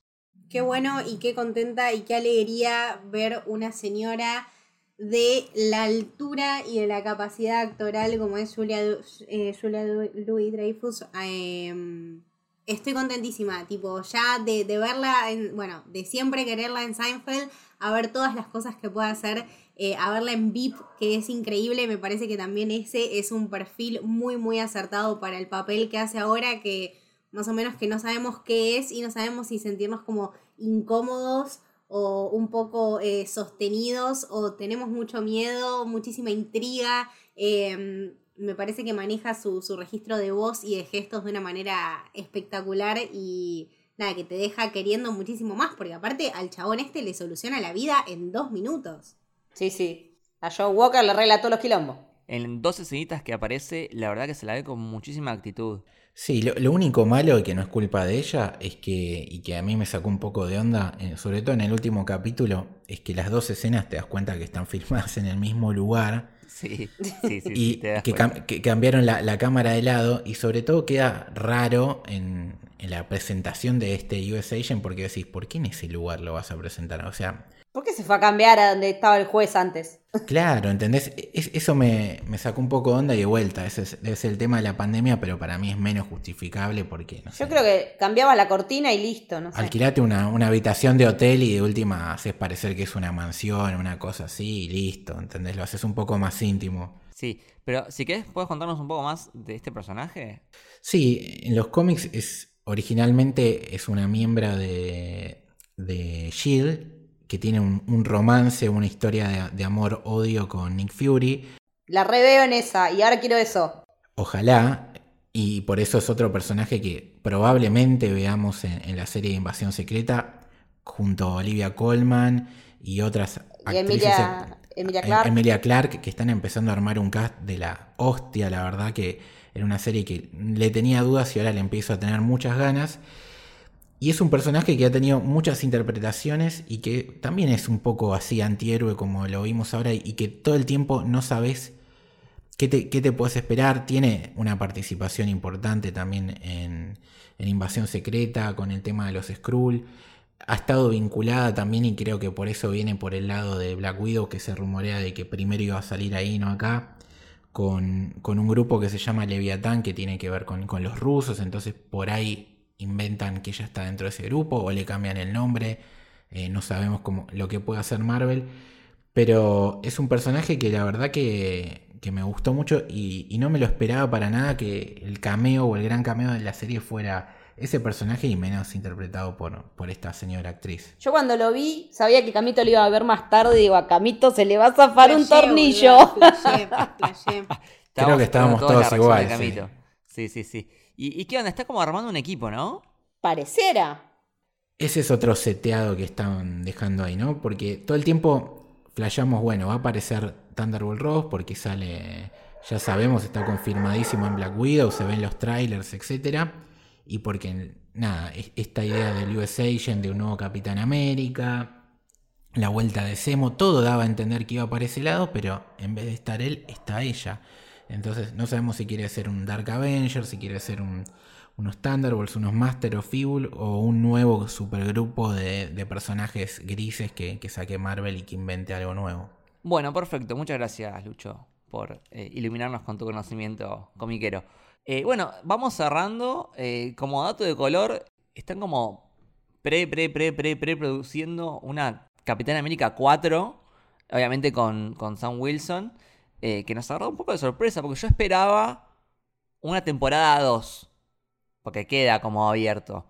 Qué bueno y qué contenta y qué alegría ver una señora de la altura y de la capacidad actoral como es Julia, eh, Julia Louis Dreyfus. em, estoy contentísima, tipo, ya de, de verla, en, bueno, de siempre quererla en Seinfeld, a ver todas las cosas que puede hacer, eh, a verla en VIP, que es increíble, me parece que también ese es un perfil muy, muy acertado para el papel que hace ahora, que más o menos que no sabemos qué es y no sabemos si sentirnos como incómodos o un poco eh, sostenidos o tenemos mucho miedo, muchísima intriga. eh, me parece que maneja su, su registro de voz y de gestos de una manera espectacular y nada, que te deja queriendo muchísimo más, porque aparte al chabón este le soluciona la vida en dos minutos.
Sí, sí. A Joe Walker le arregla todos los quilombos.
En dos escenitas que aparece, la verdad que se la ve con muchísima actitud.
Sí, lo, lo único malo y que no es culpa de ella es que, y que a mí me sacó un poco de onda, eh, sobre todo en el último capítulo, es que las dos escenas te das cuenta que están filmadas en el mismo lugar
Sí, sí, sí. sí,
y
te das
que,
cuenta.
cam- que cambiaron la, la cámara de lado y sobre todo queda raro en, en la presentación de este US Agent porque decís, ¿por qué en ese lugar lo vas a presentar? O sea,
¿Por qué se fue a cambiar a donde estaba el juez antes?
Claro, ¿entendés? Es- eso me, me sacó un poco de onda y de vuelta. Ese es, debe ser el tema de la pandemia, pero para mí es menos justificable porque, no sé,
Yo creo que cambiabas la cortina y listo, no sé.
alquilate una, una habitación de hotel y de última haces parecer que es una mansión, una cosa así y listo, ¿entendés? Lo haces un poco más íntimo.
Sí, pero si querés, ¿puedes contarnos un poco más de este personaje?
Sí, en los cómics es originalmente es una miembro de, de Shield que tiene un, un romance, una historia de, de amor-odio con Nick Fury.
La reveo en esa y ahora quiero eso.
Ojalá, y por eso es otro personaje que probablemente veamos en, en la serie de Invasión Secreta junto a Olivia Colman y otras
Y
actrices.
Emilia, Emilia
Em-
Clark.
Emilia Clarke, que están empezando a armar un cast de la hostia, la verdad que era una serie que le tenía dudas y ahora le empiezo a tener muchas ganas. Y es un personaje que ha tenido muchas interpretaciones y que también es un poco así antihéroe como lo vimos ahora y que todo el tiempo no sabes qué te, qué te puedes esperar. Tiene una participación importante también en, en Invasión Secreta con el tema de los Skrull. Ha estado vinculada también y creo que por eso viene por el lado de Black Widow que se rumorea de que primero iba a salir ahí, no acá. Con, con un grupo que se llama Leviatán que tiene que ver con, con los rusos, entonces por ahí inventan que ella está dentro de ese grupo o le cambian el nombre, eh, no sabemos cómo, lo que puede hacer Marvel, pero es un personaje que la verdad que, que me gustó mucho y, y no me lo esperaba para nada que el cameo o el gran cameo de la serie fuera ese personaje y menos interpretado por, por esta señora actriz.
Yo cuando lo vi, sabía que Camito lo iba a ver más tarde y digo, a Camito se le va a zafar un tornillo.
Creo que estábamos
todos
todos igual.
Sí, sí, sí. ¿Y, y qué onda? Está como armando un equipo, ¿no?
Pareciera.
Ese es otro seteado que están dejando ahí, ¿no? Porque todo el tiempo flashamos, bueno, va a aparecer Thunderbolt Ross porque sale, ya sabemos, está confirmadísimo en Black Widow, se ven los trailers, etcétera, y porque nada, es- esta idea del US Agent, de un nuevo Capitán América, la vuelta de Semo, todo daba a entender que iba para ese lado, pero en vez de estar él, está ella. Entonces no sabemos si quiere ser un Dark Avenger, si quiere ser un, unos Thunderbolts, unos Master of Evil o un nuevo supergrupo de, personajes grises que, que saque Marvel y que invente algo nuevo.
Bueno, perfecto. Muchas gracias, Lucho, por eh, iluminarnos con tu conocimiento comiquero. Eh, bueno, vamos cerrando. Eh, como dato de color, están como pre, pre, pre, pre, pre produciendo una Capitán América 4, obviamente con, con Sam Wilson, eh, que nos agarró un poco de sorpresa, porque yo esperaba una temporada 2, porque queda como abierto.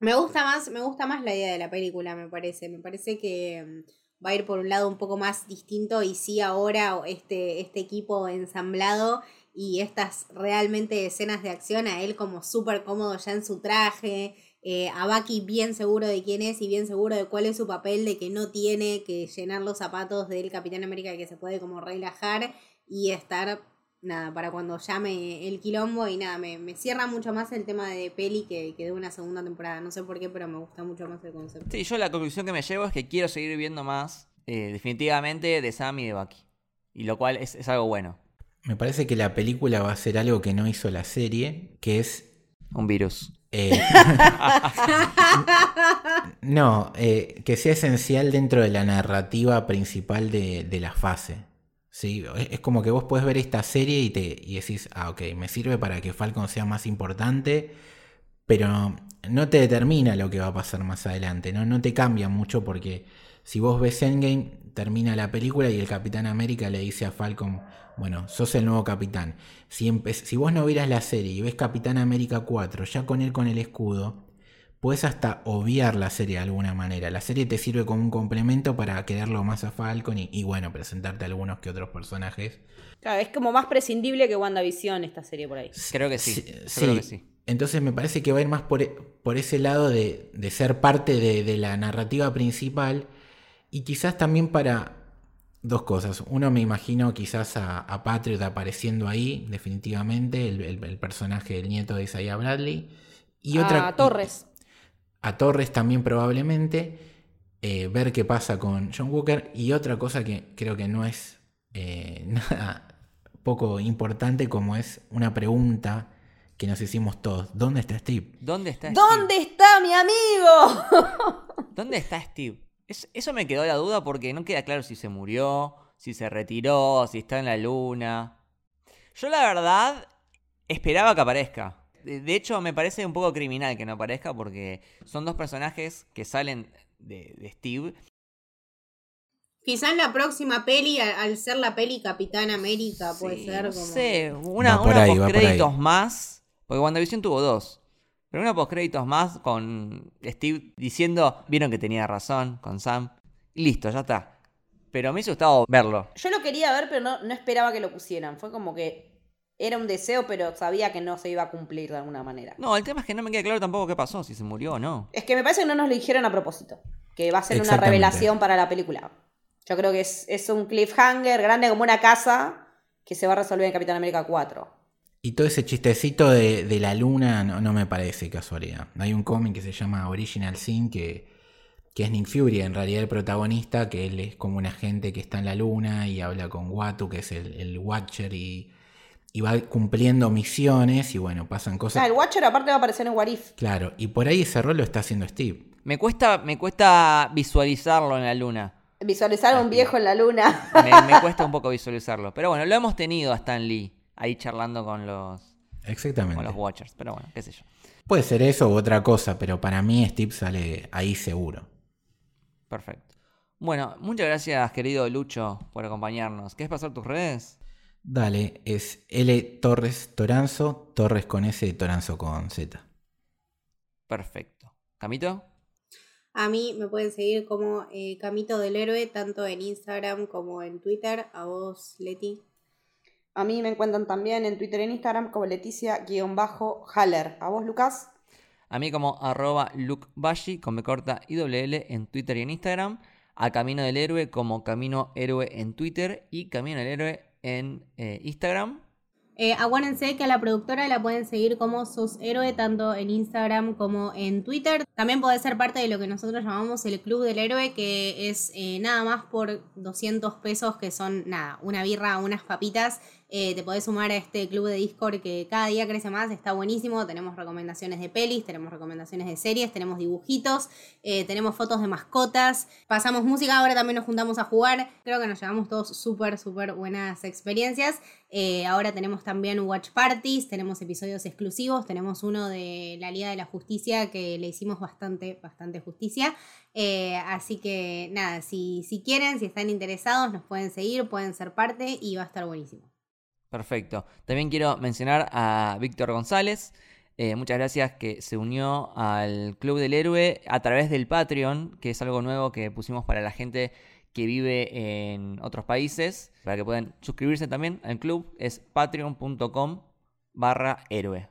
Me gusta más, me gusta más la idea de la película, me parece. Me parece que mm, va a ir por un lado un poco más distinto y sí ahora este, este equipo ensamblado y estas realmente escenas de acción, a él como súper cómodo ya en su traje, eh, a Bucky bien seguro de quién es y bien seguro de cuál es su papel, de que no tiene que llenar los zapatos del Capitán América, que se puede como relajar y estar, nada, para cuando llame el quilombo y nada, me, me cierra mucho más el tema de peli que, que de una segunda temporada, no sé por qué, pero me gusta mucho más el concepto.
Sí, yo la conclusión que me llevo es que quiero seguir viendo más, eh, definitivamente, de Sam y de Bucky. Y lo cual es, es algo bueno.
Me parece que la película va a ser algo que no hizo la serie, que es...
Un virus.
Eh, no, eh, que sea esencial dentro de la narrativa principal de, de la fase. ¿sí? Es como que vos podés ver esta serie y, te, y decís, ah, ok, me sirve para que Falcon sea más importante, pero no te determina lo que va a pasar más adelante, ¿no? No te cambia mucho porque si vos ves Endgame, termina la película y el Capitán América le dice a Falcon, bueno, sos el nuevo capitán. Si, empe- si vos no vieras la serie y ves Capitán América 4, ya con él con el escudo, puedes hasta obviar la serie de alguna manera. La serie te sirve como un complemento para quererlo más a Falcon y, y bueno, presentarte algunos que otros personajes.
Claro, es como más prescindible que WandaVision esta serie por ahí.
Creo que sí.
Sí.
creo que sí.
Entonces me parece que va a ir más por, e- por ese lado de, de ser parte de, de la narrativa principal y quizás también para dos cosas. Uno me imagino quizás a, a Patriot apareciendo ahí, definitivamente, el, el- el personaje del nieto de Isaiah Bradley. Y otra,
a Torres.
a Torres también probablemente, eh, ver qué pasa con John Walker y otra cosa que creo que no es eh, nada poco importante como es una pregunta que nos hicimos todos. ¿Dónde está Steve?
¿Dónde está
¿Dónde está mi amigo?
Steve? ¿Dónde está Steve? Es- eso me quedó la duda porque no queda claro si se murió, si se retiró, si está en la luna. Yo la verdad esperaba que aparezca. De de hecho, me parece un poco criminal que no aparezca porque son dos personajes que salen de, de Steve.
Quizás la próxima peli, al, al ser la peli Capitán América, puede
Sí,
ser
no
como.
sé, una,
ahí, ahí.
más. Porque WandaVision tuvo dos. Pero una postcréditos más con Steve diciendo, vieron que tenía razón con Sam. Y listo, ya está. Pero me hubiese gustado verlo.
Yo lo quería ver, pero no, no esperaba que lo pusieran. Fue como que era un deseo, pero sabía que no se iba a cumplir de alguna manera.
No, el tema es que no me queda claro tampoco qué pasó, si se murió o no.
Es que me parece que no nos lo dijeron a propósito. Que va a ser una revelación para la película. Yo creo que es, es un cliffhanger grande como una casa que se va a resolver en Capitán América 4.
Y todo ese chistecito de, de la luna no, no me parece casualidad. Hay un cómic que se llama Original Sin que, que es Nick Fury, en realidad el protagonista, que él es como un agente que está en la luna y habla con Watu, que es el, el Watcher, y, y va cumpliendo misiones y bueno, pasan
O
cosas.
sea, el Watcher aparte va a aparecer en What If.
Claro, y por ahí ese rol lo está haciendo Steve.
Me cuesta, me cuesta visualizarlo en la luna.
Visualizar a un viejo en la luna.
Me, me cuesta un poco visualizarlo. Pero bueno, lo hemos tenido a Stan Lee ahí charlando con los,
Exactamente.
con los Watchers. Pero bueno, qué sé yo.
Puede ser eso u otra cosa, pero para mí Steve sale ahí seguro.
Perfecto. Bueno, muchas gracias, querido Lucho, por acompañarnos. ¿Quieres pasar tus redes?
Dale, es L Torres Toranzo, Torres con S, Toranzo con Z.
Perfecto. ¿Camito?
A mí me pueden seguir como eh, Camito del Héroe, tanto en Instagram como en Twitter. A vos, Leti.
A mí me encuentran también en Twitter y en Instagram como Leticia-Haller. ¿A vos, Lucas?
A mí como arroba lukebashi con B corta y doble L en Twitter y en Instagram. A Camino del Héroe como Camino Héroe en Twitter y Camino del Héroe en eh, Instagram.
Eh, acuérdense que a la productora la pueden seguir como Sos Héroe, tanto en Instagram como en Twitter. También puede ser parte de lo que nosotros llamamos el Club del Héroe, que es eh, nada más por 200 pesos, que son nada, una birra, unas papitas. Eh, te podés sumar a este club de Discord que cada día crece más, está buenísimo. Tenemos recomendaciones de pelis, tenemos recomendaciones de series, tenemos dibujitos, eh, tenemos fotos de mascotas, pasamos música, ahora también nos juntamos a jugar. Creo que nos llevamos todos súper, súper buenas experiencias. Eh, ahora tenemos también watch parties, tenemos episodios exclusivos, tenemos uno de la Liga de la Justicia que le hicimos bastante, bastante justicia. Así que nada, si, si quieren, si están interesados, nos pueden seguir, pueden ser parte y va a estar buenísimo.
Perfecto. También quiero mencionar a Víctor González. Eh, muchas gracias que se unió al Club del Héroe a través del Patreon, que es algo nuevo que pusimos para la gente que vive en otros países, para que puedan suscribirse también al club. Es patreon.com barra héroe.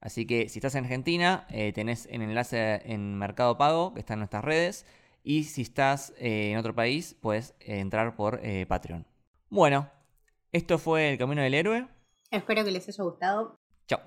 Así que si estás en Argentina, eh, tenés el enlace en Mercado Pago, que está en nuestras redes. Y si estás eh, en otro país, puedes entrar por Patreon. Bueno, esto fue El Camino del Héroe.
Espero que les haya gustado.
Chao.